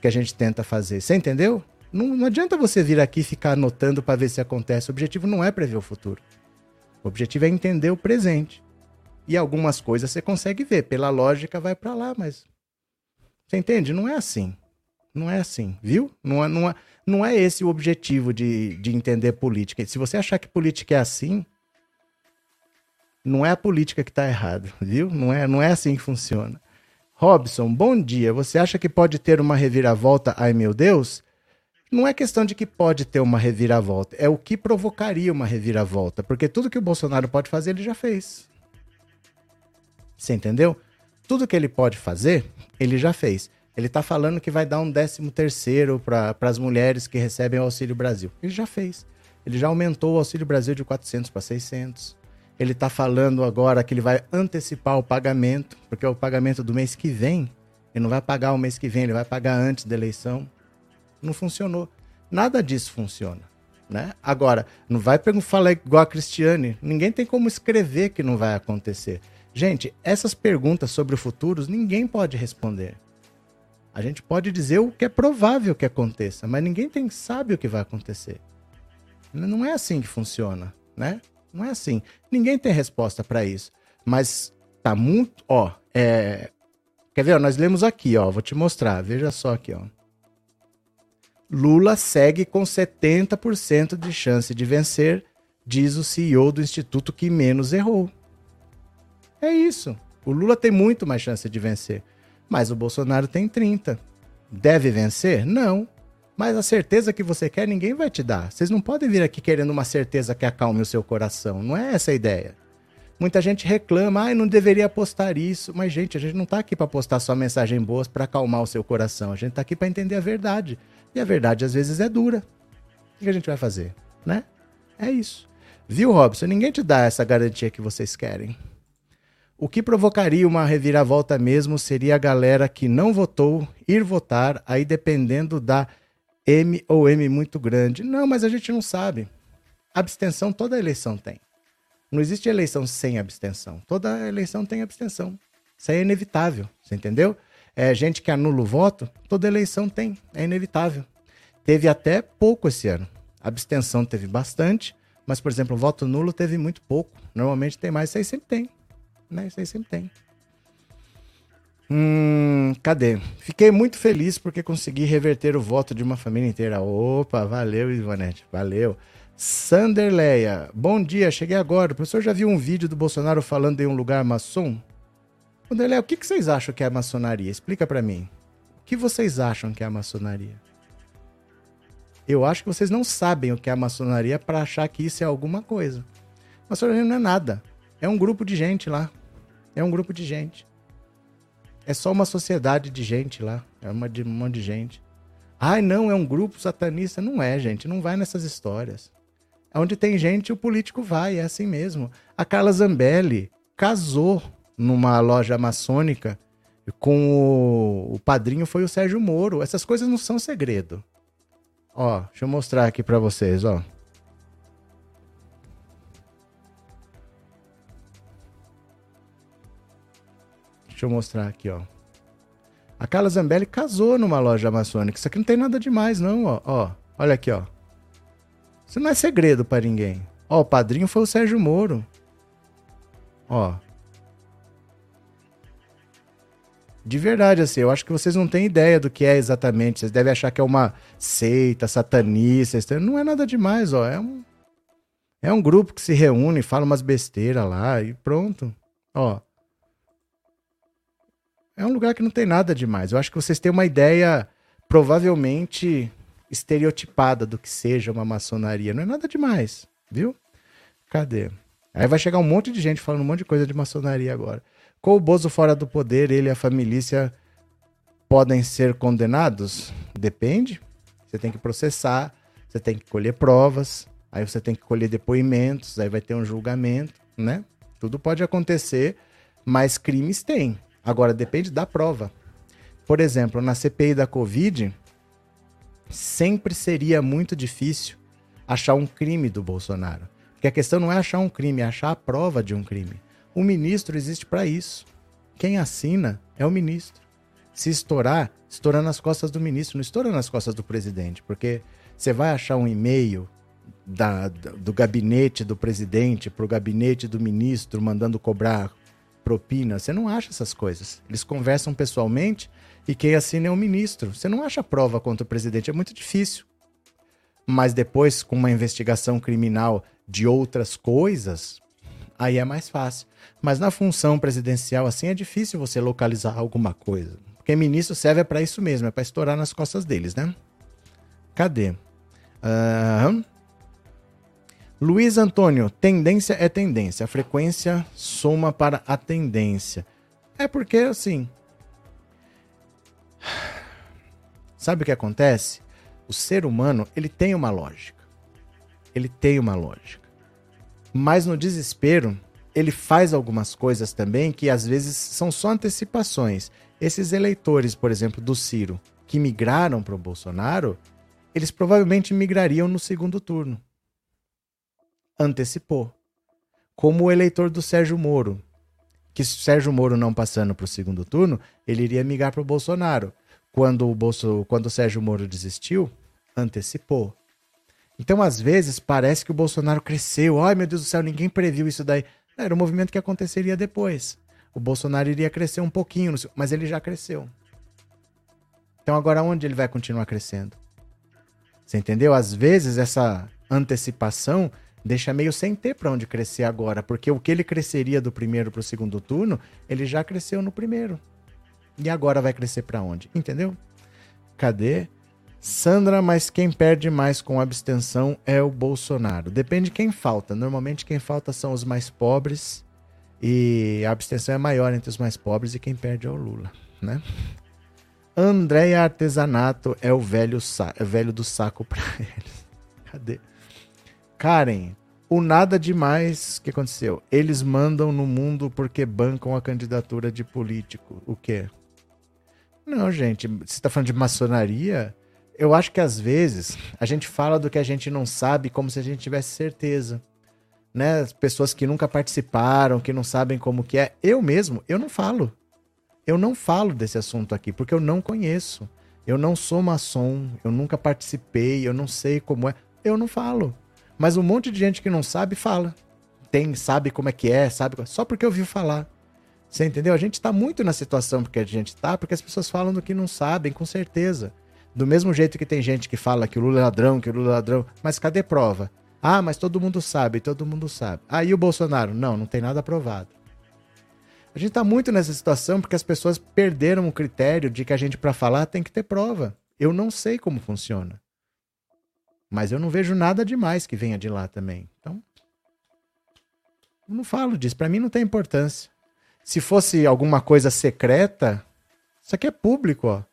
que a gente tenta fazer. Você entendeu? Não, não adianta você vir aqui ficar anotando para ver se acontece. O objetivo não é prever o futuro. O objetivo é entender o presente. E algumas coisas você consegue ver. Pela lógica, vai para lá, mas. Você entende? Não é assim. Não é assim, viu? Não é, não é, não é esse o objetivo de, de entender política. Se você achar que política é assim, não é a política que está errada, viu? Não é, não é assim que funciona. Robson, bom dia. Você acha que pode ter uma reviravolta? Ai meu Deus? Não é questão de que pode ter uma reviravolta, é o que provocaria uma reviravolta, porque tudo que o Bolsonaro pode fazer, ele já fez. Você entendeu? Tudo que ele pode fazer, ele já fez. Ele está falando que vai dar um 13 terceiro para as mulheres que recebem o Auxílio Brasil. Ele já fez. Ele já aumentou o Auxílio Brasil de 400 para 600. Ele está falando agora que ele vai antecipar o pagamento, porque é o pagamento do mês que vem. Ele não vai pagar o mês que vem, ele vai pagar antes da eleição. Não funcionou. Nada disso funciona. Né? Agora, não vai falar igual a Cristiane. Ninguém tem como escrever que não vai acontecer. Gente, essas perguntas sobre o futuro ninguém pode responder. A gente pode dizer o que é provável que aconteça, mas ninguém tem, sabe o que vai acontecer. Não é assim que funciona, né? Não é assim. Ninguém tem resposta para isso. Mas tá muito, ó, é... Quer ver? Nós lemos aqui, ó, vou te mostrar. Veja só aqui, ó. Lula segue com 70% de chance de vencer, diz o CEO do instituto que menos errou. É isso. O Lula tem muito mais chance de vencer. Mas o Bolsonaro tem 30. Deve vencer? Não. Mas a certeza que você quer, ninguém vai te dar. Vocês não podem vir aqui querendo uma certeza que acalme o seu coração. Não é essa a ideia. Muita gente reclama, ah, não deveria apostar isso. Mas, gente, a gente não está aqui para postar só mensagem boas para acalmar o seu coração. A gente está aqui para entender a verdade. E a verdade, às vezes, é dura. O que a gente vai fazer? Né? É isso. Viu, Robson? Ninguém te dá essa garantia que vocês querem. O que provocaria uma reviravolta mesmo seria a galera que não votou ir votar, aí dependendo da M ou M muito grande. Não, mas a gente não sabe. Abstenção toda eleição tem. Não existe eleição sem abstenção. Toda eleição tem abstenção. Isso é inevitável, você entendeu? É gente que anula o voto, toda eleição tem, é inevitável. Teve até pouco esse ano. abstenção teve bastante, mas, por exemplo, o voto nulo teve muito pouco. Normalmente tem mais, isso aí sempre tem né? Isso aí sempre tem. Hum, cadê? Fiquei muito feliz porque consegui reverter o voto de uma família inteira. Opa, valeu, Ivanete, valeu. Sanderleia, bom dia, cheguei agora. O professor já viu um vídeo do Bolsonaro falando em um lugar maçom? Sanderleia, o que, vocês acham que é a maçonaria? Explica para mim. O que vocês acham que é a maçonaria? Eu acho que vocês não sabem o que é a maçonaria para achar que isso é alguma coisa. Maçonaria não é nada. É um grupo de gente lá. É um grupo de gente. É só uma sociedade de gente lá. É uma de um monte de gente. Ai, não, é um grupo satanista. Não é, gente. Não vai nessas histórias. Onde tem gente, o político vai. É assim mesmo. A Carla Zambelli casou numa loja maçônica com o, o padrinho foi o Sérgio Moro. Essas coisas não são segredo. Ó, deixa eu mostrar aqui para vocês, ó. Deixa eu mostrar aqui, ó. A Carla Zambelli casou numa loja maçônica. Isso aqui não tem nada demais, não, ó. ó. Olha aqui, ó. Isso não é segredo para ninguém. Ó, o padrinho foi o Sérgio Moro. Ó. De verdade, assim, eu acho que vocês não têm ideia do que é exatamente. Vocês devem achar que é uma seita satanista. Não é nada demais, ó. É um, é um grupo que se reúne, fala umas besteiras lá e pronto. Ó. É um lugar que não tem nada demais. Eu acho que vocês têm uma ideia provavelmente estereotipada do que seja uma maçonaria. Não é nada demais, viu? Cadê? Aí vai chegar um monte de gente falando um monte de coisa de maçonaria agora. Com o Bozo fora do poder, ele e a família podem ser condenados? Depende. Você tem que processar, você tem que colher provas, aí você tem que colher depoimentos, aí vai ter um julgamento, né? Tudo pode acontecer, mas crimes tem. Agora, depende da prova. Por exemplo, na CPI da Covid, sempre seria muito difícil achar um crime do Bolsonaro. Porque a questão não é achar um crime, é achar a prova de um crime. O ministro existe para isso. Quem assina é o ministro. Se estourar, estoura nas costas do ministro, não estoura nas costas do presidente, porque você vai achar um e-mail da, do gabinete do presidente para o gabinete do ministro mandando cobrar propina. Você não acha essas coisas. Eles conversam pessoalmente e quem assina é o ministro. Você não acha prova contra o presidente, é muito difícil. Mas depois, com uma investigação criminal de outras coisas, aí é mais fácil. Mas na função presidencial, assim, é difícil você localizar alguma coisa. Porque ministro serve para isso mesmo, é para estourar nas costas deles, né? Cadê? Uh, Luiz Antônio, tendência é tendência. A frequência soma para a tendência. É porque, assim. Sabe o que acontece? O ser humano, ele tem uma lógica. Ele tem uma lógica. Mas no desespero, ele faz algumas coisas também que às vezes são só antecipações. Esses eleitores, por exemplo, do Ciro, que migraram para o Bolsonaro, eles provavelmente migrariam no segundo turno antecipou. Como o eleitor do Sérgio Moro, que Sérgio Moro não passando para o segundo turno, ele iria migrar para o Bolsonaro. Quando o, Bolso, quando o Sérgio Moro desistiu, antecipou. Então, às vezes, parece que o Bolsonaro cresceu. Ai, meu Deus do céu, ninguém previu isso daí. Era um movimento que aconteceria depois. O Bolsonaro iria crescer um pouquinho, mas ele já cresceu. Então, agora onde ele vai continuar crescendo? Você entendeu? Às vezes, essa antecipação deixa meio sem ter para onde crescer agora, porque o que ele cresceria do primeiro para o segundo turno, ele já cresceu no primeiro. E agora vai crescer para onde? Entendeu? Cadê? Sandra, mas quem perde mais com abstenção é o Bolsonaro. Depende de quem falta. Normalmente quem falta são os mais pobres e a abstenção é maior entre os mais pobres e quem perde é o Lula, né? Andréia Artesanato é o velho, é velho do saco para eles. Cadê? Karen, o nada demais que aconteceu. Eles mandam no mundo porque bancam a candidatura de político. O quê? Não, gente, você está falando de maçonaria? Eu acho que às vezes a gente fala do que a gente não sabe como se a gente tivesse certeza. Né? As pessoas que nunca participaram, que não sabem como que é. Eu mesmo, eu não falo. Eu não falo desse assunto aqui porque eu não conheço. Eu não sou maçom, eu nunca participei, eu não sei como é. Eu não falo. Mas um monte de gente que não sabe fala. Tem, sabe como é que é, sabe. Só porque ouviu falar. Você entendeu? A gente está muito na situação porque a gente está, porque as pessoas falam do que não sabem, com certeza. Do mesmo jeito que tem gente que fala que o Lula é ladrão, que o Lula é ladrão, mas cadê prova? Ah, mas todo mundo sabe, todo mundo sabe. Aí ah, o Bolsonaro? Não, não tem nada provado. A gente está muito nessa situação porque as pessoas perderam o critério de que a gente, para falar, tem que ter prova. Eu não sei como funciona. Mas eu não vejo nada demais que venha de lá também. Então, eu não falo disso. Para mim não tem importância. Se fosse alguma coisa secreta, isso aqui é público, ó.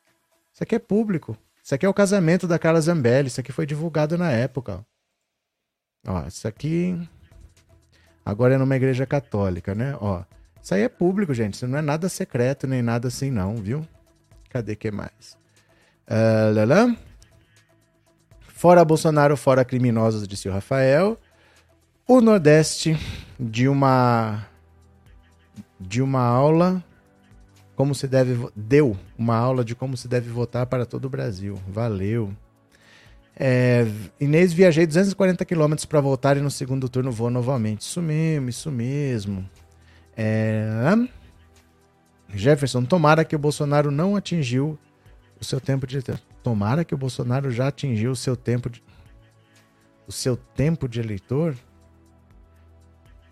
Isso aqui é público. Isso aqui é o casamento da Carla Zambelli. Isso aqui foi divulgado na época. Ó, ó isso aqui agora é numa igreja católica, né? Ó, isso aí é público, gente. Isso não é nada secreto nem nada assim, não, viu? Cadê que mais? Uh, Fora Bolsonaro, fora criminosos, disse o Rafael. O Nordeste de uma de uma aula como se deve deu uma aula de como se deve votar para todo o Brasil. Valeu. É, Inês, viajei 240 quilômetros para voltar e no segundo turno vou novamente. Isso mesmo, isso mesmo. É, Jefferson, tomara que o Bolsonaro não atingiu o seu tempo de tomara que o Bolsonaro já atingiu o seu tempo de o seu tempo de eleitor.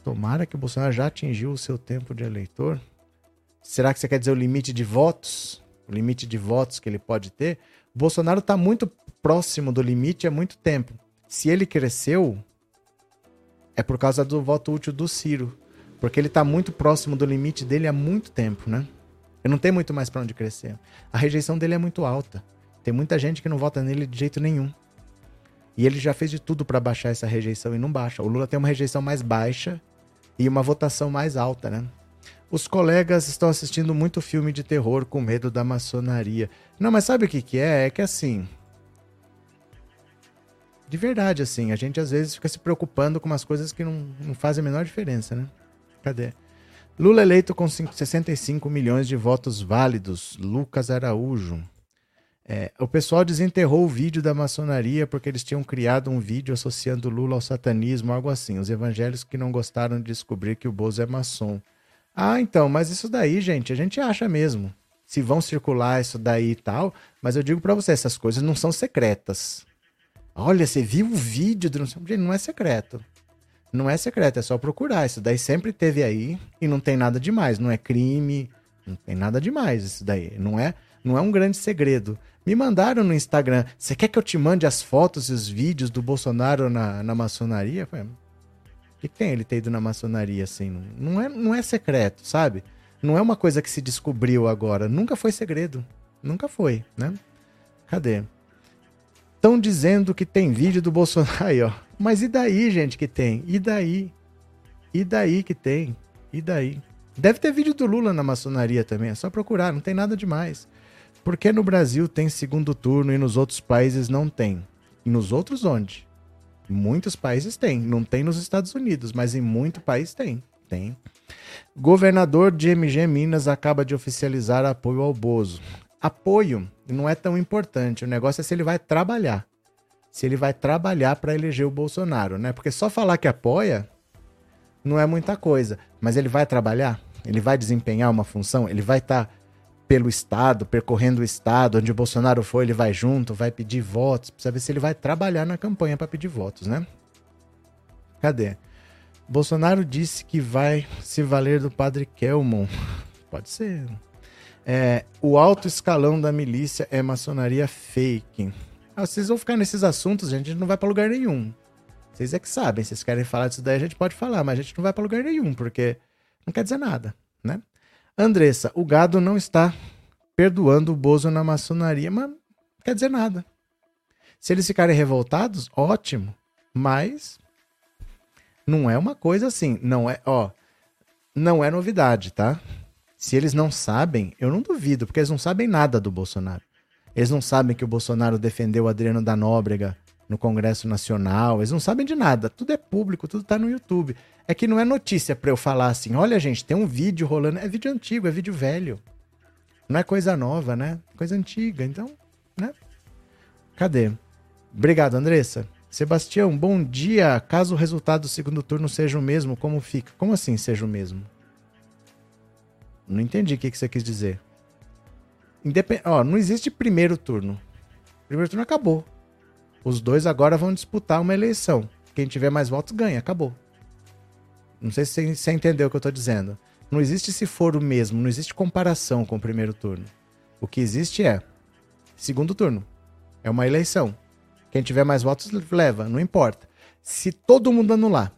Tomara que o Bolsonaro já atingiu o seu tempo de eleitor. Será que você quer dizer o limite de votos? O limite de votos que ele pode ter? O Bolsonaro está muito próximo do limite há muito tempo. Se ele cresceu, é por causa do voto útil do Ciro. Porque ele está muito próximo do limite dele há muito tempo, né? Ele não tem muito mais para onde crescer. A rejeição dele é muito alta. Tem muita gente que não vota nele de jeito nenhum. E ele já fez de tudo para baixar essa rejeição e não baixa. O Lula tem uma rejeição mais baixa e uma votação mais alta, né? Os colegas estão assistindo muito filme de terror com medo da maçonaria. Não, mas sabe o que, que é? É que assim. De verdade, assim, a gente às vezes fica se preocupando com umas coisas que não, não fazem a menor diferença, né? Cadê? Lula eleito com 65 milhões de votos válidos. Lucas Araújo. É, o pessoal desenterrou o vídeo da maçonaria porque eles tinham criado um vídeo associando Lula ao satanismo, algo assim. Os evangélicos que não gostaram de descobrir que o Bozo é maçom. Ah, então, mas isso daí, gente, a gente acha mesmo. Se vão circular isso daí e tal, mas eu digo para você, essas coisas não são secretas. Olha, você viu o vídeo do. Gente, não é secreto. Não é secreto, é só procurar. Isso daí sempre teve aí e não tem nada demais. Não é crime, não tem nada demais isso daí. Não é, não é um grande segredo. Me mandaram no Instagram. Você quer que eu te mande as fotos e os vídeos do Bolsonaro na, na maçonaria? O que tem ele ter ido na maçonaria assim? Não é, não é secreto, sabe? Não é uma coisa que se descobriu agora. Nunca foi segredo. Nunca foi, né? Cadê? Estão dizendo que tem vídeo do Bolsonaro aí, ó. Mas e daí, gente, que tem? E daí? E daí que tem? E daí? Deve ter vídeo do Lula na maçonaria também, é só procurar, não tem nada demais. Por que no Brasil tem segundo turno e nos outros países não tem? E nos outros onde? Muitos países tem. Não tem nos Estados Unidos, mas em muito país tem. Tem. Governador de MG Minas acaba de oficializar apoio ao Bozo. Apoio não é tão importante. O negócio é se ele vai trabalhar. Se ele vai trabalhar para eleger o Bolsonaro, né? Porque só falar que apoia não é muita coisa. Mas ele vai trabalhar? Ele vai desempenhar uma função? Ele vai estar tá pelo Estado, percorrendo o Estado, onde o Bolsonaro foi, ele vai junto, vai pedir votos. Precisa ver se ele vai trabalhar na campanha para pedir votos, né? Cadê? Bolsonaro disse que vai se valer do padre Kelmon. Pode ser. É, o alto escalão da milícia é maçonaria fake. Ah, vocês vão ficar nesses assuntos, gente, a gente não vai para lugar nenhum. Vocês é que sabem, se vocês querem falar disso daí, a gente pode falar, mas a gente não vai para lugar nenhum, porque não quer dizer nada, né? Andressa, o gado não está perdoando o Bozo na maçonaria, mas não quer dizer nada. Se eles ficarem revoltados, ótimo. Mas não é uma coisa assim, não é, ó, não é novidade, tá? Se eles não sabem, eu não duvido, porque eles não sabem nada do Bolsonaro. Eles não sabem que o Bolsonaro defendeu o Adriano da Nóbrega no Congresso Nacional, eles não sabem de nada, tudo é público, tudo tá no YouTube. É que não é notícia para eu falar assim, olha gente, tem um vídeo rolando, é vídeo antigo, é vídeo velho. Não é coisa nova, né? Coisa antiga, então, né? Cadê? Obrigado, Andressa. Sebastião, bom dia. Caso o resultado do segundo turno seja o mesmo, como fica? Como assim seja o mesmo? Não entendi o que, você quis dizer. Independ... Ó, não existe primeiro turno. Primeiro turno acabou. Os dois agora vão disputar uma eleição. Quem tiver mais votos ganha, acabou. Não sei se você entendeu o que eu estou dizendo. Não existe se for o mesmo, não existe comparação com o primeiro turno. O que existe é segundo turno. É uma eleição. Quem tiver mais votos leva, não importa. Se todo mundo anular,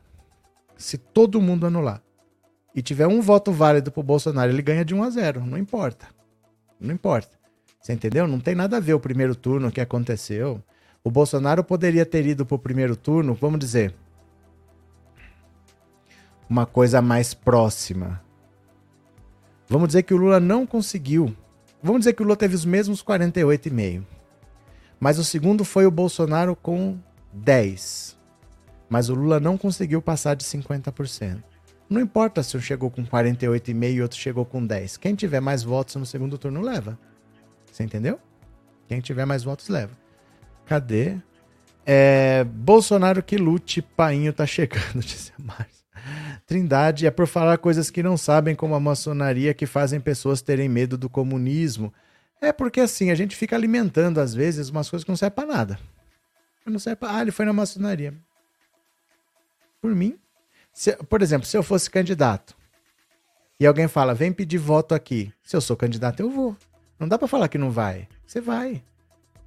se todo mundo anular e tiver um voto válido pro Bolsonaro, ele ganha de 1 a 0, não importa. Não importa. Você entendeu? Não tem nada a ver o primeiro turno que aconteceu. O Bolsonaro poderia ter ido pro primeiro turno, vamos dizer, uma coisa mais próxima. Vamos dizer que o Lula não conseguiu. Vamos dizer que o Lula teve os mesmos 48,5. Mas o segundo foi o Bolsonaro com 10. Mas o Lula não conseguiu passar de 50%. Não importa se um chegou com 48,5 e outro chegou com 10. Quem tiver mais votos no segundo turno leva. Você entendeu? Quem tiver mais votos leva. Cadê? É, Bolsonaro que lute, painho tá chegando, disse a Márcia. Trindade é por falar coisas que não sabem, como a maçonaria, que fazem pessoas terem medo do comunismo. É porque assim, a gente fica alimentando às vezes umas coisas que não servem pra nada. Não serve pra... Ah, ele foi na maçonaria. Por mim. Se, por exemplo, se eu fosse candidato e alguém fala, vem pedir voto aqui. Se eu sou candidato, eu vou. Não dá para falar que não vai. Você vai.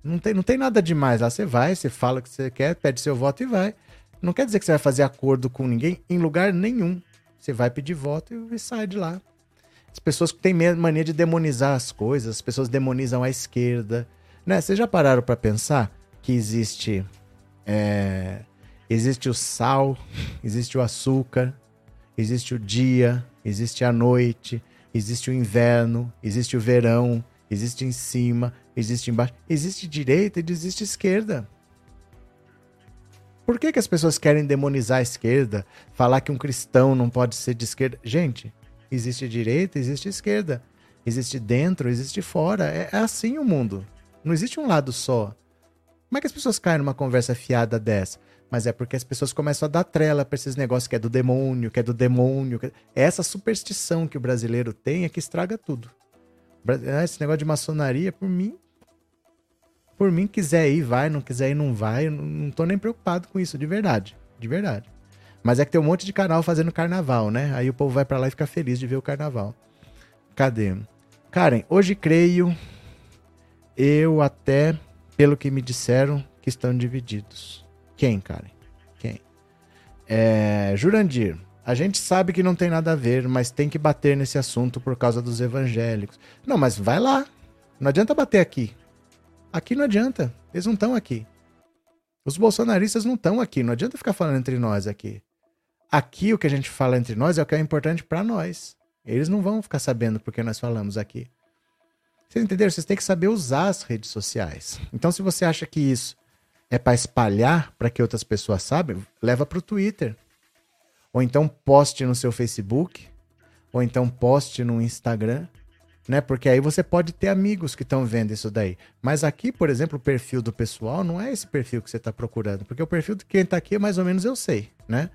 Não tem, não tem nada demais lá. Você vai, você fala o que você quer, pede seu voto e vai. Não quer dizer que você vai fazer acordo com ninguém em lugar nenhum. Você vai pedir voto e sai de lá. As pessoas têm mania de demonizar as coisas, as pessoas demonizam a esquerda. Né? Vocês já pararam para pensar que existe é, existe o sal, existe o açúcar, existe o dia, existe a noite, existe o inverno, existe o verão, existe em cima, existe embaixo, existe direita e existe esquerda. Por que, que as pessoas querem demonizar a esquerda? Falar que um cristão não pode ser de esquerda? Gente, existe direita, existe esquerda. Existe dentro, existe fora. É, é assim o mundo. Não existe um lado só. Como é que as pessoas caem numa conversa fiada dessa? Mas é porque as pessoas começam a dar trela para esses negócios que é do demônio, que é do demônio. Que... Essa superstição que o brasileiro tem é que estraga tudo. Esse negócio de maçonaria, por mim, por mim, quiser ir, vai, não quiser ir, não vai. Eu não tô nem preocupado com isso, de verdade. De verdade. Mas é que tem um monte de canal fazendo carnaval, né? Aí o povo vai para lá e fica feliz de ver o carnaval. Cadê? Karen, hoje creio, eu até, pelo que me disseram, que estão divididos. Quem, Karen? Quem? É, Jurandir, a gente sabe que não tem nada a ver, mas tem que bater nesse assunto por causa dos evangélicos. Não, mas vai lá. Não adianta bater aqui. Aqui não adianta. Eles não estão aqui. Os bolsonaristas não estão aqui. Não adianta ficar falando entre nós aqui. Aqui o que a gente fala entre nós é o que é importante para nós. Eles não vão ficar sabendo porque nós falamos aqui. Vocês entenderam? Vocês têm que saber usar as redes sociais. Então, se você acha que isso é para espalhar para que outras pessoas sabem, leva para o Twitter. Ou então poste no seu Facebook. Ou então poste no Instagram né? Porque aí você pode ter amigos que estão vendo isso daí. Mas aqui, por exemplo, o perfil do pessoal não é esse perfil que você está procurando, porque o perfil de quem está aqui, mais ou menos eu sei, né?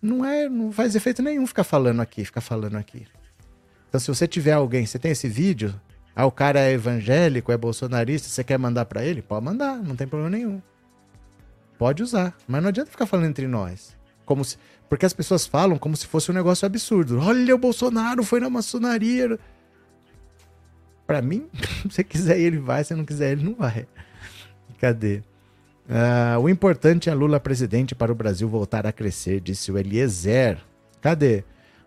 Não é, não faz efeito nenhum ficar falando aqui, ficar falando aqui. Então, se você tiver alguém, você tem esse vídeo, ah, o cara é evangélico, é bolsonarista, você quer mandar para ele, pode mandar, não tem problema nenhum. Pode usar, mas não adianta ficar falando entre nós. Como se, porque as pessoas falam como se fosse um negócio absurdo. Olha, o Bolsonaro foi na maçonaria. Para mim, se você quiser ele vai, se não quiser, ele não vai. Cadê? Uh, o importante é Lula presidente para o Brasil voltar a crescer, disse o Eliezer. Cadê?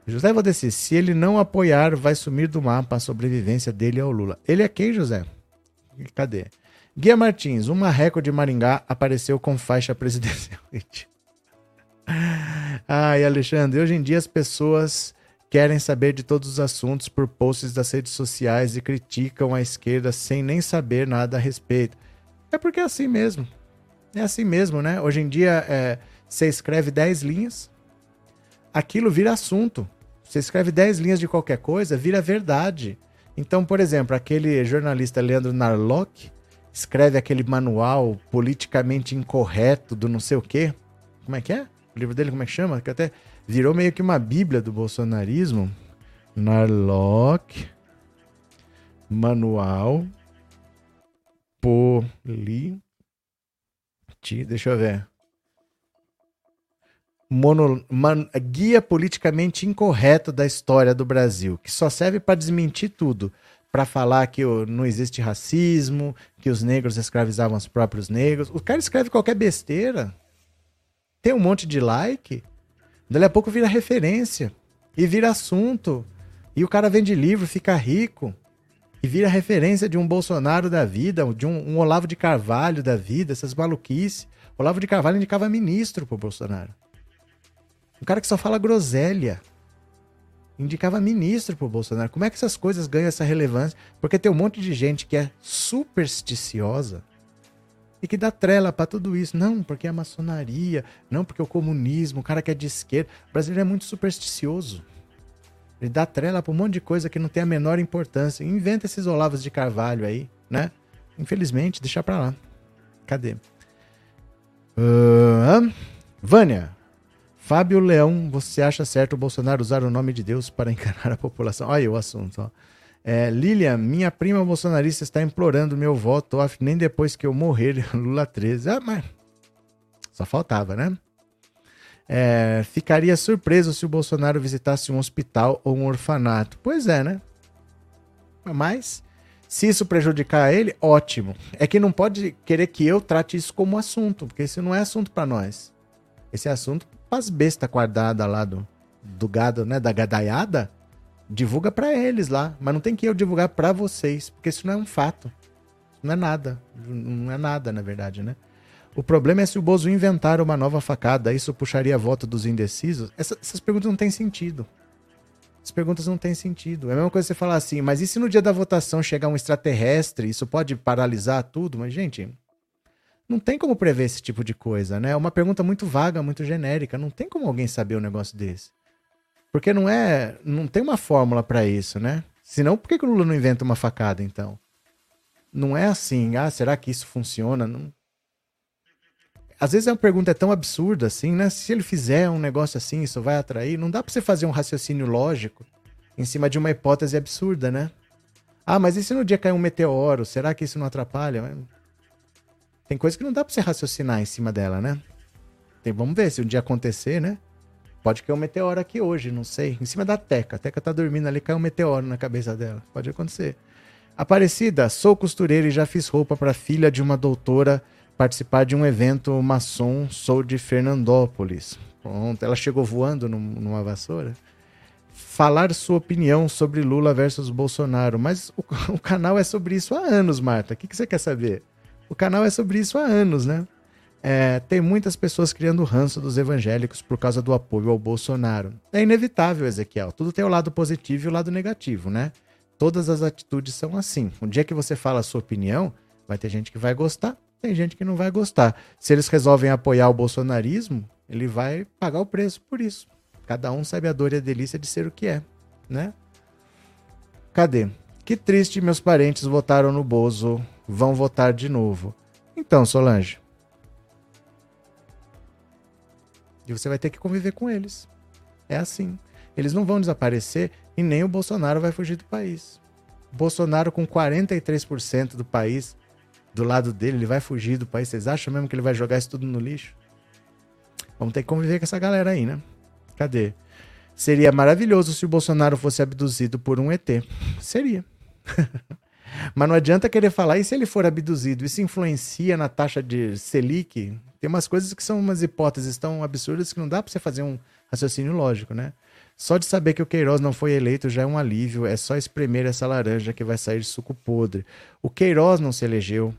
José Valdeci, se ele não apoiar, vai sumir do mapa a sobrevivência dele ao Lula. Ele é quem, José? Cadê? Guia Martins, um marreco de Maringá apareceu com faixa presidencial. Ai, Alexandre, hoje em dia as pessoas querem saber de todos os assuntos por posts das redes sociais e criticam a esquerda sem nem saber nada a respeito. É porque é assim mesmo. É assim mesmo, né? Hoje em dia, é, você escreve 10 linhas, aquilo vira assunto. Você escreve 10 linhas de qualquer coisa, vira verdade. Então, por exemplo, aquele jornalista Leandro Narlock escreve aquele manual politicamente incorreto do não sei o quê. Como é que é? O livro dele, como é que chama? Que até virou meio que uma bíblia do bolsonarismo. Narlock. Manual. Poli. Deixa eu ver. Mono, man, guia politicamente incorreto da história do Brasil, que só serve para desmentir tudo, para falar que não existe racismo, que os negros escravizavam os próprios negros. O cara escreve qualquer besteira, tem um monte de like, dali a pouco vira referência e vira assunto. E o cara vende livro, fica rico e vira referência de um Bolsonaro da vida, de um, um Olavo de Carvalho da vida, essas maluquices. Olavo de Carvalho indicava ministro pro Bolsonaro. Um cara que só fala groselha. Indicava ministro pro Bolsonaro. Como é que essas coisas ganham essa relevância? Porque tem um monte de gente que é supersticiosa e que dá trela para tudo isso. Não, porque é a maçonaria, não porque é o comunismo, o cara que é de esquerda. O brasileiro é muito supersticioso. Ele dá trela para um monte de coisa que não tem a menor importância. Inventa esses Olavos de Carvalho aí, né? Infelizmente, deixa pra lá. Cadê? Uh, Vânia, Fábio Leão, você acha certo o Bolsonaro usar o nome de Deus para encarar a população? Olha aí o assunto. Ó. É, Lilian, minha prima bolsonarista está implorando meu voto off nem depois que eu morrer, Lula 13. Ah, mas só faltava, né? É, ficaria surpreso se o Bolsonaro visitasse um hospital ou um orfanato. Pois é, né? Mas, se isso prejudicar ele, ótimo. É que não pode querer que eu trate isso como assunto, porque isso não é assunto para nós. Esse é assunto para as bestas guardadas lá do, do gado, né? Da gadaiada. Divulga para eles lá. Mas não tem que eu divulgar para vocês, porque isso não é um fato. Não é nada. Não é nada, na verdade, né? O problema é se o Bozo inventar uma nova facada, isso puxaria a voto dos indecisos? Essa, essas perguntas não têm sentido. As perguntas não têm sentido. É a mesma coisa você falar assim, mas e se no dia da votação chegar um extraterrestre, isso pode paralisar tudo? Mas, gente, não tem como prever esse tipo de coisa, né? É uma pergunta muito vaga, muito genérica. Não tem como alguém saber um negócio desse. Porque não é. Não tem uma fórmula para isso, né? Senão, por que, que o Lula não inventa uma facada, então? Não é assim, ah, será que isso funciona? Não, às vezes a pergunta é tão absurda assim, né? Se ele fizer um negócio assim, isso vai atrair. Não dá pra você fazer um raciocínio lógico em cima de uma hipótese absurda, né? Ah, mas e se no dia cair um meteoro? Será que isso não atrapalha? Tem coisa que não dá pra você raciocinar em cima dela, né? Tem, vamos ver se um dia acontecer, né? Pode cair um meteoro aqui hoje, não sei. Em cima da Teca. A Teca tá dormindo ali, cai um meteoro na cabeça dela. Pode acontecer. Aparecida, sou costureira e já fiz roupa para filha de uma doutora participar de um evento maçom, sou de Fernandópolis. Pronto, ela chegou voando numa vassoura. Falar sua opinião sobre Lula versus Bolsonaro. Mas o, o canal é sobre isso há anos, Marta. O que, que você quer saber? O canal é sobre isso há anos, né? É, tem muitas pessoas criando ranço dos evangélicos por causa do apoio ao Bolsonaro. É inevitável, Ezequiel. Tudo tem o lado positivo e o lado negativo, né? Todas as atitudes são assim. Um dia que você fala a sua opinião, vai ter gente que vai gostar, tem gente que não vai gostar. Se eles resolvem apoiar o bolsonarismo, ele vai pagar o preço por isso. Cada um sabe a dor e a delícia de ser o que é, né? Cadê? Que triste, meus parentes votaram no Bozo, vão votar de novo. Então, Solange. E você vai ter que conviver com eles. É assim. Eles não vão desaparecer e nem o Bolsonaro vai fugir do país. Bolsonaro com 43% do país do lado dele, ele vai fugir do país. Vocês acham mesmo que ele vai jogar isso tudo no lixo? Vamos ter que conviver com essa galera aí, né? Cadê? Seria maravilhoso se o Bolsonaro fosse abduzido por um ET. Seria. Mas não adianta querer falar, e se ele for abduzido? Isso influencia na taxa de Selic? Tem umas coisas que são umas hipóteses tão absurdas que não dá para você fazer um raciocínio lógico, né? Só de saber que o Queiroz não foi eleito já é um alívio, é só espremer essa laranja que vai sair suco podre. O Queiroz não se elegeu,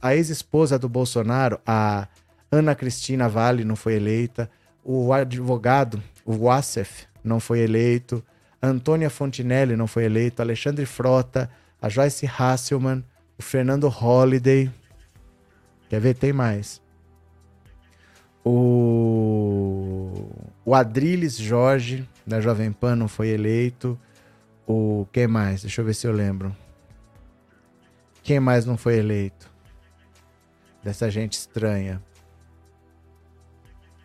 a ex-esposa do Bolsonaro, a Ana Cristina Vale, não foi eleita. O advogado, o Wassef, não foi eleito. Antônia Fontinelli não foi eleito. Alexandre Frota, a Joyce Hasselman, o Fernando Holliday. Quer ver? Tem mais. O, o Adriles Jorge, da Jovem Pan, não foi eleito. O quem mais? Deixa eu ver se eu lembro. Quem mais não foi eleito? dessa gente estranha.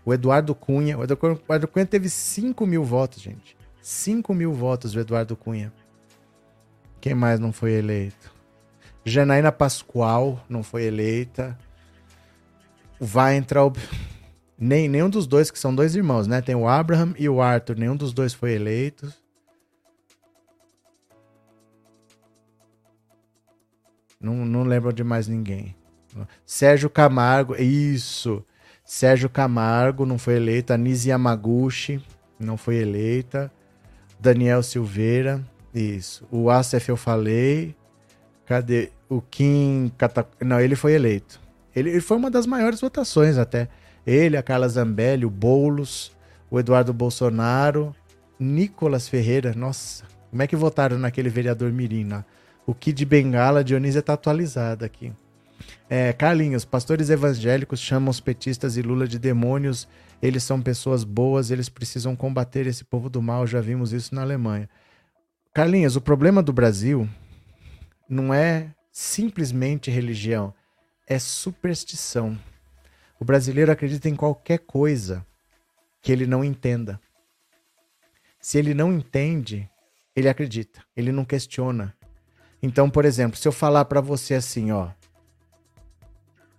O Eduardo Cunha. O Eduardo Cunha teve 5 mil votos, gente. 5 mil votos o Eduardo Cunha. Quem mais não foi eleito? Janaína Pascoal não foi eleita. O. Nem, nenhum dos dois, que são dois irmãos, né? Tem o Abraham e o Arthur. Nenhum dos dois foi eleito. Não, não lembro de mais ninguém. Sérgio Camargo, isso. Sérgio Camargo não foi eleita. Anise Yamaguchi não foi eleita. Daniel Silveira, isso. O Asef eu falei. Cadê? O Kim. Não, ele foi eleito. Ele, ele, foi uma das maiores votações até. Ele, a Carla Zambelli, o Boulos, o Eduardo Bolsonaro, Nicolas Ferreira. Nossa, como é que votaram naquele vereador Mirim lá? O Kid Bengala, Dionísia tá atualizado aqui. É, Carlinhos, pastores evangélicos chamam os petistas e Lula de demônios. Eles são pessoas boas, eles precisam combater esse povo do mal. Já vimos isso na Alemanha. Carlinhos, o problema do Brasil não é simplesmente religião, é superstição. O brasileiro acredita em qualquer coisa que ele não entenda. Se ele não entende, ele acredita, ele não questiona, então, por exemplo, se eu falar para você assim, ó,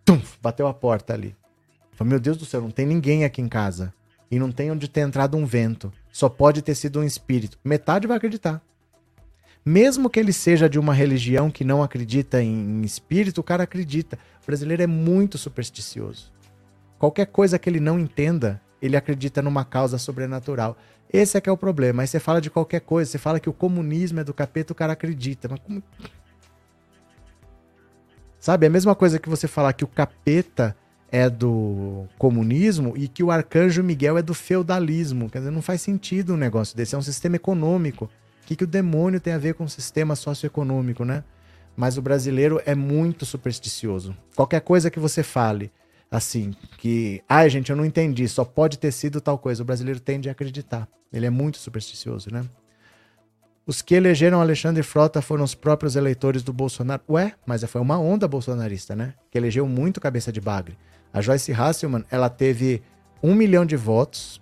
tum, bateu a porta ali. Meu Deus do céu, não tem ninguém aqui em casa. E não tem onde ter entrado um vento. Só pode ter sido um espírito. Metade vai acreditar. Mesmo que ele seja de uma religião que não acredita em espírito, o cara acredita. O brasileiro é muito supersticioso. Qualquer coisa que ele não entenda, ele acredita numa causa sobrenatural. Esse é que é o problema. Aí você fala de qualquer coisa, você fala que o comunismo é do capeta, o cara acredita. Mas como... Sabe, é a mesma coisa que você falar que o capeta é do comunismo e que o arcanjo Miguel é do feudalismo. Quer dizer, não faz sentido um negócio desse. É um sistema econômico. O que, que o demônio tem a ver com o sistema socioeconômico, né? Mas o brasileiro é muito supersticioso. Qualquer coisa que você fale, assim, que, ai gente, eu não entendi, só pode ter sido tal coisa. O brasileiro tende a acreditar. Ele é muito supersticioso, né? Os que elegeram Alexandre Frota foram os próprios eleitores do Bolsonaro. Ué, mas foi uma onda bolsonarista, né? Que elegeu muito cabeça de bagre. A Joyce Hasselman, ela teve um milhão de votos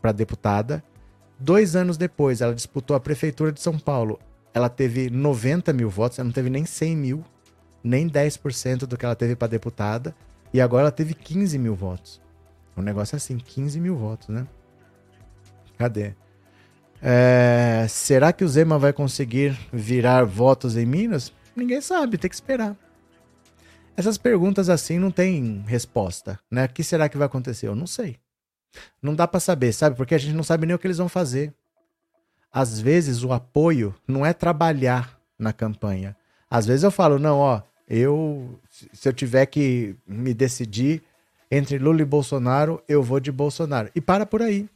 para deputada. Dois anos depois, ela disputou a prefeitura de São Paulo. Ela teve 90 mil votos, ela não teve nem 100 mil, nem 10% do que ela teve para deputada. E agora ela teve 15 mil votos. Um negócio assim, 15 mil votos, né? Cadê? É, será que o Zema vai conseguir virar votos em Minas? Ninguém sabe, tem que esperar. Essas perguntas assim não tem resposta, né? O que será que vai acontecer? Eu não sei. Não dá para saber, sabe? Porque a gente não sabe nem o que eles vão fazer. Às vezes o apoio não é trabalhar na campanha. Às vezes eu falo, não, ó, eu, se eu tiver que me decidir entre Lula e Bolsonaro, eu vou de Bolsonaro. E para por aí.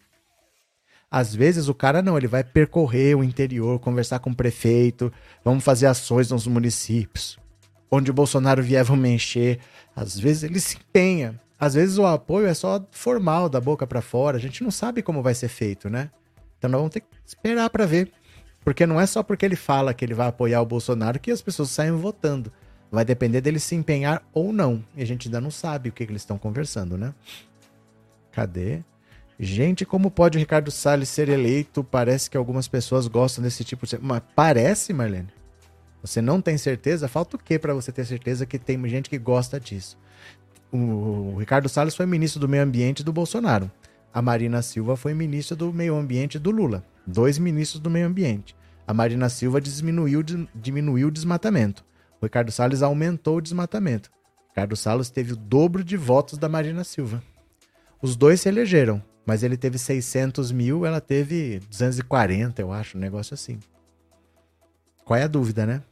Às vezes o cara não, ele vai percorrer o interior, conversar com o prefeito, vamos fazer ações nos municípios. Onde o Bolsonaro vier, vamos encher. Às vezes ele se empenha. Às vezes o apoio é só formal, da boca para fora. A gente não sabe como vai ser feito, né? Então nós vamos ter que esperar para ver. Porque não é só porque ele fala que ele vai apoiar o Bolsonaro que as pessoas saem votando. Vai depender dele se empenhar ou não. E a gente ainda não sabe o que, que eles estão conversando, né? Cadê? Gente, como pode o Ricardo Salles ser eleito? Parece que algumas pessoas gostam desse tipo de. Mas parece, Marlene? Você não tem certeza? Falta o quê para você ter certeza que tem gente que gosta disso? O Ricardo Salles foi ministro do Meio Ambiente do Bolsonaro. A Marina Silva foi ministra do Meio Ambiente do Lula. Dois ministros do Meio Ambiente. A Marina Silva diminuiu, diminuiu o desmatamento. O Ricardo Salles aumentou o desmatamento. O Ricardo Salles teve o dobro de votos da Marina Silva. Os dois se elegeram, mas ele teve 600 mil, ela teve 240, eu acho, um negócio assim. Qual é a dúvida, né?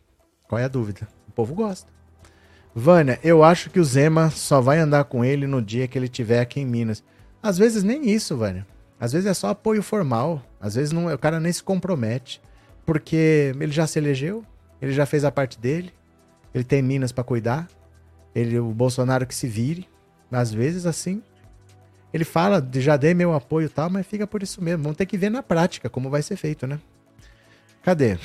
Qual é a dúvida? O povo gosta. Vânia, eu acho que o Zema só vai andar com ele no dia que ele estiver aqui em Minas. Às vezes nem isso, Vânia. Às vezes é só apoio formal. Às vezes não, o cara nem se compromete. Porque ele já se elegeu, ele já fez a parte dele, ele tem Minas para cuidar. Ele, o Bolsonaro que se vire. Às vezes, assim. Ele fala, já dei meu apoio e tal, mas fica por isso mesmo. Vamos ter que ver na prática como vai ser feito, né? Cadê?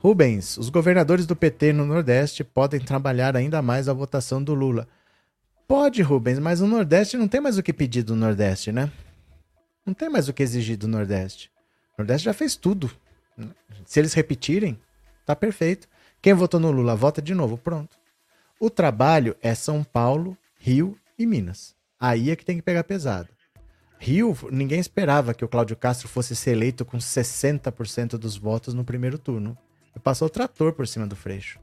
Rubens, os governadores do PT no Nordeste podem trabalhar ainda mais a votação do Lula. Pode, Rubens, mas o Nordeste não tem mais o que pedir do Nordeste, né? Não tem mais o que exigir do Nordeste. O Nordeste já fez tudo. Se eles repetirem, tá perfeito. Quem votou no Lula, vota de novo. Pronto. O trabalho é São Paulo, Rio e Minas. Aí é que tem que pegar pesado. Rio, ninguém esperava que o Cláudio Castro fosse ser eleito com 60% dos votos no primeiro turno. Passou o trator por cima do Freixo.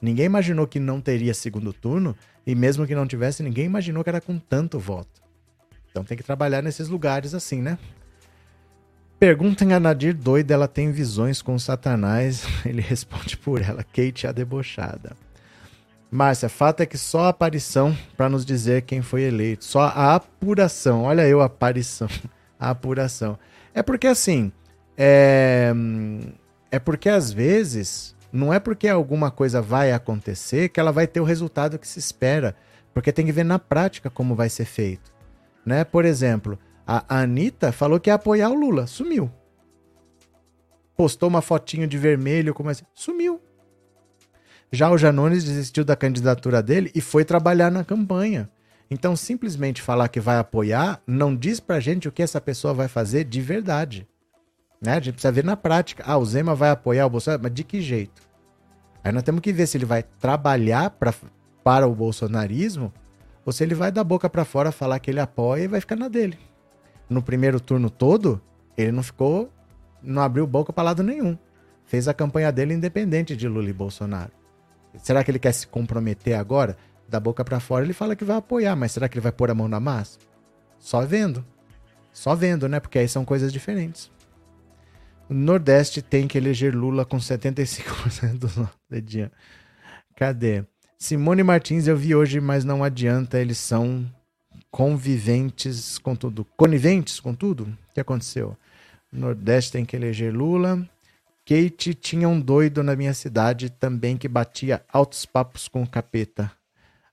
Ninguém imaginou que não teria segundo turno, e mesmo que não tivesse, ninguém imaginou que era com tanto voto. Então tem que trabalhar nesses lugares assim, né? Perguntem a Nadir doida, ela tem visões com Satanás. Ele responde por ela, Kate a debochada. Márcia, fato é que só a aparição para nos dizer quem foi eleito. Só a apuração. Olha eu, a aparição. A apuração. É porque assim. É, é porque às vezes. Não é porque alguma coisa vai acontecer que ela vai ter o resultado que se espera. Porque tem que ver na prática como vai ser feito. Né? Por exemplo, a Anitta falou que ia apoiar o Lula. Sumiu. Postou uma fotinho de vermelho, como assim. Sumiu. Já o Janones desistiu da candidatura dele e foi trabalhar na campanha. Então, simplesmente falar que vai apoiar não diz pra gente o que essa pessoa vai fazer de verdade. Né? A gente precisa ver na prática. Ah, o Zema vai apoiar o Bolsonaro, mas de que jeito? Aí nós temos que ver se ele vai trabalhar pra, para o bolsonarismo ou se ele vai da boca para fora falar que ele apoia e vai ficar na dele. No primeiro turno todo, ele não ficou, não abriu boca para lado nenhum. Fez a campanha dele independente de Lula e Bolsonaro. Será que ele quer se comprometer agora? Da boca para fora ele fala que vai apoiar, mas será que ele vai pôr a mão na massa? Só vendo. Só vendo, né? Porque aí são coisas diferentes. O Nordeste tem que eleger Lula com 75% do dedinho. Cadê? Simone Martins eu vi hoje, mas não adianta, eles são conviventes com tudo. Coniventes com tudo? O que aconteceu? O Nordeste tem que eleger Lula. Kate tinha um doido na minha cidade também que batia altos papos com o capeta.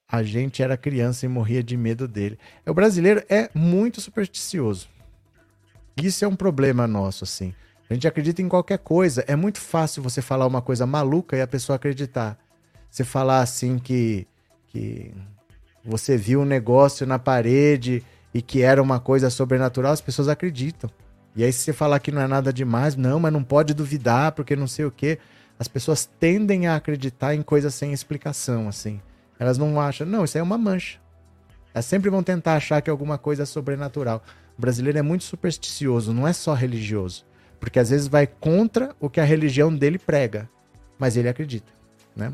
A gente era criança e morria de medo dele. É, o brasileiro é muito supersticioso. Isso é um problema nosso, assim. A gente acredita em qualquer coisa. É muito fácil você falar uma coisa maluca e a pessoa acreditar. Você falar assim que, que você viu um negócio na parede e que era uma coisa sobrenatural, as pessoas acreditam. E aí, se você falar que não é nada demais, não, mas não pode duvidar, porque não sei o quê. As pessoas tendem a acreditar em coisas sem explicação, assim. Elas não acham, não, isso aí é uma mancha. Elas sempre vão tentar achar que é alguma coisa sobrenatural. O brasileiro é muito supersticioso, não é só religioso. Porque às vezes vai contra o que a religião dele prega. Mas ele acredita, né?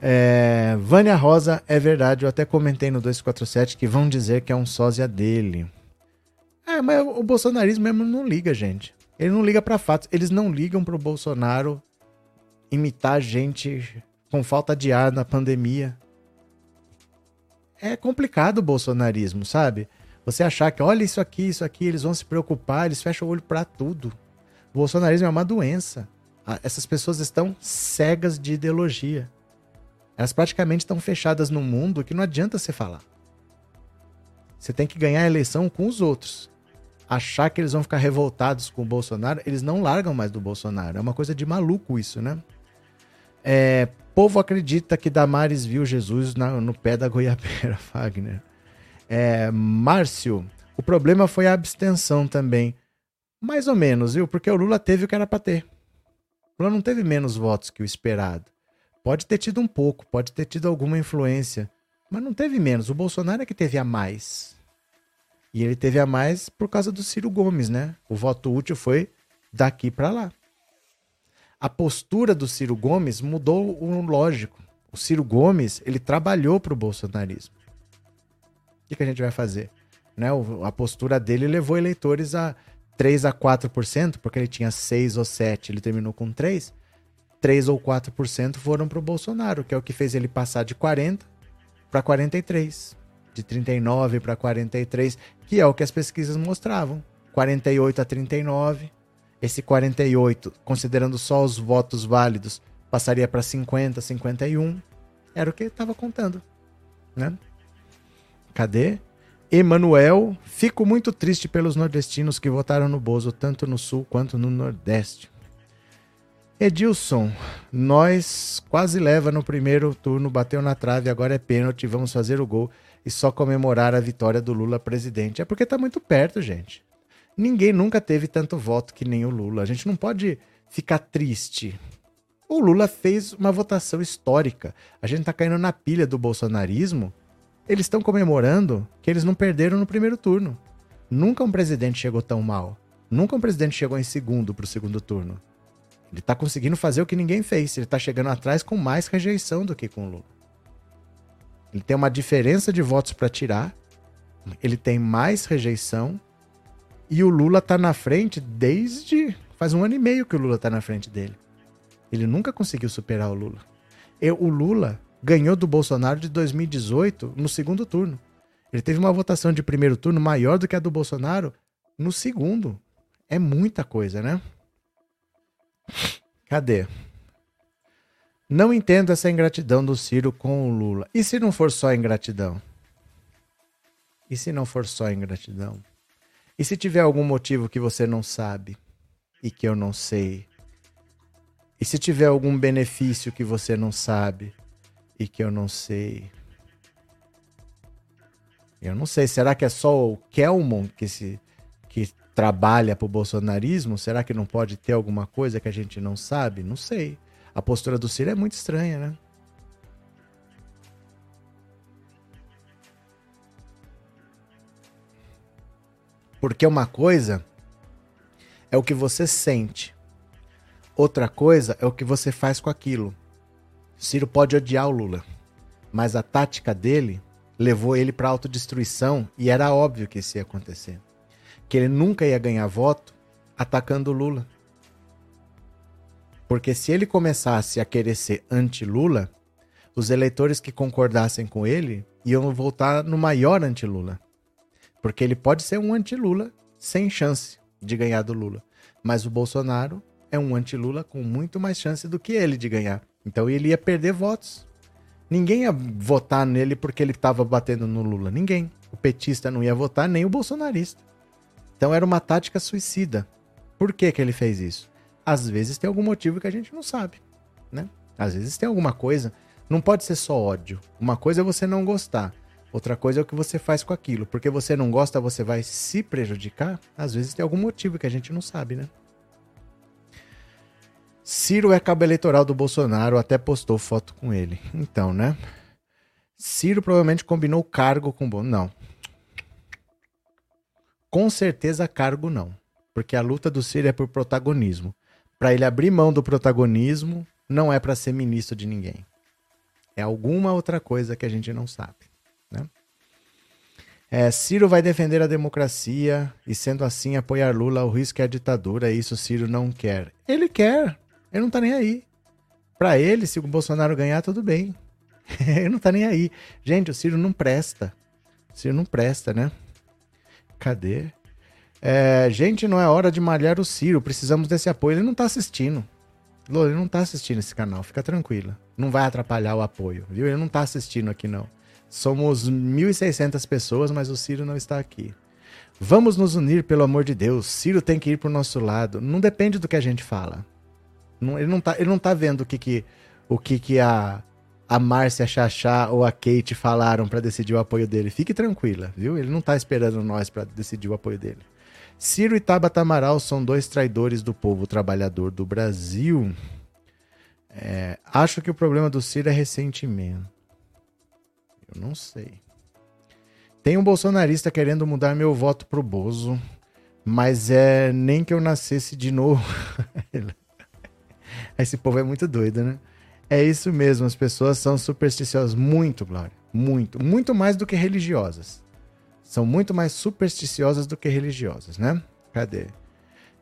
É, Vânia Rosa, é verdade, eu até comentei no 247 que vão dizer que é um sósia dele. É, mas o bolsonarismo mesmo não liga, gente. Ele não liga para fatos. Eles não ligam pro Bolsonaro imitar gente com falta de ar na pandemia. É complicado o bolsonarismo, sabe? Você achar que, olha isso aqui, isso aqui, eles vão se preocupar, eles fecham o olho para tudo. O bolsonarismo é uma doença. Essas pessoas estão cegas de ideologia. Elas praticamente estão fechadas num mundo que não adianta você falar. Você tem que ganhar a eleição com os outros achar que eles vão ficar revoltados com o Bolsonaro, eles não largam mais do Bolsonaro. É uma coisa de maluco isso, né? É, povo acredita que Damares viu Jesus na, no pé da goiabeira, Fagner. É, Márcio, o problema foi a abstenção também. Mais ou menos, viu? Porque o Lula teve o que era para ter. O Lula não teve menos votos que o esperado. Pode ter tido um pouco, pode ter tido alguma influência, mas não teve menos. O Bolsonaro é que teve a mais. E ele teve a mais por causa do Ciro Gomes, né? O voto útil foi daqui para lá. A postura do Ciro Gomes mudou o lógico. O Ciro Gomes, ele trabalhou para o bolsonarismo. O que, que, a gente vai fazer? Né? a postura dele levou eleitores a 3 a 4%, porque ele tinha 6 ou 7, ele terminou com 3. 3 ou 4% foram para o Bolsonaro, que é o que fez ele passar de 40 para 43 de 39 para 43, que é o que as pesquisas mostravam. 48 a 39. Esse 48, considerando só os votos válidos, passaria para 50, 51. Era o que estava contando, né? Cadê? Emanuel, fico muito triste pelos nordestinos que votaram no Bozo, tanto no sul quanto no nordeste. Edilson, nós quase leva no primeiro turno, bateu na trave, agora é pênalti, vamos fazer o gol e só comemorar a vitória do Lula presidente. É porque tá muito perto, gente. Ninguém nunca teve tanto voto que nem o Lula. A gente não pode ficar triste. O Lula fez uma votação histórica. A gente tá caindo na pilha do bolsonarismo. Eles estão comemorando que eles não perderam no primeiro turno. Nunca um presidente chegou tão mal. Nunca um presidente chegou em segundo pro segundo turno. Ele tá conseguindo fazer o que ninguém fez. Ele tá chegando atrás com mais rejeição do que com o Lula. Ele tem uma diferença de votos para tirar. Ele tem mais rejeição. E o Lula tá na frente desde. Faz um ano e meio que o Lula tá na frente dele. Ele nunca conseguiu superar o Lula. O Lula ganhou do Bolsonaro de 2018 no segundo turno. Ele teve uma votação de primeiro turno maior do que a do Bolsonaro no segundo. É muita coisa, né? Cadê? Não entendo essa ingratidão do Ciro com o Lula. E se não for só ingratidão? E se não for só ingratidão? E se tiver algum motivo que você não sabe e que eu não sei? E se tiver algum benefício que você não sabe e que eu não sei? Eu não sei. Será que é só o Kelmon que se trabalha para o bolsonarismo? Será que não pode ter alguma coisa que a gente não sabe? Não sei. A postura do Ciro é muito estranha, né? Porque uma coisa é o que você sente, outra coisa é o que você faz com aquilo. Ciro pode odiar o Lula, mas a tática dele levou ele para autodestruição e era óbvio que isso ia acontecer. Que ele nunca ia ganhar voto atacando o Lula. Porque se ele começasse a querer ser anti-Lula, os eleitores que concordassem com ele iam votar no maior anti-Lula. Porque ele pode ser um anti-Lula sem chance de ganhar do Lula. Mas o Bolsonaro é um anti-Lula com muito mais chance do que ele de ganhar. Então ele ia perder votos. Ninguém ia votar nele porque ele estava batendo no Lula. Ninguém. O petista não ia votar, nem o bolsonarista. Então era uma tática suicida. Por que, que ele fez isso? Às vezes tem algum motivo que a gente não sabe, né? Às vezes tem alguma coisa. Não pode ser só ódio. Uma coisa é você não gostar. Outra coisa é o que você faz com aquilo. Porque você não gosta, você vai se prejudicar. Às vezes tem algum motivo que a gente não sabe, né? Ciro é cabo eleitoral do Bolsonaro, até postou foto com ele. Então, né? Ciro provavelmente combinou cargo com Bolsonaro. Não. Com certeza, cargo não. Porque a luta do Ciro é por protagonismo. Para ele abrir mão do protagonismo, não é para ser ministro de ninguém. É alguma outra coisa que a gente não sabe. Né? É, Ciro vai defender a democracia e, sendo assim, apoiar Lula. O risco é a ditadura. Isso Ciro não quer. Ele quer. Ele não tá nem aí. Para ele, se o Bolsonaro ganhar, tudo bem. ele não tá nem aí. Gente, o Ciro não presta. O Ciro não presta, né? Cadê? É, gente, não é hora de malhar o Ciro. Precisamos desse apoio. Ele não tá assistindo. Lô, ele não tá assistindo esse canal. Fica tranquila. Não vai atrapalhar o apoio, viu? Ele não tá assistindo aqui, não. Somos 1.600 pessoas, mas o Ciro não está aqui. Vamos nos unir, pelo amor de Deus. Ciro tem que ir pro nosso lado. Não depende do que a gente fala. Não, ele, não tá, ele não tá vendo o que, que, o que, que a, a Márcia Chachá ou a Kate falaram para decidir o apoio dele. Fique tranquila, viu? Ele não tá esperando nós para decidir o apoio dele. Ciro e Tabata Amaral são dois traidores do povo trabalhador do Brasil. É, acho que o problema do Ciro é ressentimento. Eu não sei. Tem um bolsonarista querendo mudar meu voto pro Bozo, mas é nem que eu nascesse de novo. Esse povo é muito doido, né? É isso mesmo, as pessoas são supersticiosas. Muito, Glória. Muito. Muito mais do que religiosas. São muito mais supersticiosas do que religiosas, né? Cadê?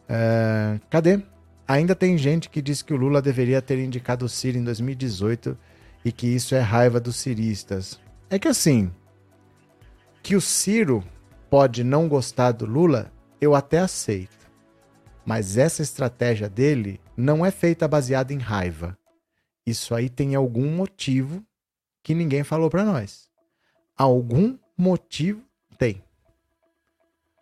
Uh, cadê? Ainda tem gente que diz que o Lula deveria ter indicado o Ciro em 2018 e que isso é raiva dos ciristas. É que assim, que o Ciro pode não gostar do Lula, eu até aceito. Mas essa estratégia dele não é feita baseada em raiva. Isso aí tem algum motivo que ninguém falou para nós. Algum motivo tem.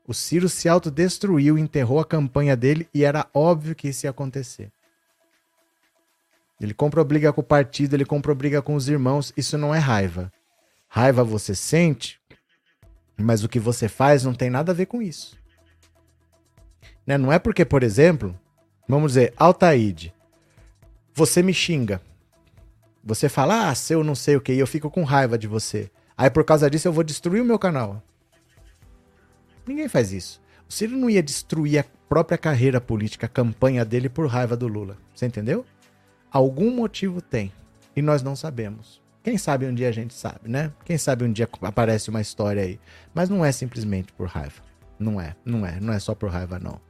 O Ciro se autodestruiu, enterrou a campanha dele e era óbvio que isso ia acontecer. Ele comprou briga com o partido, ele comprou briga com os irmãos. Isso não é raiva. Raiva você sente, mas o que você faz não tem nada a ver com isso. Né? Não é porque, por exemplo, vamos dizer, Altaíde, você me xinga. Você fala, ah, seu não sei o que, e eu fico com raiva de você. Aí por causa disso eu vou destruir o meu canal. Ninguém faz isso. O Ciro não ia destruir a própria carreira política, a campanha dele por raiva do Lula. Você entendeu? Algum motivo tem. E nós não sabemos. Quem sabe um dia a gente sabe, né? Quem sabe um dia aparece uma história aí. Mas não é simplesmente por raiva. Não é, não é, não é só por raiva, não.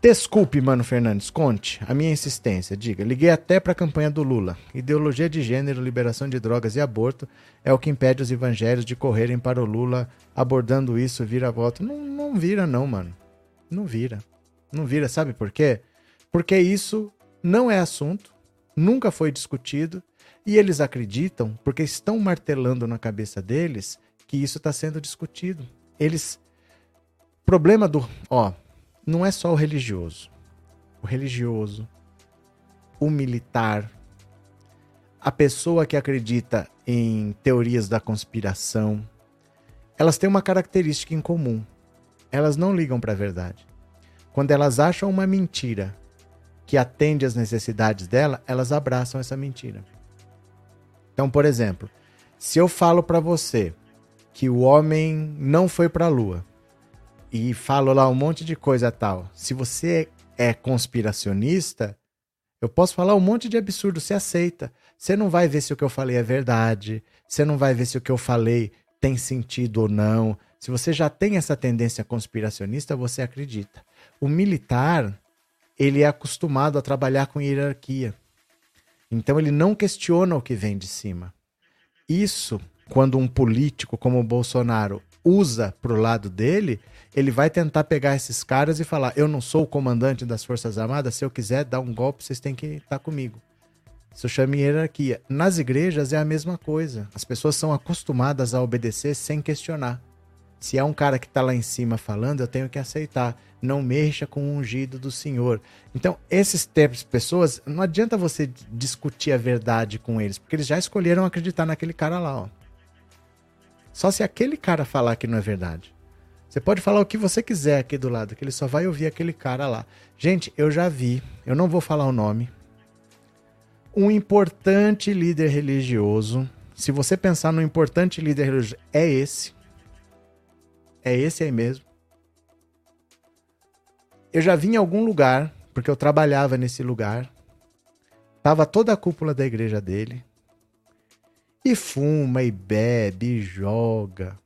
Desculpe, Mano Fernandes, conte a minha insistência. Diga, liguei até para a campanha do Lula. Ideologia de gênero, liberação de drogas e aborto é o que impede os evangelhos de correrem para o Lula. Abordando isso, vira voto. Não, não vira, não, mano. Não vira. Não vira, sabe por quê? Porque isso não é assunto, nunca foi discutido e eles acreditam, porque estão martelando na cabeça deles, que isso está sendo discutido. Eles. Problema do. Ó, não é só o religioso. O religioso, o militar, a pessoa que acredita em teorias da conspiração, elas têm uma característica em comum. Elas não ligam para a verdade. Quando elas acham uma mentira que atende às necessidades dela, elas abraçam essa mentira. Então, por exemplo, se eu falo para você que o homem não foi para a lua, e falo lá um monte de coisa tal. Se você é conspiracionista, eu posso falar um monte de absurdo, você aceita. Você não vai ver se o que eu falei é verdade, você não vai ver se o que eu falei tem sentido ou não. Se você já tem essa tendência conspiracionista, você acredita. O militar, ele é acostumado a trabalhar com hierarquia. Então ele não questiona o que vem de cima. Isso, quando um político como o Bolsonaro usa para o lado dele, ele vai tentar pegar esses caras e falar: eu não sou o comandante das Forças Armadas, se eu quiser dar um golpe, vocês têm que estar comigo. Isso chama hierarquia. Nas igrejas é a mesma coisa. As pessoas são acostumadas a obedecer sem questionar. Se é um cara que está lá em cima falando, eu tenho que aceitar. Não mexa com o ungido do Senhor. Então, esses tipos de pessoas, não adianta você discutir a verdade com eles, porque eles já escolheram acreditar naquele cara lá. Ó. Só se aquele cara falar que não é verdade. Você pode falar o que você quiser aqui do lado, que ele só vai ouvir aquele cara lá. Gente, eu já vi, eu não vou falar o nome. Um importante líder religioso. Se você pensar no importante líder religioso, é esse. É esse aí mesmo. Eu já vi em algum lugar, porque eu trabalhava nesse lugar. Tava toda a cúpula da igreja dele. E fuma, e bebe, e joga.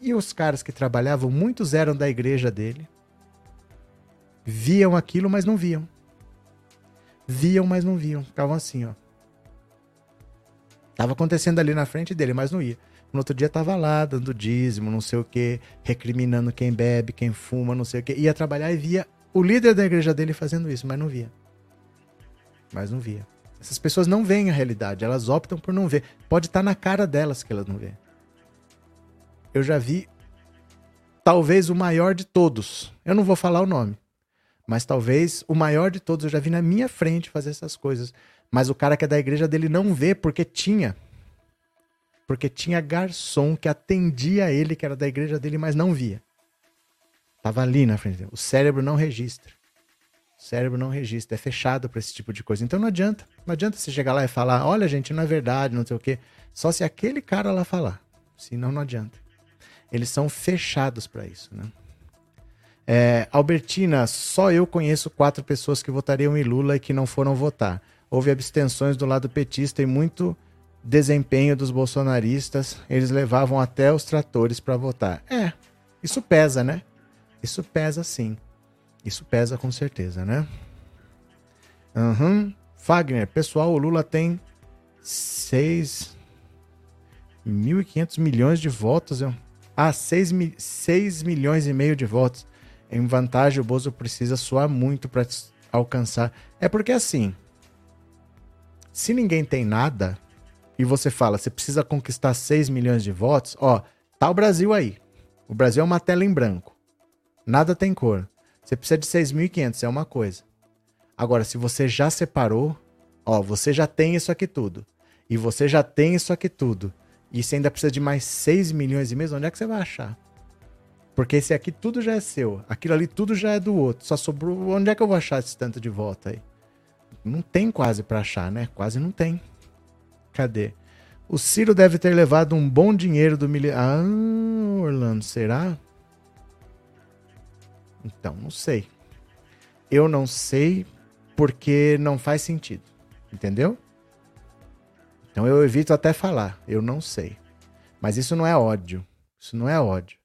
E os caras que trabalhavam, muitos eram da igreja dele. Viam aquilo, mas não viam. Viam, mas não viam. Ficavam assim, ó. Tava acontecendo ali na frente dele, mas não ia. No outro dia tava lá, dando dízimo, não sei o quê, recriminando quem bebe, quem fuma, não sei o quê. Ia trabalhar e via o líder da igreja dele fazendo isso, mas não via. Mas não via. Essas pessoas não veem a realidade, elas optam por não ver. Pode estar na cara delas que elas não veem eu já vi talvez o maior de todos. Eu não vou falar o nome, mas talvez o maior de todos eu já vi na minha frente fazer essas coisas. Mas o cara que é da igreja dele não vê porque tinha. Porque tinha garçom que atendia ele, que era da igreja dele, mas não via. Tava ali na frente dele. O cérebro não registra. O cérebro não registra, é fechado para esse tipo de coisa. Então não adianta. Não adianta você chegar lá e falar: olha, gente, não é verdade, não sei o quê. Só se aquele cara lá falar. Senão não adianta eles são fechados para isso, né? É, Albertina, só eu conheço quatro pessoas que votariam em Lula e que não foram votar. Houve abstenções do lado petista e muito desempenho dos bolsonaristas. Eles levavam até os tratores para votar. É, isso pesa, né? Isso pesa sim. Isso pesa com certeza, né? Uhum. Fagner, pessoal, o Lula tem 6.500 milhões de votos. Eu a 6, 6 milhões e meio de votos. Em vantagem, o Bozo precisa suar muito para alcançar. É porque assim, se ninguém tem nada e você fala, você precisa conquistar 6 milhões de votos, ó, tá o Brasil aí. O Brasil é uma tela em branco. Nada tem cor. Você precisa de 6.500, é uma coisa. Agora, se você já separou, ó, você já tem isso aqui tudo. E você já tem isso aqui tudo. E você ainda precisa de mais 6 milhões e meio, onde é que você vai achar? Porque esse aqui tudo já é seu. Aquilo ali tudo já é do outro. Só sobrou. Onde é que eu vou achar esse tanto de volta aí? Não tem quase para achar, né? Quase não tem. Cadê? O Ciro deve ter levado um bom dinheiro do miliar. Ah, Orlando, será? Então, não sei. Eu não sei porque não faz sentido. Entendeu? Então eu evito até falar. Eu não sei. Mas isso não é ódio. Isso não é ódio.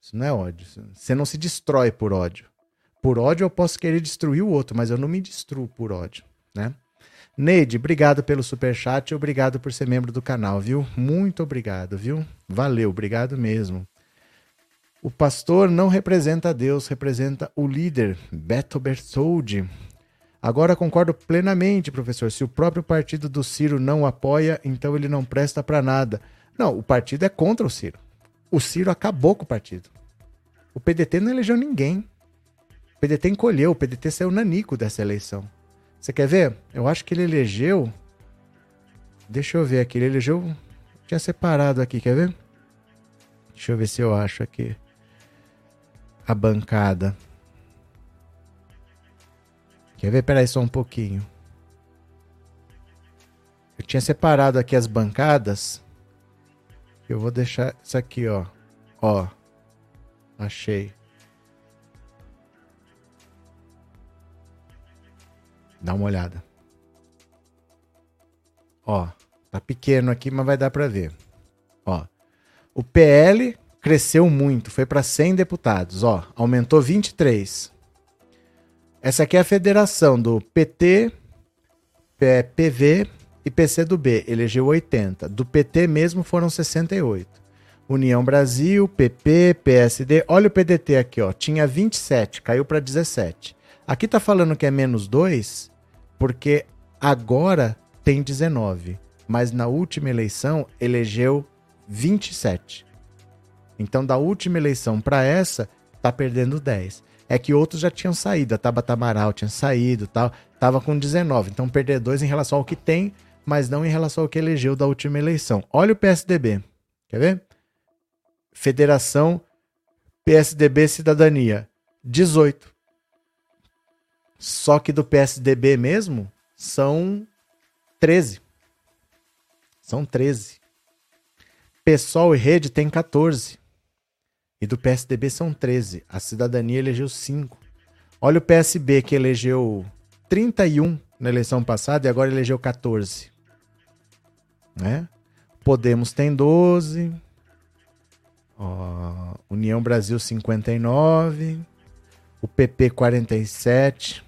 Isso não é ódio. Você não se destrói por ódio. Por ódio eu posso querer destruir o outro, mas eu não me destruo por ódio, né? Neide, obrigado pelo super chat, obrigado por ser membro do canal, viu? Muito obrigado, viu? Valeu, obrigado mesmo. O pastor não representa Deus, representa o líder, Beto Bertoldi. Agora concordo plenamente, professor. Se o próprio partido do Ciro não apoia, então ele não presta para nada. Não, o partido é contra o Ciro. O Ciro acabou com o partido. O PDT não elegeu ninguém. O PDT encolheu, o PDT saiu nanico dessa eleição. Você quer ver? Eu acho que ele elegeu. Deixa eu ver aqui. Ele elegeu. Tinha separado aqui, quer ver? Deixa eu ver se eu acho aqui a bancada. Quer ver? Peraí só um pouquinho. Eu tinha separado aqui as bancadas. Eu vou deixar isso aqui, ó. Ó. Achei. Dá uma olhada. Ó, tá pequeno aqui, mas vai dar para ver. Ó. O PL cresceu muito, foi para 100 deputados, ó, aumentou 23. Essa aqui é a federação do PT, PV e PCdoB, elegeu 80. Do PT mesmo foram 68. União Brasil, PP, PSD, olha o PDT aqui, ó, tinha 27, caiu para 17. Aqui tá falando que é menos 2, porque agora tem 19, mas na última eleição elegeu 27. Então, da última eleição para essa, tá perdendo 10. É que outros já tinham saído, a Tabata Amaral tinha saído tal, tava com 19. Então, perder 2 em relação ao que tem, mas não em relação ao que elegeu da última eleição. Olha o PSDB. Quer ver? Federação PSDB Cidadania, 18. Só que do PSDB mesmo são 13. São 13. PSOL e Rede tem 14. E do PSDB são 13. A cidadania elegeu 5. Olha o PSB que elegeu 31 na eleição passada e agora elegeu 14. Né? Podemos tem 12. Ó, União Brasil 59. O PP 47.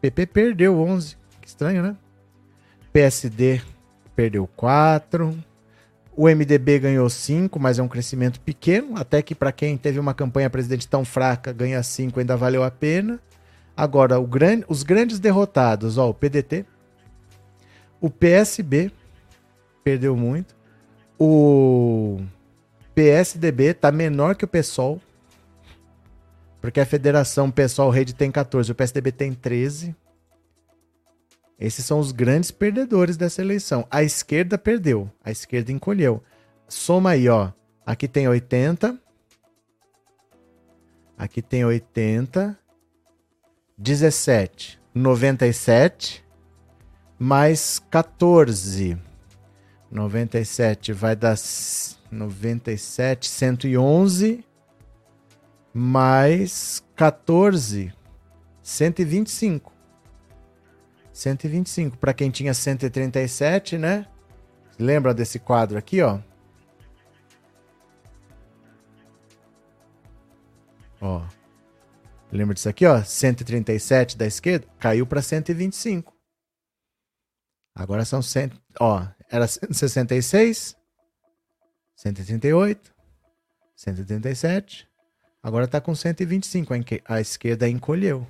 PP perdeu 11. Que estranho, né? PSD perdeu 4. O MDB ganhou 5, mas é um crescimento pequeno, até que para quem teve uma campanha presidente tão fraca, ganhar 5 ainda valeu a pena. Agora, os grandes derrotados, ó, o PDT, o PSB perdeu muito, o PSDB tá menor que o PSOL, porque a Federação PSOL Rede tem 14, o PSDB tem 13. Esses são os grandes perdedores dessa eleição. A esquerda perdeu, a esquerda encolheu. Soma aí, ó. Aqui tem 80. Aqui tem 80. 17. 97. Mais 14. 97 vai dar 97, 111. Mais 14, 125. 125. Para quem tinha 137, né? Lembra desse quadro aqui, ó? Ó. Lembra disso aqui, ó? 137 da esquerda caiu para 125. Agora são 100, ó, era 166, 138, 137. Agora tá com 125. A esquerda encolheu.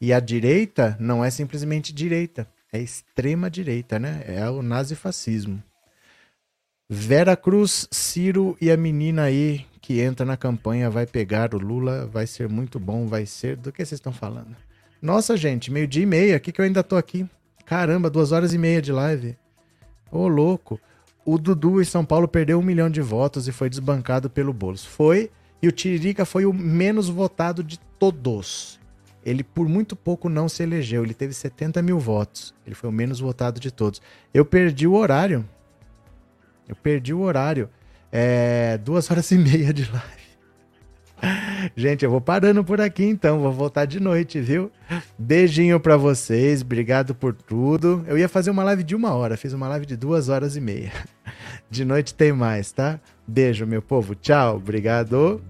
E a direita não é simplesmente direita, é extrema direita, né? É o nazifascismo. Vera Cruz, Ciro e a menina aí que entra na campanha vai pegar o Lula, vai ser muito bom, vai ser. Do que vocês estão falando? Nossa, gente, meio-dia e meia. O que, que eu ainda tô aqui? Caramba, duas horas e meia de live. Ô, louco. O Dudu em São Paulo perdeu um milhão de votos e foi desbancado pelo Boulos. Foi, e o Tiririca foi o menos votado de todos. Ele, por muito pouco, não se elegeu. Ele teve 70 mil votos. Ele foi o menos votado de todos. Eu perdi o horário. Eu perdi o horário. É, duas horas e meia de live. Gente, eu vou parando por aqui então, vou voltar de noite, viu? Beijinho para vocês, obrigado por tudo. Eu ia fazer uma live de uma hora, fiz uma live de duas horas e meia. De noite tem mais, tá? Beijo, meu povo, tchau, obrigado.